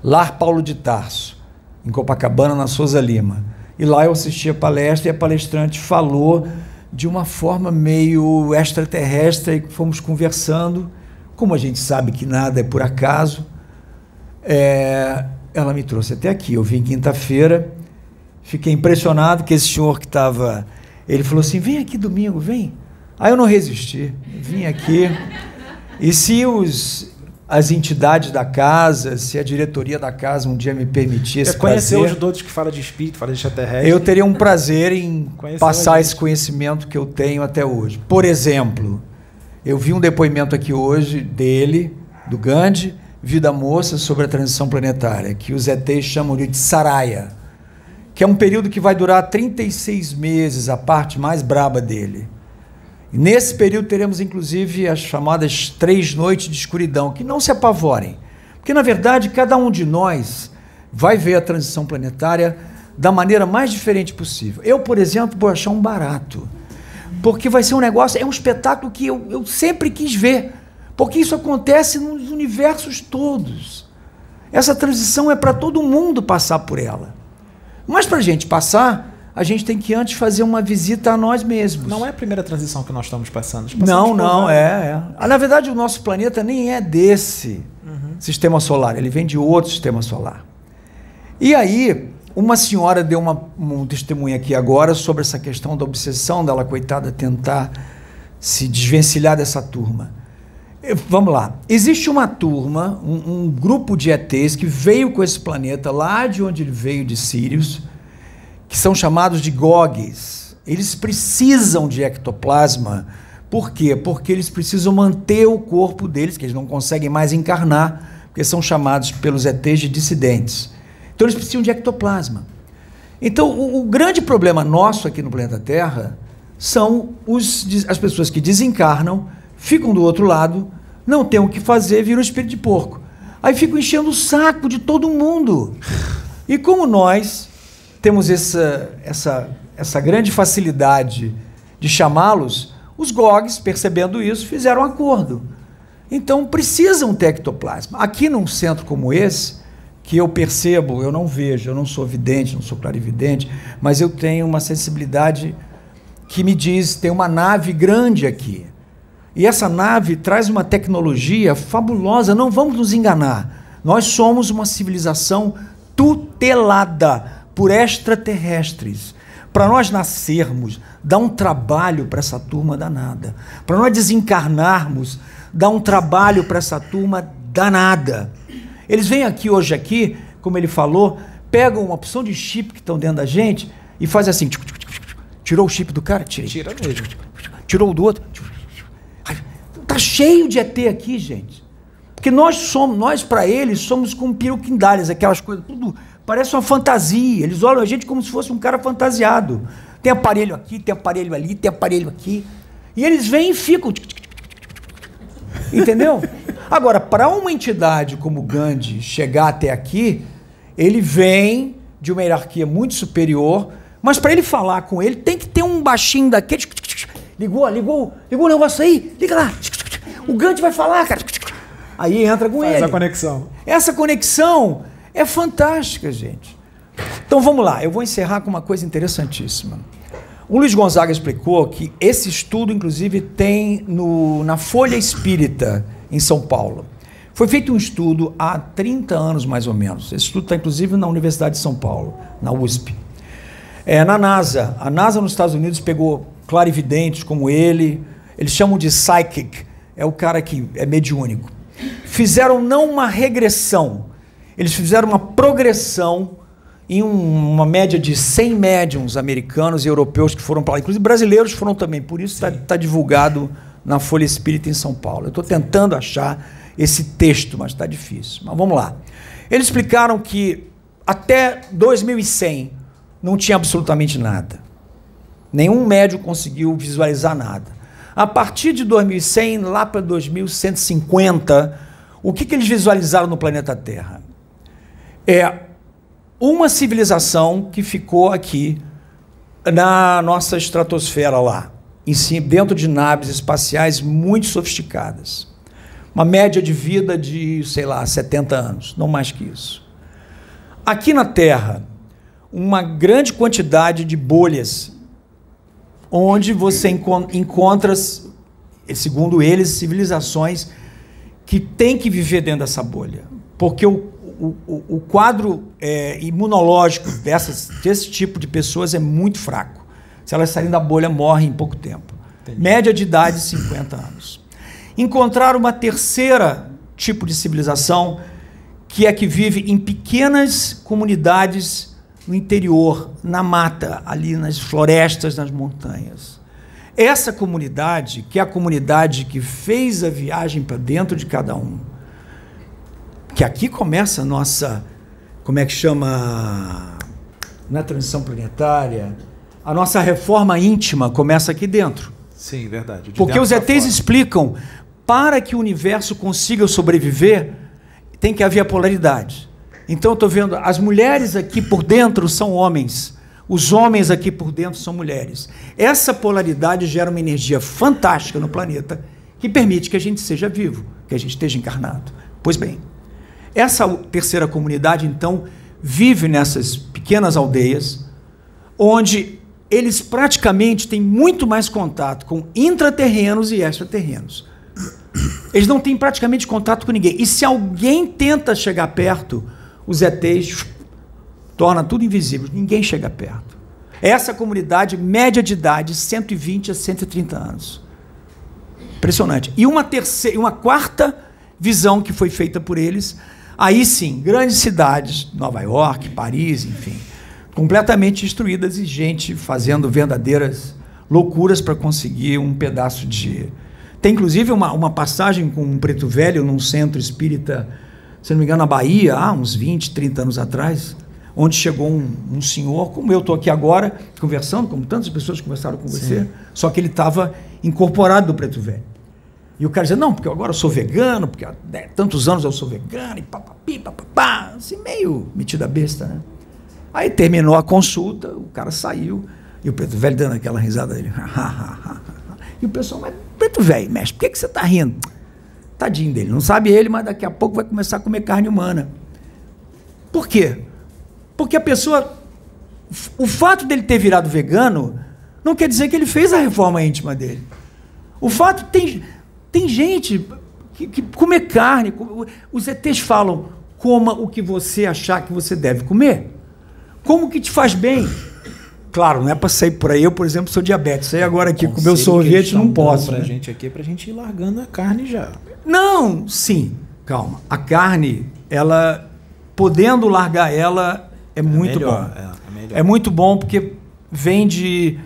Lar Paulo de Tarso, em Copacabana, na Souza Lima. E lá eu assisti a palestra e a palestrante falou de uma forma meio extraterrestre e fomos conversando. Como a gente sabe que nada é por acaso, é, ela me trouxe até aqui. Eu vim quinta-feira, fiquei impressionado que esse senhor que estava. Ele falou assim: vem aqui domingo, vem. Aí eu não resisti, vim aqui. E se os, as entidades da casa, se a diretoria da casa um dia me permitisse. Você conheceu os doutores que falam de espírito, falam de extraterrestre? Eu teria um prazer em Conheceu passar esse conhecimento que eu tenho até hoje. Por exemplo, eu vi um depoimento aqui hoje dele, do Gandhi, Vida Moça, sobre a transição planetária, que os ETs chamam de Saraya, que é um período que vai durar 36 meses, a parte mais braba dele. Nesse período teremos inclusive as chamadas três noites de escuridão, que não se apavorem, porque na verdade cada um de nós vai ver a transição planetária da maneira mais diferente possível. Eu, por exemplo, vou achar um barato, porque vai ser um negócio, é um espetáculo que eu, eu sempre quis ver, porque isso acontece nos universos todos. Essa transição é para todo mundo passar por ela. Mas para a gente passar, a gente tem que antes fazer uma visita a nós mesmos. Não é a primeira transição que nós estamos passando. Nós passamos Não, não, é, é. Ah, Na verdade, o nosso planeta nem é desse sistema solar, ele vem de outro sistema solar. E aí, uma senhora deu uma, um testemunho aqui agora sobre essa questão da obsessão dela, coitada, tentar se desvencilhar dessa turma. Vamos lá. Existe uma turma, um, um grupo de ETs que veio com esse planeta lá de onde ele veio, de Sirius, que são chamados de GOGs. Eles precisam de ectoplasma. Por quê? Porque eles precisam manter o corpo deles, que eles não conseguem mais encarnar, porque são chamados pelos ETs de dissidentes. Então eles precisam de ectoplasma. Então o, o grande problema nosso aqui no planeta Terra são os, as pessoas que desencarnam, ficam do outro lado, não têm o que fazer, viram espírito de porco. Aí ficam enchendo o saco de todo mundo. E como nós temos essa, essa, essa grande facilidade de chamá-los, os GOGs, percebendo isso, fizeram um acordo. Então precisam ter ectoplasma. Aqui num centro como esse, que eu percebo, eu não vejo, eu não sou vidente, não sou clarividente, mas eu tenho uma sensibilidade que me diz, tem uma nave grande aqui. E essa nave traz uma tecnologia fabulosa, não vamos nos enganar. Nós somos uma civilização tutelada por extraterrestres. Para nós nascermos, dá um trabalho para essa turma danada. Para nós desencarnarmos, dá um trabalho para essa turma danada. Eles vêm aqui hoje aqui, como ele falou, pegam uma opção de chip que estão dentro da gente e fazem assim, tirou o chip do cara, tirei. Tira mesmo. Tirou o do outro. Tá cheio de ET aqui, gente. Porque nós somos, nós para eles somos como piruquindalhas, aquelas coisas, tudo parece uma fantasia. Eles olham a gente como se fosse um cara fantasiado. Tem aparelho aqui, tem aparelho ali, tem aparelho aqui. E eles vêm e ficam. Entendeu? Agora, para uma entidade como Gandhi chegar até aqui, ele vem de uma hierarquia muito superior, Mas para ele falar com ele, tem que ter um baixinho daquele. Ligou, ligou, ligou o negócio aí, liga lá. O Gandhi vai falar, cara. Aí entra com Faz ele. a conexão. Essa conexão é fantástica, gente. Então vamos lá, eu vou encerrar com uma coisa interessantíssima. O Luiz Gonzaga explicou que esse estudo, inclusive, tem no, na Folha Espírita, em São Paulo. Foi feito um estudo há 30 anos, mais ou menos. Esse estudo está, inclusive, na Universidade de São Paulo, na USP. É, na NASA. A NASA nos Estados Unidos pegou clarividentes como ele, eles chamam de psychic, é o cara que é mediúnico. Fizeram não uma regressão, eles fizeram uma progressão em um- uma média de 100 médiums americanos e europeus que foram para lá. Inclusive brasileiros foram também, por isso está divulgado na Folha Espírita em São Paulo. Eu estou tentando achar esse texto, mas está difícil. Mas vamos lá. Eles explicaram que até 2100 não tinha absolutamente nada. Nenhum médium conseguiu visualizar nada. A partir de 2100, lá para 2150, o que, que eles visualizaram no planeta Terra? É uma civilização que ficou aqui na nossa estratosfera lá, em cima, dentro de naves espaciais muito sofisticadas. Uma média de vida de, sei lá, 70 anos, não mais que isso. Aqui na Terra, uma grande quantidade de bolhas, onde você encon- encontra, segundo eles, civilizações que têm que viver dentro dessa bolha. Porque o, o, o- o quadro é, imunológico dessas, desse tipo de pessoas é muito fraco. Se elas saírem da bolha, morrem em pouco tempo. Média de idade, 50 anos. Encontraram uma terceira tipo de civilização, que é que vive em pequenas comunidades no interior, na mata, ali nas florestas, nas montanhas. Essa comunidade, que é a comunidade que fez a viagem para dentro de cada um, que aqui começa a nossa, como é que chama, na transição planetária, a nossa reforma íntima começa aqui dentro. Sim, verdade. De Porque os ETs explicam, para que o universo consiga sobreviver, tem que haver a polaridade. Então eu estou vendo, as mulheres aqui por dentro são homens, os homens aqui por dentro são mulheres. Essa polaridade gera uma energia fantástica no planeta que permite que a gente seja vivo, que a gente esteja encarnado. Pois bem, essa terceira comunidade, então, vive nessas pequenas aldeias, onde eles praticamente têm muito mais contato com intraterrenos e extraterrenos. Eles não têm praticamente contato com ninguém. E se alguém tenta chegar perto, os ETs torna tudo invisível. Ninguém chega perto. Essa comunidade, média de idade, 120 a 130 anos. Impressionante. E uma terceira, uma quarta visão que foi feita por eles, aí sim, grandes cidades, Nova York, Paris, enfim, completamente destruídas e gente fazendo verdadeiras loucuras para conseguir um pedaço de. Tem inclusive uma, uma passagem com um preto velho num centro espírita, se não me engano, na Bahia, há uns 20, 30 anos atrás, onde chegou um, um senhor, como eu estou aqui agora, conversando, como tantas pessoas conversaram com você, Sim. só que ele estava incorporado do preto velho. E o cara dizia, não, porque agora eu sou vegano, porque há né, tantos anos eu sou vegano, e papapi, papapá, assim, meio metida besta, né? Aí terminou a consulta, o cara saiu, e o preto velho dando aquela risada dele. e o pessoal, mas preto velho, mestre, por que, que você está rindo? Tadinho dele, não sabe ele, mas daqui a pouco vai começar a comer carne humana. Por quê? Porque a pessoa. O fato dele ter virado vegano não quer dizer que ele fez a reforma íntima dele. O fato tem, tem gente que, que come carne. Os ETs falam: coma o que você achar que você deve comer. Como que te faz bem? Claro, não é para sair por aí. Eu, por exemplo, sou diabetes. Sair agora aqui com meu sorvete não posso. Pra né? gente aqui, pra gente ir largando a carne já. Não, sim, calma. A carne, ela, podendo largar ela, é muito melhor, bom. é, é. É muito bom porque vem de.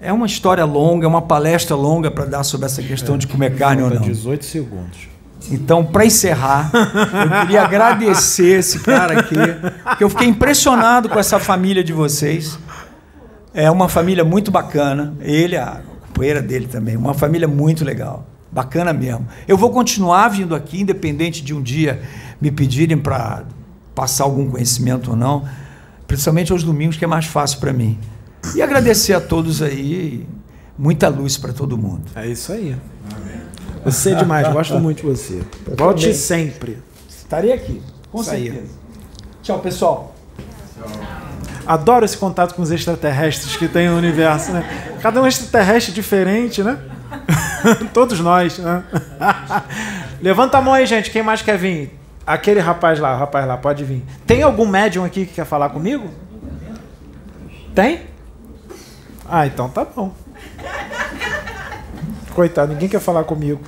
É uma história longa, é uma palestra longa para dar sobre essa questão de comer carne ou não. 18 segundos. Então, para encerrar, eu queria agradecer esse cara aqui, que eu fiquei impressionado com essa família de vocês. É uma família muito bacana. Ele, a companheira dele também, uma família muito legal. Bacana mesmo. Eu vou continuar vindo aqui, independente de um dia me pedirem para passar algum conhecimento ou não, principalmente aos domingos, que é mais fácil para mim. E agradecer a todos aí. Muita luz para todo mundo. É isso aí. Você é demais, gosto muito de você. Volte também. sempre. Estarei aqui, com Isso aí. certeza. Tchau, pessoal. Adoro esse contato com os extraterrestres que tem no universo, né? Cada um extraterrestre diferente, né? Todos nós, né? Levanta a mão aí, gente. Quem mais quer vir? Aquele rapaz lá, o rapaz lá, pode vir. Tem algum médium aqui que quer falar comigo? Tem? Ah, então tá bom. Coitado, ninguém quer falar comigo.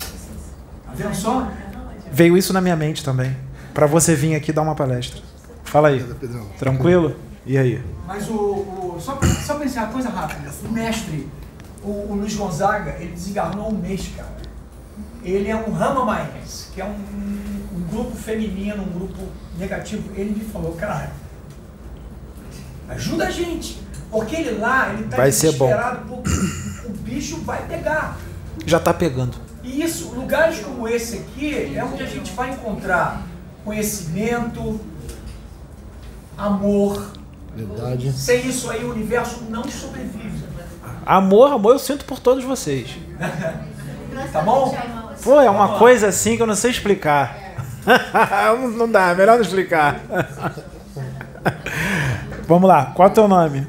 Tá vendo só? Veio isso na minha mente também. Pra você vir aqui dar uma palestra. Fala aí. Tranquilo? E aí? Mas o. o- só, pra- só pra encerrar, coisa rápida. O mestre, o, o Luiz Gonzaga, ele desencarnou há um mês, cara. Ele é um Rama Mais, que é um, um grupo feminino, um grupo negativo. Ele me falou, cara, ajuda a gente. Porque ele lá, ele tá Vai ser bom. desesperado porque o bicho vai pegar. Já tá pegando. E isso, lugares como esse aqui, é onde a gente vai encontrar conhecimento, amor. Verdade. Sem isso aí, o universo não sobrevive. Amor, amor, eu sinto por todos vocês. Tá bom? Pô, é uma coisa assim que eu não sei explicar. não não dá, é melhor não explicar. Vamos lá, qual é o teu nome?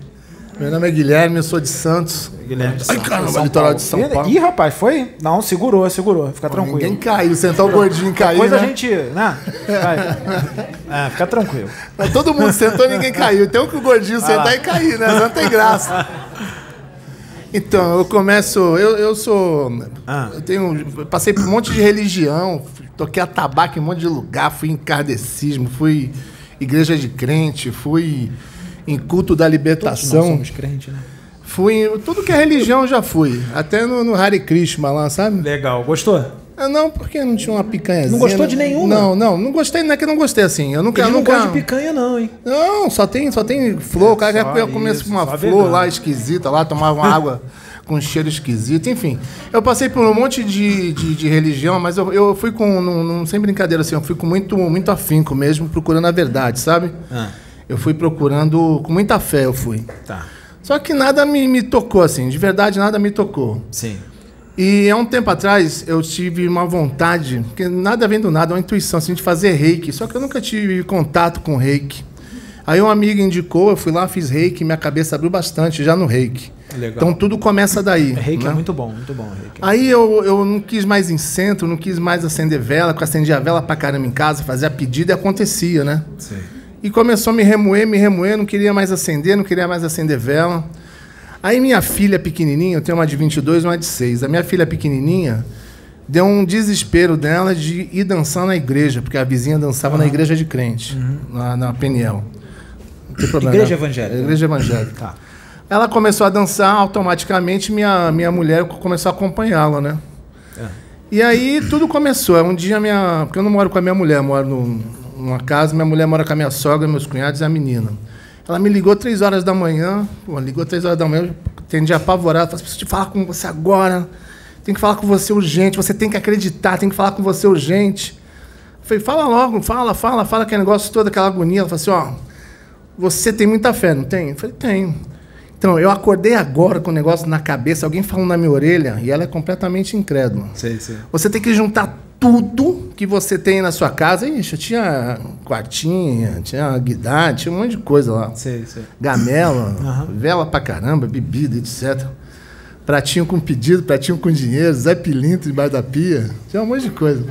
Meu nome é Guilherme, eu sou de Santos. Guilherme de Ai, Santos, caramba, São litoral Paulo. de São Ih, Paulo. Ih, rapaz, foi? Não, segurou, segurou. Fica Pô, tranquilo. ninguém caiu, sentar o gordinho caiu, Coisa né? a gente, né? Vai. É, fica tranquilo. Mas todo mundo sentou ninguém caiu. Tem um que o gordinho Vai lá. sentar e cair, né? Não tem graça. Então, eu começo. Eu, eu sou. Ah. Eu tenho. passei por um monte de religião, toquei a tabaco em um monte de lugar, fui em kardecismo, fui igreja de crente, fui em culto da Todos nós libertação. somos crentes, né? Fui em tudo que é religião já fui. Até no, no Hare Krishna lá, sabe? Legal. Gostou? Eu não, porque não tinha uma picanhazinha. Não gostou de nenhuma? Não, não, não gostei, não é que eu não gostei assim. Eu nunca, Ele eu não nunca... gosta de picanha, não, hein? Não, só tem, só tem flor. O cara comer isso, com uma flor vegano. lá esquisita, lá tomava uma água com cheiro esquisito. Enfim, eu passei por um monte de, de, de religião, mas eu, eu fui com, num, num- sem brincadeira assim, eu fui com muito, muito afinco mesmo, procurando a verdade, sabe? Ah. Eu fui procurando, com muita fé eu fui. Tá. Só que nada me, me tocou, assim, de verdade nada me tocou. Sim. E há um tempo atrás eu tive uma vontade, porque nada vem do nada, é uma intuição assim, de fazer reiki. Só que eu nunca tive contato com reiki. Aí um amigo indicou, eu fui lá, fiz reiki, minha cabeça abriu bastante já no reiki. Legal. Então tudo começa daí. Reiki né? é muito bom, muito bom. Reiki. Aí eu, eu não quis mais em centro, não quis mais acender vela, porque eu acendia a vela pra caramba em casa, fazia pedido e acontecia, né? Sim. E começou a me remoer, me remoer, não queria mais acender, não queria mais acender vela. Aí minha filha pequenininha, eu tenho uma de 22 e uma de 6. A minha filha pequenininha deu um desespero dela de ir dançar na igreja, porque a vizinha dançava na igreja de crente, na, na Peniel. Não tem problema. Igreja evangélica. Igreja evangélica. Tá. Ela começou a dançar, automaticamente minha, minha mulher começou a acompanhá-la, né? É. E aí tudo começou. Um dia minha. Porque eu não moro com a minha mulher, moro num- numa casa, minha mulher mora com a minha sogra, meus cunhados e a menina. Ela me ligou três horas da manhã, pô, ligou três horas da manhã, eu atendi apavorado, falei, preciso te falar com você agora, tem que falar com você urgente, você tem que acreditar, tem que falar com você urgente. Eu falei, fala logo, fala, fala, fala aquele negócio todo, aquela agonia. Ela falou assim, ó, você tem muita fé, não tem? Eu falei, tenho. Então, eu acordei agora com o negócio na cabeça, alguém falando na minha orelha, e ela é completamente incrédula. Sei, sei. Você tem que juntar tudo que você tem na sua casa. Ixi, eu tinha quartinha, tinha guidade, tinha um monte de coisa lá. Sei, sei. Gamela, Aham. vela pra caramba, bebida, etc. Pratinho com pedido, pratinho com dinheiro, Zé Pilinto debaixo da pia. Tinha um monte de coisa.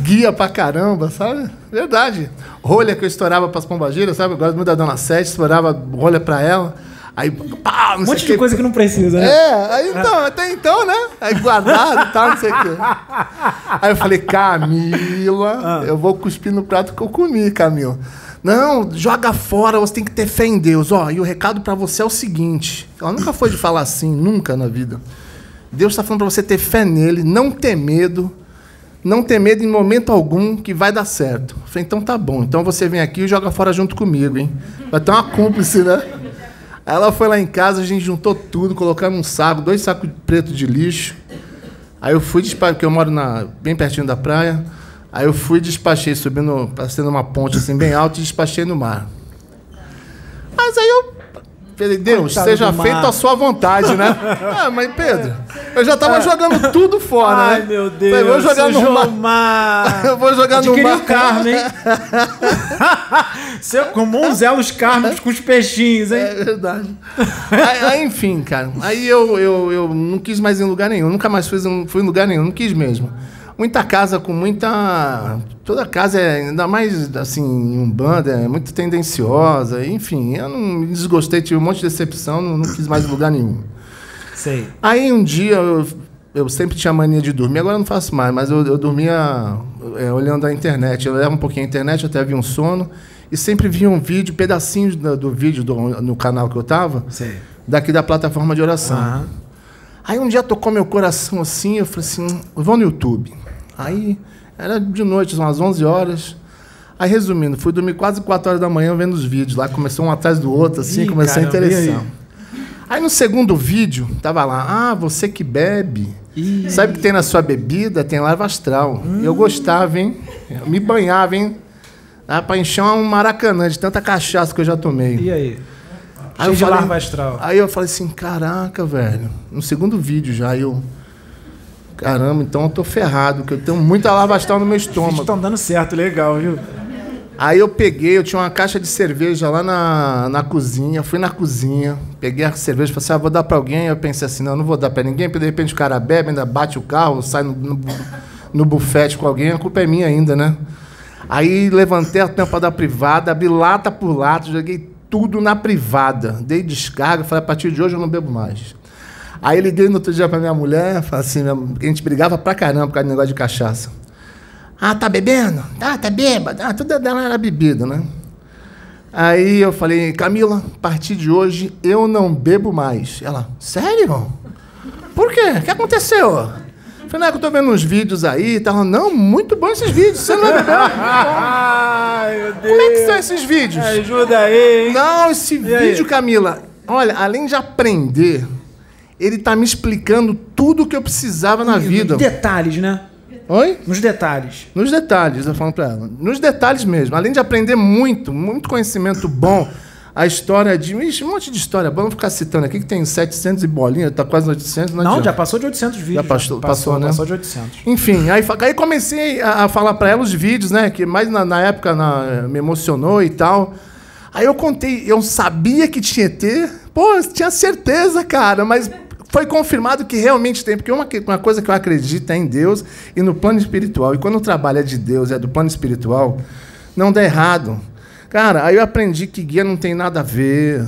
Guia pra caramba, sabe? Verdade. Rolha que eu estourava pras pombageiras, sabe? Agora muda da Dona Sete, estourava rolha pra ela. Aí, pá, não Um monte de quê. coisa que não precisa, né? É, aí então, até então, né? Aí guardado e tal, não sei o quê. Aí eu falei, Camila, eu vou cuspir no prato que eu comi, Camila. Não, joga fora, você tem que ter fé em Deus. Ó, e o recado pra você é o seguinte: ela nunca foi de falar assim, nunca na vida. Deus está falando pra você ter fé nele, não ter medo, não ter medo em momento algum que vai dar certo. Eu falei, então tá bom. Então você vem aqui e joga fora junto comigo, hein? Vai ter uma cúmplice, né? Aí ela foi lá em casa, a gente juntou tudo, colocamos num saco, dois sacos pretos de lixo. Aí eu fui despachei, porque eu moro na, bem pertinho da praia. Aí eu fui despachei, subindo, passando uma ponte assim bem alta e despachei no mar. Mas aí eu falei, Deus, Coitado seja feito a sua vontade, né? ah, mas Pedro, eu já tava Ah. jogando tudo fora, Ai, né? meu Falei, Deus. vou jogar no mar. o mar. Eu vou jogar no Adquiriu mar. karma, hein? Você comum zela os karmas com os peixinhos, hein? É verdade. aí, aí, enfim, cara. Aí eu, eu, eu não quis mais ir em lugar nenhum. Nunca mais fui, fui em lugar nenhum. Não quis mesmo. Muita casa com muita. Toda casa é, ainda mais assim, em Umbanda, é muito tendenciosa. Enfim, eu não me desgostei, tive um monte de decepção, não, não quis mais lugar nenhum. Sei. Aí um dia eu, eu sempre tinha mania de dormir, agora eu não faço mais, mas eu, eu dormia é, olhando a internet. Eu olhava um pouquinho a internet, até havia um sono, e sempre via um vídeo, pedacinhos do, do vídeo do- no canal que eu tava, Sei. daqui da plataforma de oração. Aham. Aí um dia tocou meu coração assim, eu falei assim, eu vou no YouTube. Aí era de noite, umas 11 horas. Aí resumindo, fui dormir quase 4 horas da manhã vendo os vídeos lá, começou um atrás do outro assim, Ih, começou caramba, a interessar. aí? Aí no segundo vídeo, tava lá, ah, você que bebe, sabe o que tem na sua bebida? Tem lava astral. Hum. Eu gostava, hein? Eu me banhava, hein? Dá pra encher um maracanã de tanta cachaça que eu já tomei. E aí? Aí Cheio eu de falei- larva astral. Aí eu falei assim, caraca, velho. No segundo vídeo já eu. Caramba, então eu tô ferrado, porque eu tenho muita astral no meu estômago. estão dando certo, legal, viu? Aí eu peguei, eu tinha uma caixa de cerveja lá na, na cozinha, fui na cozinha, peguei a cerveja, falei assim, ah, vou dar pra alguém. Eu pensei assim, não, não vou dar pra ninguém, porque de repente o cara bebe, ainda bate o carro, sai no, no, no bufete com alguém, a culpa é minha ainda, né? Aí levantei a tampa da privada, abri lata por lata, joguei tudo na privada. Dei descarga, falei, a partir de hoje eu não bebo mais. Aí liguei no outro dia pra minha mulher, assim, a gente brigava pra caramba por causa do negócio de cachaça. Ah, tá bebendo? Ah, tá bêbado? Ah, tudo dela era bebida, né? Aí eu falei, Camila, a partir de hoje eu não bebo mais. Ela, sério? Por quê? O que aconteceu? Eu falei, não, é que eu tô vendo uns vídeos aí e tal. Não, muito bom esses vídeos. Você não é bebeu? Ai, meu Deus. Como é que são esses vídeos? Ajuda aí, hein? Não, esse aí? vídeo, Camila, olha, além de aprender, ele tá me explicando tudo o que eu precisava na vida. Nos detalhes, né? Oi? Nos detalhes. Nos detalhes, eu falo pra ela. Nos detalhes mesmo. Além de aprender muito, muito conhecimento bom, a história de. Ixi, um monte de história. Vamos ficar citando aqui que tem 700 e bolinha, tá quase 800. Não, Não, já passou de 800 vídeos. Já passou, passou, né? Passou de 800. Enfim, aí, aí comecei a, a falar pra ela os vídeos, né? Que mais na, na época na- me emocionou e tal. Aí eu contei, eu sabia que tinha ET. Pô, tinha certeza, cara, mas foi confirmado que realmente tem. Porque uma, uma coisa que eu acredito é em Deus e no plano espiritual. E quando o trabalho é de Deus, é do plano espiritual, não dá errado. Cara, aí eu aprendi que guia não tem nada a ver.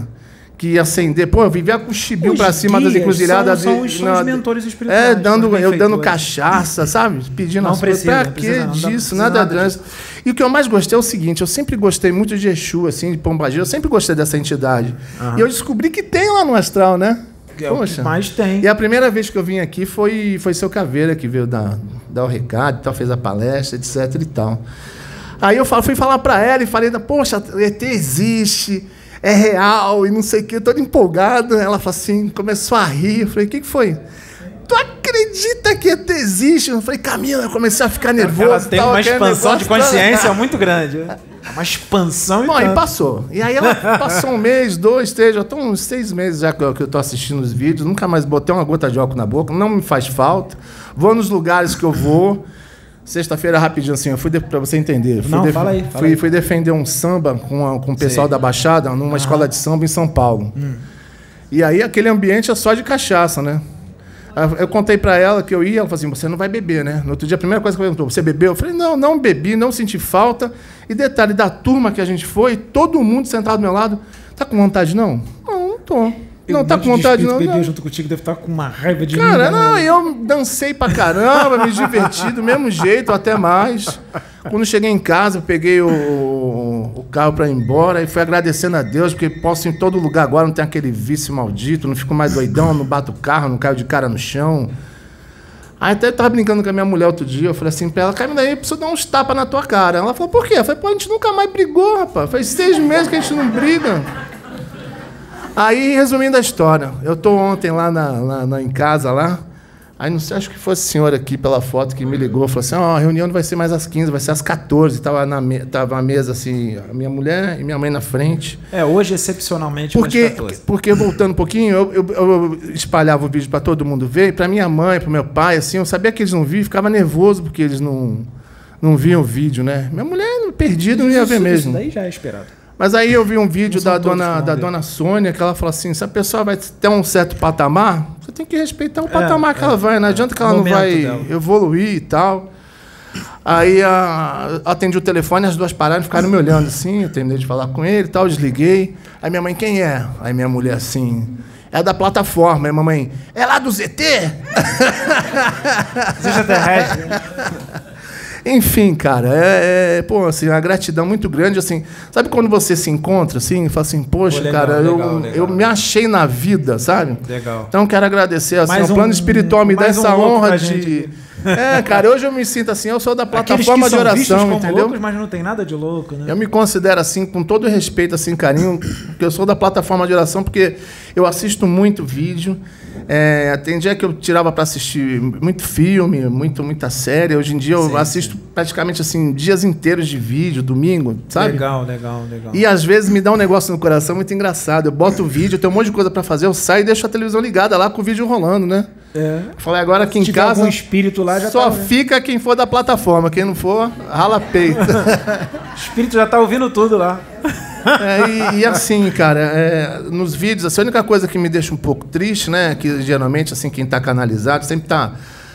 Que acender. Pô, eu vivia com o chibio pra cima das encruzilhadas. são- são os- são na- os mentores espirituais, É, dando, eu dando cachaça, sabe? Pedindo Não as coisas. precisa, Pra não que precisa, não disso? precisa Nada, nada disso. E o que eu mais gostei é o seguinte: eu sempre gostei muito de Exu, assim, de Pombagira. Eu sempre gostei dessa entidade. Aham. E eu descobri que tem lá no astral, né? É o que mais tem. E a primeira vez que eu vim aqui foi, foi seu Caveira, que veio dar, dar o recado e tal, fez a palestra, etc e tal. Aí eu falo- fui falar pra ela e falei, poxa, ET existe, é real e não sei o que, toda empolgada. Ela falou assim, começou a rir. Eu falei, o que, que foi? Tu acredita que ET existe? Eu falei, Camila, eu comecei a ficar nervoso. Ela tem tal, uma expansão de consciência muito grande. né? Uma expansão e Bom, aí tanto. passou. E aí ela passou um mês, dois, três, já estão uns seis meses já que eu, que eu tô assistindo os vídeos, nunca mais botei uma gota de álcool na boca, não me faz falta. Vou nos lugares que eu vou. Sexta-feira, rapidinho assim, eu fui de, pra você entender. Fui Não, def- fala aí, fala fui, aí. fui defender um samba com, a- com o pessoal Sei. da Baixada, numa escola de samba em São Paulo. Hum. E aí aquele ambiente é só de cachaça, né? Aí Eu contei pra ela que eu ia, ela falou assim: você não vai beber, né? No outro dia, a primeira coisa que ela perguntou: você bebeu? Eu falei: não, não bebi, não senti falta. E detalhe, da turma que a gente foi, todo mundo sentado do meu lado, tá com vontade não? Não, não tô. Não, tá com vontade não. Bebeu não. junto contigo, deve estar com uma raiva de mim. Cara, né? não, eu dancei pra caramba, me diverti do mesmo jeito, até mais. Quando cheguei em casa, eu peguei o, o carro pra ir embora e fui agradecendo a Deus, porque posso ir em todo lugar agora, não tem aquele vício maldito, não fico mais doidão, não bato o carro, não caio de cara no chão. Aí até eu tava brincando com a minha mulher outro dia, eu falei assim pra ela, Camila, aí preciso dar uns tapas na tua cara. Ela falou, por quê? Eu falei, pô, a gente nunca mais brigou, rapaz. Faz seis meses que a gente não briga. Aí, resumindo a história, eu tô ontem lá, na, lá- lá em casa lá. Aí não sei, acho que fosse o senhor aqui pela foto que me ligou, falou assim: ó, a reunião não vai ser mais às 15, vai ser às 14. Tava na me tava a mesa assim, a minha mulher e minha mãe na frente. É, hoje excepcionalmente Porque, mais 14. porque voltando um pouquinho, eu, eu- eu espalhava o vídeo para todo mundo ver, para minha mãe, para meu pai, assim, eu sabia que eles não viam, ficava nervoso porque eles não, não viam o vídeo, né? Minha mulher perdida não ia ver mesmo. Isso daí já é esperado. Mas aí eu vi um vídeo da dona, da dona Sônia, que ela fala assim, se a pessoa vai ter um certo patamar, você tem que respeitar o patamar que é, ela vai. Não adianta que ela não vai dela. evoluir e tal. Aí a, atendi o telefone, as duas pararam e ficaram me olhando assim, eu terminei de falar com ele e tal, desliguei. Aí minha mãe, quem é? Aí minha mulher assim, é da plataforma. Aí mamãe, é lá do ZT? Extraterrestre. Enfim, cara, é, é, pô, assim, uma gratidão muito grande, assim. Sabe quando você se encontra, assim, e fala assim, poxa, Pô, legal, cara, legal, eu, legal. eu me achei na vida, sabe? Legal. Então quero agradecer, assim, Mais o plano um- espiritual me dá um essa louco honra de... gente É, cara, hoje eu me sinto assim, eu sou da plataforma que de oração, entendeu? loucos, mas não tem nada de louco, né? Eu me considero assim, com todo respeito, assim, carinho, porque eu sou da plataforma de oração, porque eu assisto muito vídeo. É, tem dia que eu tirava para assistir muito filme, muito, muita série. Hoje em dia eu Sim, assisto praticamente assim, dias inteiros de vídeo, domingo, sabe? Legal, legal, legal. E às vezes me dá um negócio no coração muito engraçado. Eu boto o vídeo, tenho um monte de coisa para fazer, eu saio e deixo a televisão ligada lá com o vídeo rolando, né? É. Falei, agora aqui Se em casa. algum espírito lá, já Só tá, né? fica quem for da plataforma. Quem não for, rala peito. O espírito já tá ouvindo tudo lá. É, e, e assim, cara, é, nos vídeos, assim, a única coisa que me deixa um pouco triste, né? Que geralmente, assim, quem está canalizado sempre está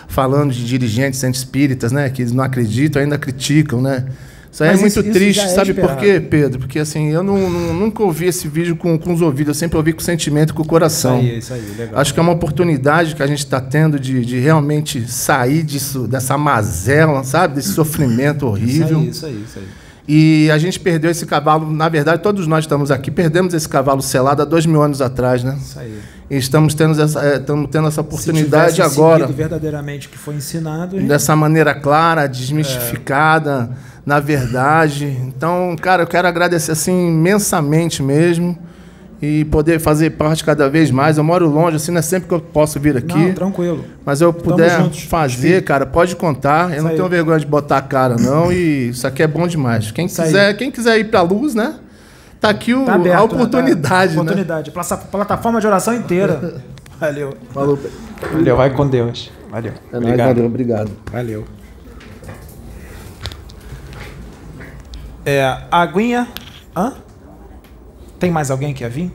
falando de dirigentes espíritas, né? Que eles não acreditam, ainda criticam, né? Isso aí Mas é muito isso- isso triste, já é sabe por esperado. quê, Pedro? Porque assim, eu não, não- nunca ouvi esse vídeo com, com os ouvidos, eu sempre ouvi com sentimento e com o coração. Isso aí, isso aí, legal. Acho que é uma oportunidade que a gente está tendo de, de realmente sair disso, dessa mazela, sabe? Desse sofrimento horrível. Isso aí, isso aí, isso aí. E a gente perdeu esse cavalo, na verdade, todos nós estamos aqui, perdemos esse cavalo selado há dois mil anos atrás, né? Isso aí. E estamos tendo essa, estamos tendo essa Se oportunidade tivesse agora, verdadeiramente o que foi ensinado, gente- dessa maneira clara, desmistificada, na verdade. Então, cara, eu quero agradecer assim imensamente mesmo e poder fazer parte cada vez mais. Eu moro longe, assim, não é sempre que eu posso vir aqui. Não, tranquilo. Mas eu puder juntos. fazer, cara, pode contar. Eu Isso não aí. tenho vergonha de botar a cara, não. E isso aqui é bom demais. Quem Isso aí. quiser, quem quiser ir pra luz, né? Tá aqui o- Tá aberto, a né? oportunidade, Tá- né? Oportunidade. Plata- Plataforma de oração inteira. Valeu. Falou. Valeu, vai com Deus. Valeu. É nóis, valeu, obrigado. Valeu. É, aguinha. Hã? Tem mais alguém que ia vir?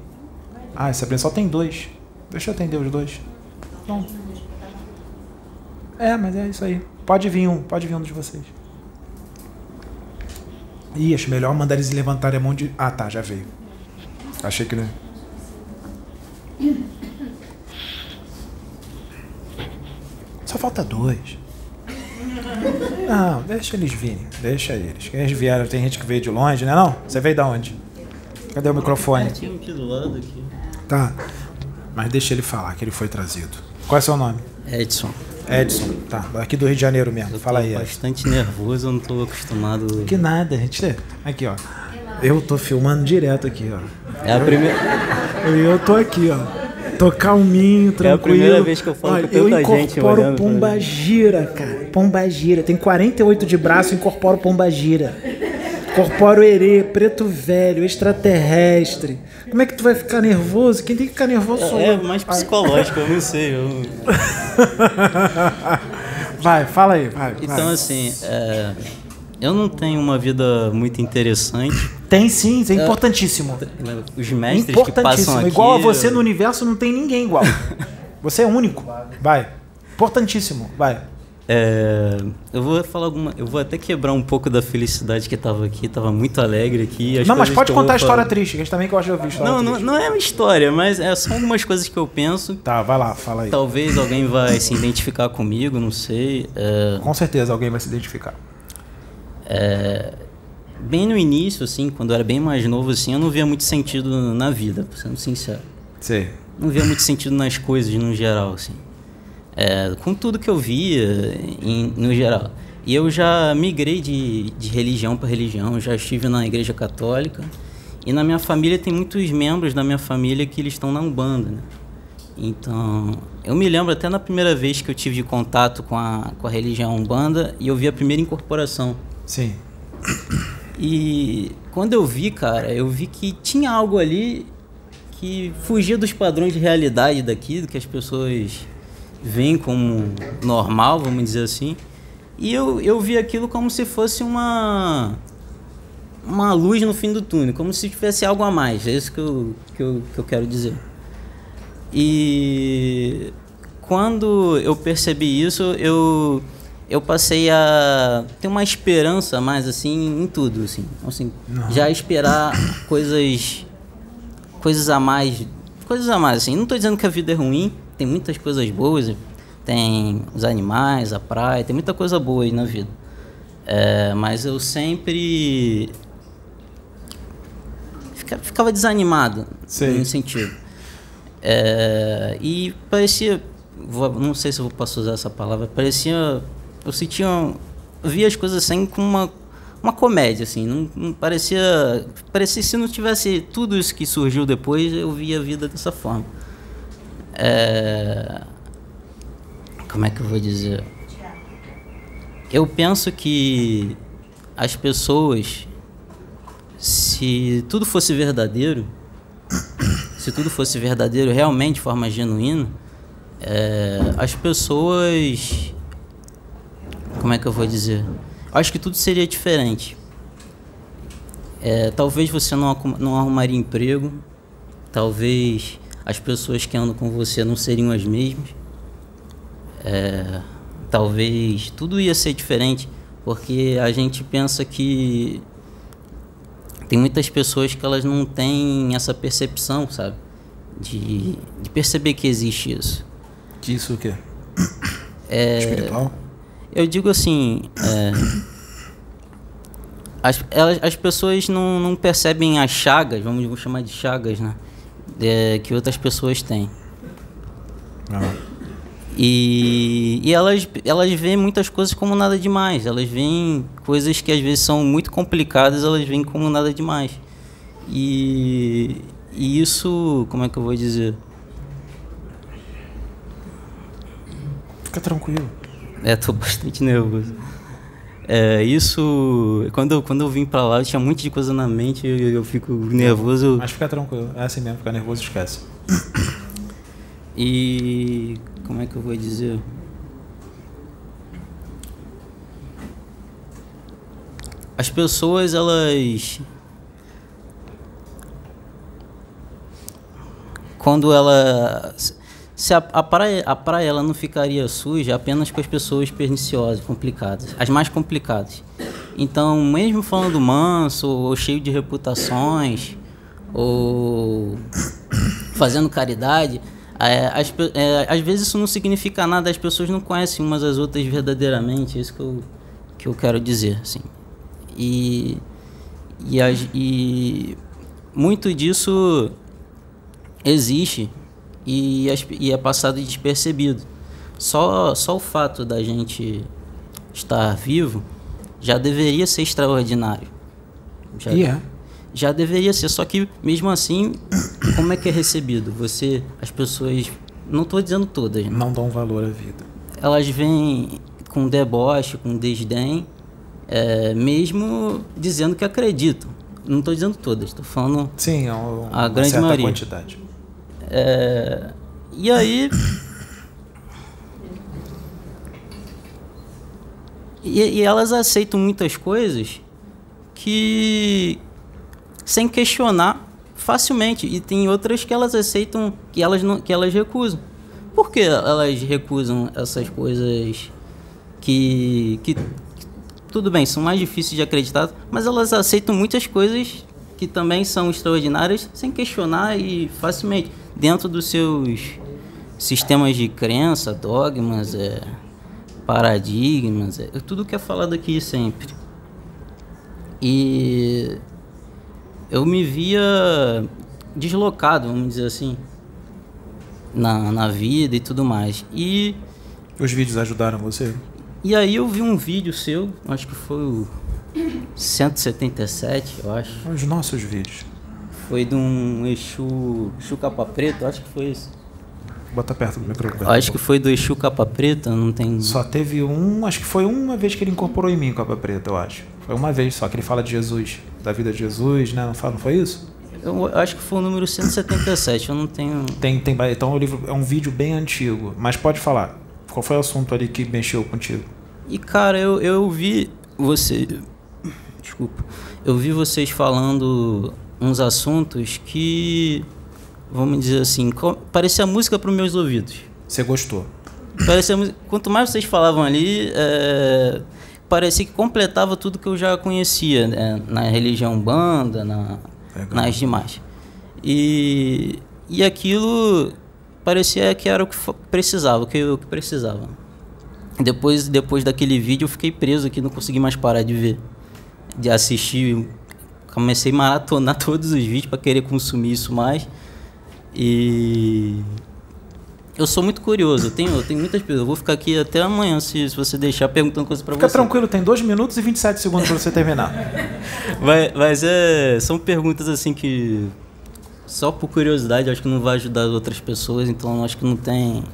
Ah, essa só tem dois. Deixa eu atender os dois. Bom. É, mas é isso aí. Pode vir um, pode vir um de vocês. Ih, acho melhor mandar eles levantarem a mão de. Ah, tá, já veio. Achei que não. Só falta dois. Não, deixa eles virem. Deixa eles. Eles vieram, tem gente que veio de longe, né não? Você veio da onde? Cadê o microfone? Pertinho aqui do lado aqui. Tá. Mas deixa ele falar que ele foi trazido. Qual é o seu nome? Edson. Edson. Tá, aqui do Rio de Janeiro mesmo. Fala aí. Edson. Bastante nervoso, eu não tô acostumado. Que nada, gente. Aqui, ó. Eu tô filmando direto aqui, ó. É a primeira. Eu tô aqui, ó. Tô calminho, tranquilo. É a primeira vez que eu falo Olha, com eu tanta gente incorporo pra pomba gira, cara. Pomba gira. Tem 48 de braço, incorporo pomba gira. Incorporo herê, preto velho, extraterrestre. Como é que tu vai ficar nervoso? Quem tem que ficar nervoso sou É, eu. mais psicológico, eu não sei. eu- Vai, fala aí, vai. Então, vai. assim, é, eu não tenho uma vida muito interessante. Tem sim, é importantíssimo. Os mestres que passam Importantíssimo. aqui. Igual a você no universo não tem ninguém igual. Você é único. Vai. Importantíssimo. Vai. É, eu vou falar alguma. Eu vou até quebrar um pouco da felicidade que tava aqui, tava muito alegre aqui. não, mas pode que eu contar a história falar- triste, que a gente também gosta de ouvir história Não, não, triste. não é uma história, mas é só algumas coisas que eu penso. Tá, vai lá, fala aí. Talvez alguém vai se identificar comigo, não sei. é, Com certeza alguém vai se identificar. É, bem no início, assim, quando eu era bem mais novo, assim, eu não via muito sentido na vida, sendo sincero. Sei. Não via muito sentido nas coisas no geral, assim. É, com tudo que eu via em- no geral. E eu já migrei de, de religião para religião, já estive na igreja católica. E na minha família tem muitos membros da minha família que eles estão na Umbanda, né? Então, eu me lembro até na primeira vez que eu tive contato com a, com a religião Umbanda e eu vi a primeira incorporação. Sim. E quando eu vi, cara, eu vi que tinha algo ali que fugia dos padrões de realidade daqui, do que as pessoas veem como normal, vamos dizer assim. E eu, eu vi aquilo como se fosse uma uma luz no fim do túnel, como se tivesse algo a mais. É isso que eu, que eu, que eu quero dizer. E quando eu percebi isso, eu eu passei a ter uma esperança mais assim em tudo, assim, assim, Não. já esperar coisas coisas a mais, coisas a mais assim. Não estou dizendo que a vida é ruim, tem muitas coisas boas, tem os animais, a praia, tem muita coisa boa aí na vida. É, mas eu sempre fica- ficava desanimado no sentido. É, e parecia, não sei se eu posso usar essa palavra, parecia, eu sentia, via as coisas assim com uma, uma comédia, assim, não, não parecia, parecia se não tivesse tudo isso que surgiu depois, eu via a vida dessa forma. É, como é que eu vou dizer? Eu penso que as pessoas, se tudo fosse verdadeiro, se tudo fosse verdadeiro realmente, de forma genuína, é, as pessoas. Como é que eu vou dizer? Acho que tudo seria diferente. É, talvez você não, não arrumaria emprego, talvez as pessoas que andam com você não seriam as mesmas. É, talvez tudo ia ser diferente, porque a gente pensa que tem muitas pessoas que elas não têm essa percepção, sabe? De, de perceber que existe isso. Disso o quê? É, Espiritual? Eu digo assim, é, as, elas, as pessoas não, não percebem as chagas, vamos, chamar de chagas, né? É, que outras pessoas têm. E, e elas, elas veem muitas coisas como nada demais. Elas veem coisas que às vezes são muito complicadas, elas veem como nada demais. E, e isso, como é que eu vou dizer? Fica tranquilo. É, tô bastante nervoso. É, isso, quando eu, quando eu vim pra lá, eu tinha um monte de coisa na mente, eu, eu fico nervoso. Mas fica tranquilo. É assim mesmo, ficar nervoso esquece. E como é que eu vou dizer? As pessoas, elas. Quando ela. Se a, a, praia, a praia ela não ficaria suja apenas com as pessoas perniciosas, complicadas, as mais complicadas. Então, mesmo falando manso, ou cheio de reputações, ou fazendo caridade, é, as é, às vezes isso não significa nada, as pessoas não conhecem umas as outras verdadeiramente, é isso que eu, que eu quero dizer, assim. E, e, e muito disso existe e, e é passado despercebido. Só, só o fato da gente estar vivo já deveria ser extraordinário. Já, E é. já deveria ser, só que mesmo assim, como é que é recebido? Você, as pessoas, não estou dizendo todas, né? Não dão valor à vida. elas vêm com deboche, com desdém, é, mesmo dizendo que acreditam. Não estou dizendo todas, estou falando Sim, é uma a grande certa maioria. quantidade. É, e aí. E, e elas aceitam muitas coisas que. sem questionar facilmente. E tem outras que elas aceitam que elas, não, que elas recusam. Por que elas recusam essas coisas que, que. Tudo bem, são mais difíceis de acreditar, mas elas aceitam muitas coisas que também são extraordinárias sem questionar e facilmente dentro dos seus sistemas de crença, dogmas, é, paradigmas, é, tudo que é falado aqui sempre. E eu me via deslocado, vamos dizer assim, na, na vida e tudo mais. E Os vídeos ajudaram você? e aí eu vi um vídeo seu, acho que foi o 177, eu acho. Os nossos vídeos. Foi de um Exu, Exu Capa Preto, acho que foi isso. Bota perto do microfone. Acho que foi do Exu Capa Preta, não tem. Só teve um, acho que foi uma vez que ele incorporou em mim Capa Preta, eu acho. Foi uma vez só que ele fala de Jesus, da vida de Jesus, né? Não, fala, não foi isso? Eu acho que foi o número 177, eu não tenho. Tem, tem, então o livro é um vídeo bem antigo, mas pode falar. Qual foi o assunto ali que mexeu contigo? E cara, eu, eu vi você. Desculpa. Eu vi vocês falando uns assuntos que. Vamos dizer assim, parecia música para os meus ouvidos. Você gostou? Parecia, quanto mais vocês falavam ali, é, parecia que completava tudo que eu já conhecia né, na religião banda, na, nas demais. E, e aquilo parecia que era o que precisava, o que eu que precisava. Depois, depois daquele vídeo eu fiquei preso aqui, não consegui mais parar de ver, de assistir. Comecei a maratonar todos os vídeos para querer consumir isso mais. E eu sou muito curioso, eu tenho, eu tenho muitas perguntas. Eu vou ficar aqui até amanhã se, se você deixar perguntando coisas para você. Fica tranquilo, tem 2 minutos e 27 segundos para você terminar. Vai- mas é, são perguntas assim que só por curiosidade acho que não vai ajudar as outras pessoas, então acho que não tem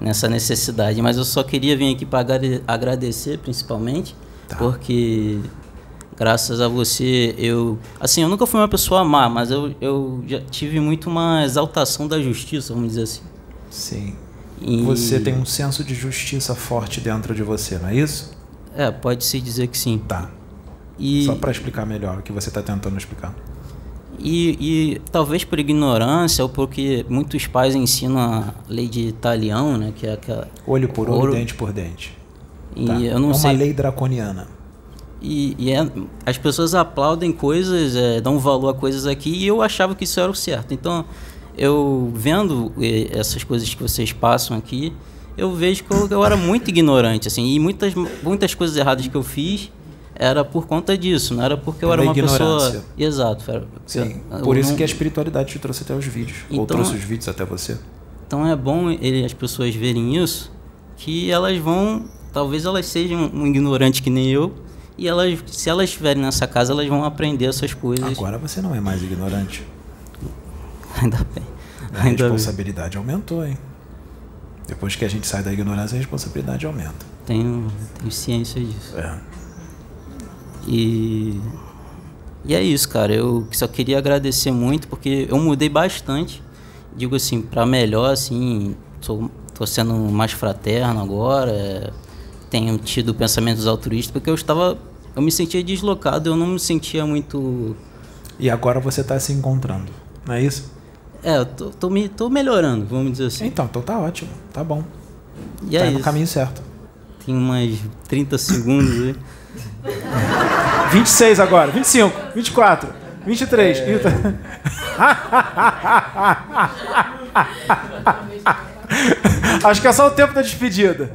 nessa necessidade. Mas eu só queria vir aqui para agradecer principalmente, porque graças a você eu assim eu nunca fui uma pessoa má, mas eu, eu já tive muito uma exaltação da justiça, vamos dizer assim. Sim. E- Você tem um senso de justiça forte dentro de você, não é isso? É, pode se dizer que sim. Tá. E Só para explicar melhor o que você está tentando explicar. E, e talvez por ignorância ou porque muitos pais ensinam a lei de Italião, né? Que é aquela. Olho por olho, dente por dente. E Tá. eu não é uma sei. lei draconiana. E, e é- as pessoas aplaudem coisas, é, dão valor a coisas aqui e eu achava que isso era o certo. Então, eu vendo essas coisas que vocês passam aqui, eu vejo que eu, eu era muito ignorante, assim, e muitas, muitas coisas erradas que eu fiz era por conta disso, não era porque eu Pela era uma ignorância. pessoa. Exato. Era, Sim. eu Por isso não- que a espiritualidade te trouxe até os vídeos. Ou Então- trouxe os vídeos até você. Então é bom ele- as pessoas verem isso, que elas vão, talvez elas sejam um ignorante que nem eu, e elas, se elas estiverem nessa casa, elas vão aprender essas coisas. Agora você não é mais ignorante. Ainda bem. A Ainda bem. responsabilidade aumentou, hein? Depois que a gente sai da ignorância, a responsabilidade aumenta. Tenho, tenho ciência disso. É. E, e é isso, cara. Eu só queria agradecer muito porque eu mudei bastante. Digo assim, para melhor, assim, tô, tô sendo mais fraterno agora. é, tenho tido pensamentos altruístas porque eu estava, eu me sentia deslocado, eu não me sentia muito. E agora você está se encontrando, não é isso? É, eu tô, tô, me, tô melhorando, vamos dizer assim. Então, então tá ótimo, tá bom. E é tá no isso. caminho certo. Tem umas 30 segundos aí. 26 agora, 25, 24, 23. É. 30. Acho que é só o tempo da despedida.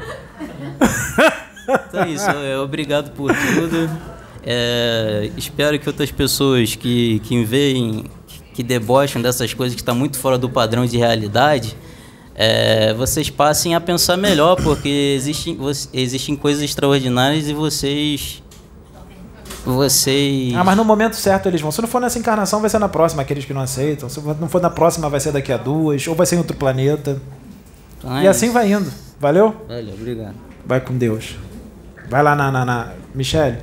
Então é isso, é, obrigado por tudo. É, espero que outras pessoas que, que veem, que debocham dessas coisas que estão muito fora do padrão de realidade, é, vocês passem a pensar melhor, porque existem, existem coisas extraordinárias e vocês. Vocês. Ah, mas no momento certo eles vão. Se não for nessa encarnação, vai ser na próxima, aqueles que não aceitam. Se não for na próxima, vai ser daqui a duas, ou vai ser em outro planeta. Então é e assim vai indo. Valeu? Valeu, obrigado. Vai com Deus. Vai lá na, na, na... Michele.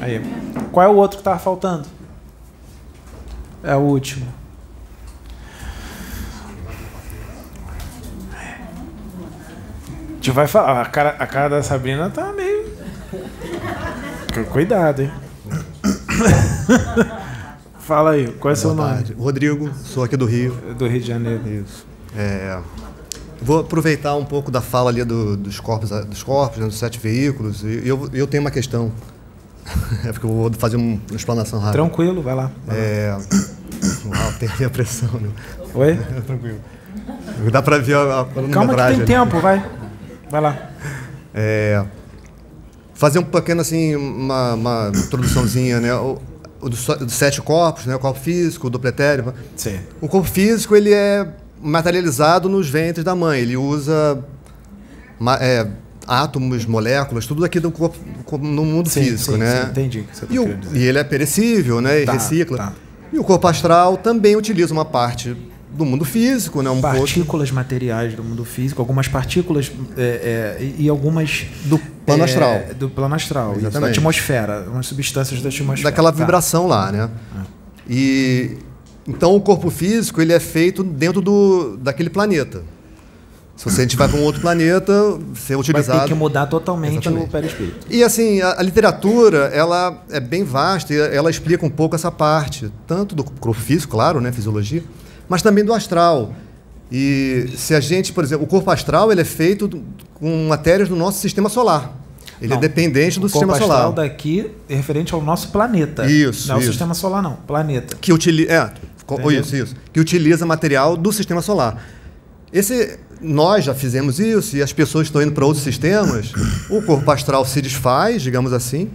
Aí. Qual é o outro que tava faltando? É o último. A gente vai falar. A cara, a cara da Sabrina tá meio. Cuidado, hein? Fala aí, qual é o seu nome? Rodrigo, sou aqui do Rio. Do Rio de Janeiro. Isso. É, vou aproveitar um pouco da fala ali do- dos corpos, dos corpos, né, dos sete veículos. E eu, eu tenho uma questão. é porque eu vou fazer um- uma explanação rápida. Tranquilo, vai lá. vai. É, Uau, tem a minha pressão. Né? Oi? Tranquilo. Dá pra ver a, a Calma que tem tempo, vai. Vai lá. É, fazer um pequeno assim, uma, uma introduçãozinha, né? O, o dos, sete corpos, né? O corpo físico, o duplo etéreo. Sim. O corpo físico ele é materializado nos ventres da mãe. Ele usa é, átomos, moléculas, tudo aqui do corpo no mundo Sim, físico, sim, né? sim, entendi tá e, o- e ele é perecível, né? E Tá, recicla. tá. E o corpo astral também utiliza uma parte do mundo físico, né? Um partículas materiais do mundo físico, algumas partículas é, é, e algumas do plano astral. Do plano astral, isso, da Exatamente. atmosfera, umas substâncias da atmosfera. daquela Tá. vibração lá, né? E então o corpo físico ele é feito dentro do daquele planeta. Se você a gente vai para um outro planeta, ser Vai utilizado. ter que mudar totalmente Exatamente. o perispírito. E assim, a, a literatura, ela é bem vasta e ela explica um pouco essa parte, tanto do corpo físico, claro, né, fisiologia, mas também do astral. E se a gente, por exemplo, o corpo astral, ele é feito com matérias do nosso sistema solar. Ele Não, é dependente do o corpo sistema astral solar. daqui é referente ao nosso planeta. Isso, Não é o sistema solar, não. Planeta. que utiliza, é, Entendeu? isso, isso, que utiliza material do sistema solar. Esse nós já fizemos isso e as pessoas estão indo para outros sistemas. O corpo astral se desfaz, digamos assim,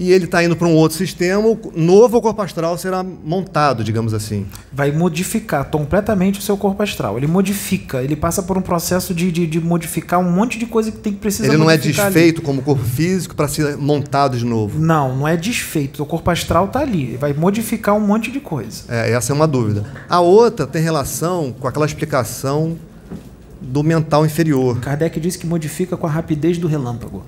e ele está indo para um outro sistema. O novo corpo astral será montado, digamos assim. Vai modificar completamente o seu corpo astral. Ele modifica, ele passa por um processo de, de, de modificar um monte de coisa que tem que precisar ele não é modificar ali. desfeito como corpo físico para ser montado de novo. Não, não é desfeito. O corpo astral tá ali. Ele vai modificar um monte de coisa. É, essa é uma dúvida. A outra tem relação com aquela explicação do mental inferior. Kardec disse que modifica com a rapidez do relâmpago.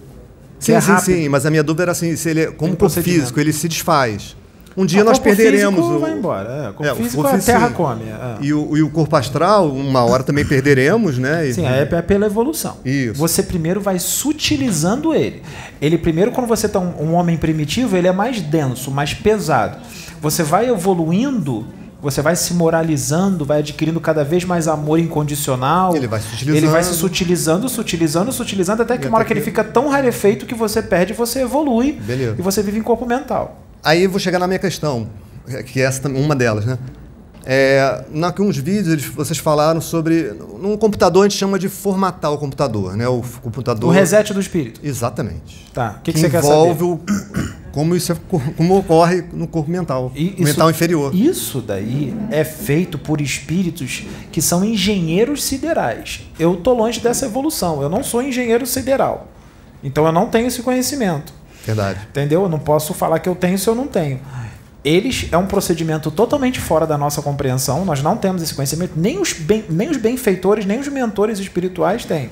Sim, é sim, sim, mas a minha dúvida era assim, se ele, como Tem corpo físico, ele se desfaz. Um dia Ah, o nós corpo perderemos físico o vai embora, é, o corpo É, o físico corpo a terra físico. come, é. E, o, e o corpo astral, uma hora também perderemos, né? E- Sim, é, é pela evolução. Isso. Você primeiro vai sutilizando ele. Ele primeiro, quando você está um, um homem primitivo, ele é mais denso, mais pesado. Você vai evoluindo, você vai se moralizando, vai adquirindo cada vez mais amor incondicional. Ele vai se sutilizando. Ele vai se sutilizando, sutilizando, sutilizando, até que uma hora que ele que- fica tão rarefeito que você perde, você evolui Beleza. e você vive em corpo mental. Aí eu vou chegar na minha questão, que essa também uma delas, né? É, naqueles vídeos vocês falaram sobre. Num computador a gente chama de formatar o computador, né? O computador. O reset do espírito. Exatamente. Tá. O que, que você quer envolve saber? o, como isso é, como ocorre no corpo mental. Isso- mental inferior. Isso daí é feito por espíritos que são engenheiros siderais. Eu tô longe dessa evolução. Eu não sou engenheiro sideral. Então eu não tenho esse conhecimento. Verdade. Entendeu? Eu não posso falar que eu tenho se eu não tenho. Eles é um procedimento totalmente fora da nossa compreensão. Nós não temos esse conhecimento. Nem os, ben, nem os benfeitores, nem os mentores espirituais têm.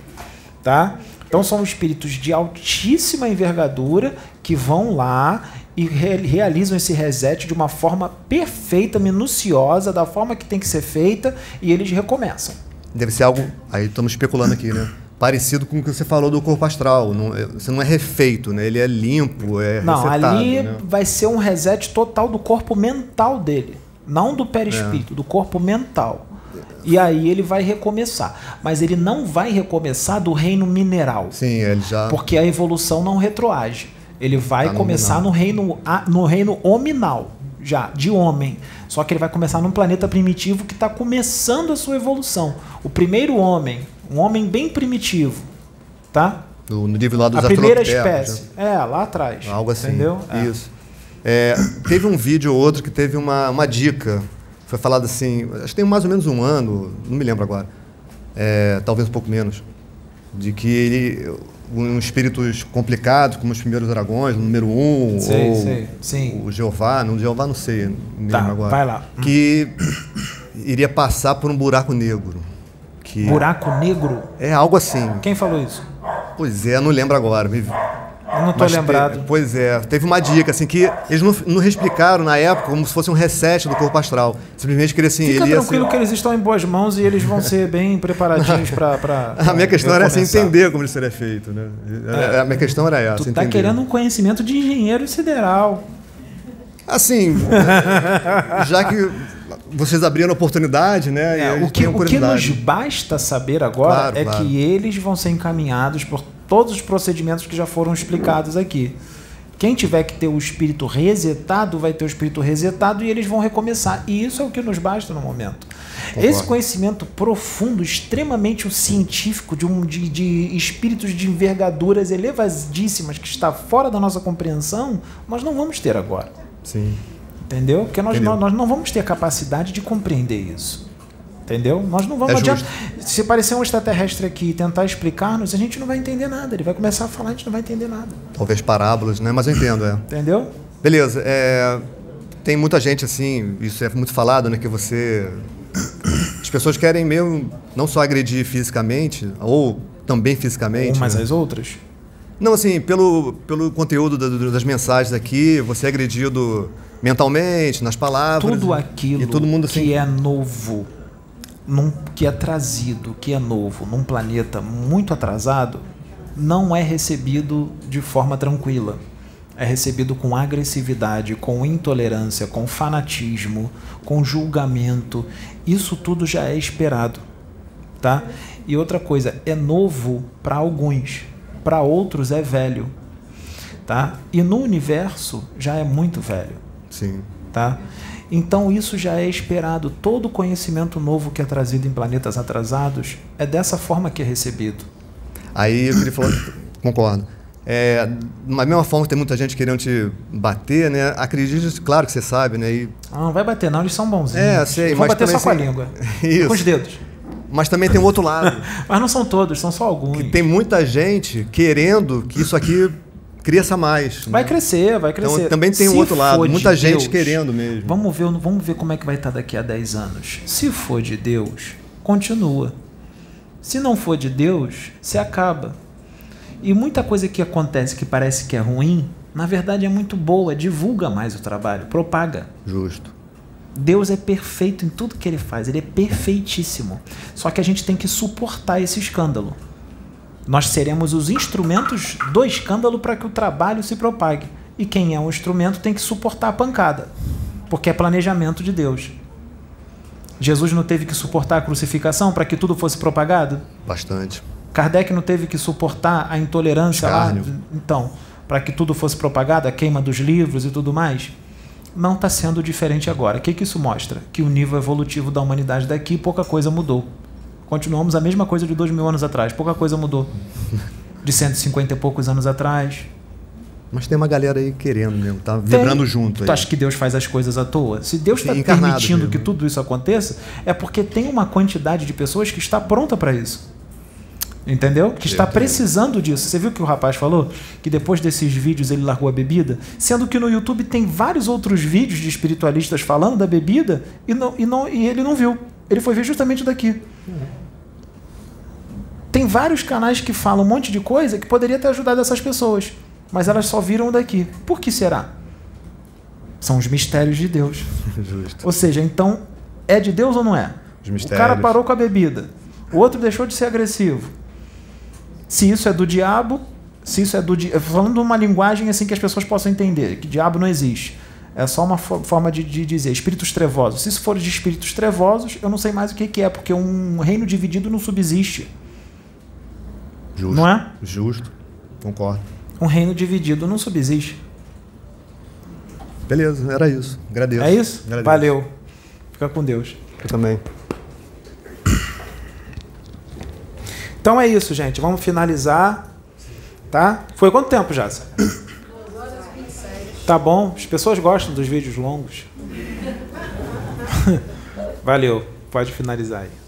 Tá? Então são espíritos de altíssima envergadura que vão lá e re- realizam esse reset de uma forma perfeita, minuciosa, da forma que tem que ser feita, e eles recomeçam. Deve ser algo. Aí estamos especulando aqui, né? Parecido com o que você falou do corpo astral. Não, é- você não é refeito, né? Ele é limpo, é Não, resetado, ali né? vai ser um reset total do corpo mental dele. Não do É. perispírito, do corpo mental. E aí ele vai recomeçar. Mas ele não vai recomeçar do reino mineral. Sim, ele já. Porque a evolução não retroage. Ele vai Tá começar no reino, no reino hominal, já, de homem. Só que ele vai começar num planeta primitivo que está começando a sua evolução. O primeiro homem, um homem bem primitivo, tá? No, no nível lá dos a primeira espécie. É, lá atrás. Algo assim. Entendeu? É. Isso. É, teve um vídeo ou outro que teve uma, uma dica. Foi falado assim, acho que tem mais ou menos um ano, não me lembro agora. É, talvez um pouco menos. De que ele. Uns espíritos complicados, como os primeiros dragões, o número um, Sei, ou sei, sim. o Jeová, não, Jeová não sei, não me Tá, lembro agora. vai lá. Que iria passar por um buraco negro. Que Buraco negro? É algo assim. Quem falou isso? Pois é, não lembro agora. Me... Eu não tô Mas te- lembrado. pois é, teve uma dica, assim, que eles não, não explicaram na época como se fosse um reset do corpo astral. Simplesmente queria assim, Fica ele tranquilo assim, que eles estão em boas mãos e eles vão ser bem preparadinhos para. A minha questão era assim, entender como isso seria feito, né? É. A minha questão era essa, Tu tá entender. querendo um conhecimento de engenheiro sideral. Assim, já que vocês abriram a oportunidade, né? É, o que, o que nos basta saber agora Claro, é claro. que eles vão ser encaminhados por todos os procedimentos que já foram explicados aqui. Quem tiver que ter o espírito resetado, vai ter o espírito resetado e eles vão recomeçar. E isso é o que nos basta no momento. Concordo. Esse conhecimento profundo, extremamente científico, de, um, de, de espíritos de envergaduras elevadíssimas que está fora da nossa compreensão, nós não vamos ter agora. Sim. Entendeu? Porque nós, Entendeu. não, nós não vamos ter a capacidade de compreender isso. Entendeu? Nós não vamos É adianta. justo. Se aparecer um extraterrestre aqui e tentar explicar-nos, a gente não vai entender nada. Ele vai começar a falar, a gente não vai entender nada. Talvez parábolas, né? Mas eu entendo, é. Entendeu? Beleza. é, tem muita gente assim, isso é muito falado, né? Que você. as pessoas querem mesmo não só agredir fisicamente, ou também fisicamente. Umas né? às outras? Não, assim, pelo, pelo conteúdo da- das mensagens aqui, você é agredido mentalmente, nas palavras. Tudo aquilo E todo mundo assim. que é novo, num- que é trazido, que é novo, num planeta muito atrasado, não é recebido de forma tranquila. É recebido com agressividade, com intolerância, com fanatismo, com julgamento. Isso tudo já é esperado, tá? E outra coisa, é novo para alguns, para outros é velho, tá? E no universo já é muito velho. Sim. Tá? Então isso já é esperado. Todo conhecimento novo que é trazido em planetas atrasados é dessa forma que é recebido. Aí eu queria falar, concordo. É, da mesma forma que tem muita gente querendo te bater, né? Acredite, claro que você sabe, né? E, Ah, não vai bater não, eles são bonzinhos. é, sei, Vão bater só com a língua. Isso. Com os dedos. Mas também tem o outro lado. Mas não são todos, são só alguns. que tem muita gente querendo que isso aqui cresça mais. Vai né? crescer, vai Então, crescer. também tem um Se outro lado, de muita gente Deus, querendo mesmo. Vamos ver, vamos ver como é que vai estar daqui a 10 anos. Se for de Deus, continua. Se não for de Deus, se acaba. E muita coisa que acontece que parece que é ruim, na verdade é muito boa, divulga mais o trabalho, propaga. Justo. Deus é perfeito em tudo que ele faz, ele é perfeitíssimo. Só que a gente tem que suportar esse escândalo. Nós seremos os instrumentos do escândalo para que o trabalho se propague. E quem é um instrumento tem que suportar a pancada, porque é planejamento de Deus. Jesus não teve que suportar a crucificação para que tudo fosse propagado? Bastante. Kardec não teve que suportar a intolerância lá? Escárnio. Então, para que tudo fosse propagado, a queima dos livros e tudo mais? Não está sendo diferente agora. O que, que isso mostra? Que o nível evolutivo da humanidade daqui, pouca coisa mudou. Continuamos a mesma coisa de dois mil anos atrás, pouca coisa mudou. De 150 e poucos anos atrás. Mas tem uma galera aí querendo mesmo, tá vibrando Tem. junto. Tu Aí. acha que Deus faz as coisas à toa? Se Deus está permitindo mesmo. que tudo isso aconteça, é porque tem uma quantidade de pessoas que está pronta para isso. Entendeu? Que está precisando disso. Você viu que o rapaz falou? Que depois desses vídeos ele largou a bebida? Sendo que no YouTube tem vários outros vídeos de espiritualistas falando da bebida e, não, e, não, e ele não viu. Ele foi ver justamente daqui. Tem vários canais que falam um monte de coisa que poderia ter ajudado essas pessoas, mas elas só viram daqui. Por que será? São os mistérios de Deus. Justo. Ou seja, então é de Deus ou não é? O cara parou com a bebida, o outro deixou de ser agressivo. Se isso é do diabo, se isso é do di... falando uma linguagem assim que as pessoas possam entender, que diabo não existe. É só uma fo- forma de, de dizer espíritos trevosos. Se isso for de espíritos trevosos, eu não sei mais o que, que é, porque um reino dividido não subsiste. Justo. Não é? Justo. Concordo. Um reino dividido não subsiste. Beleza, era isso. Agradeço. É isso? Agradeço. Valeu. Fica com Deus. Eu também. Então é isso, gente. Vamos finalizar. Tá? Foi quanto tempo já? Tá bom. As pessoas gostam dos vídeos longos. Valeu. Pode finalizar aí.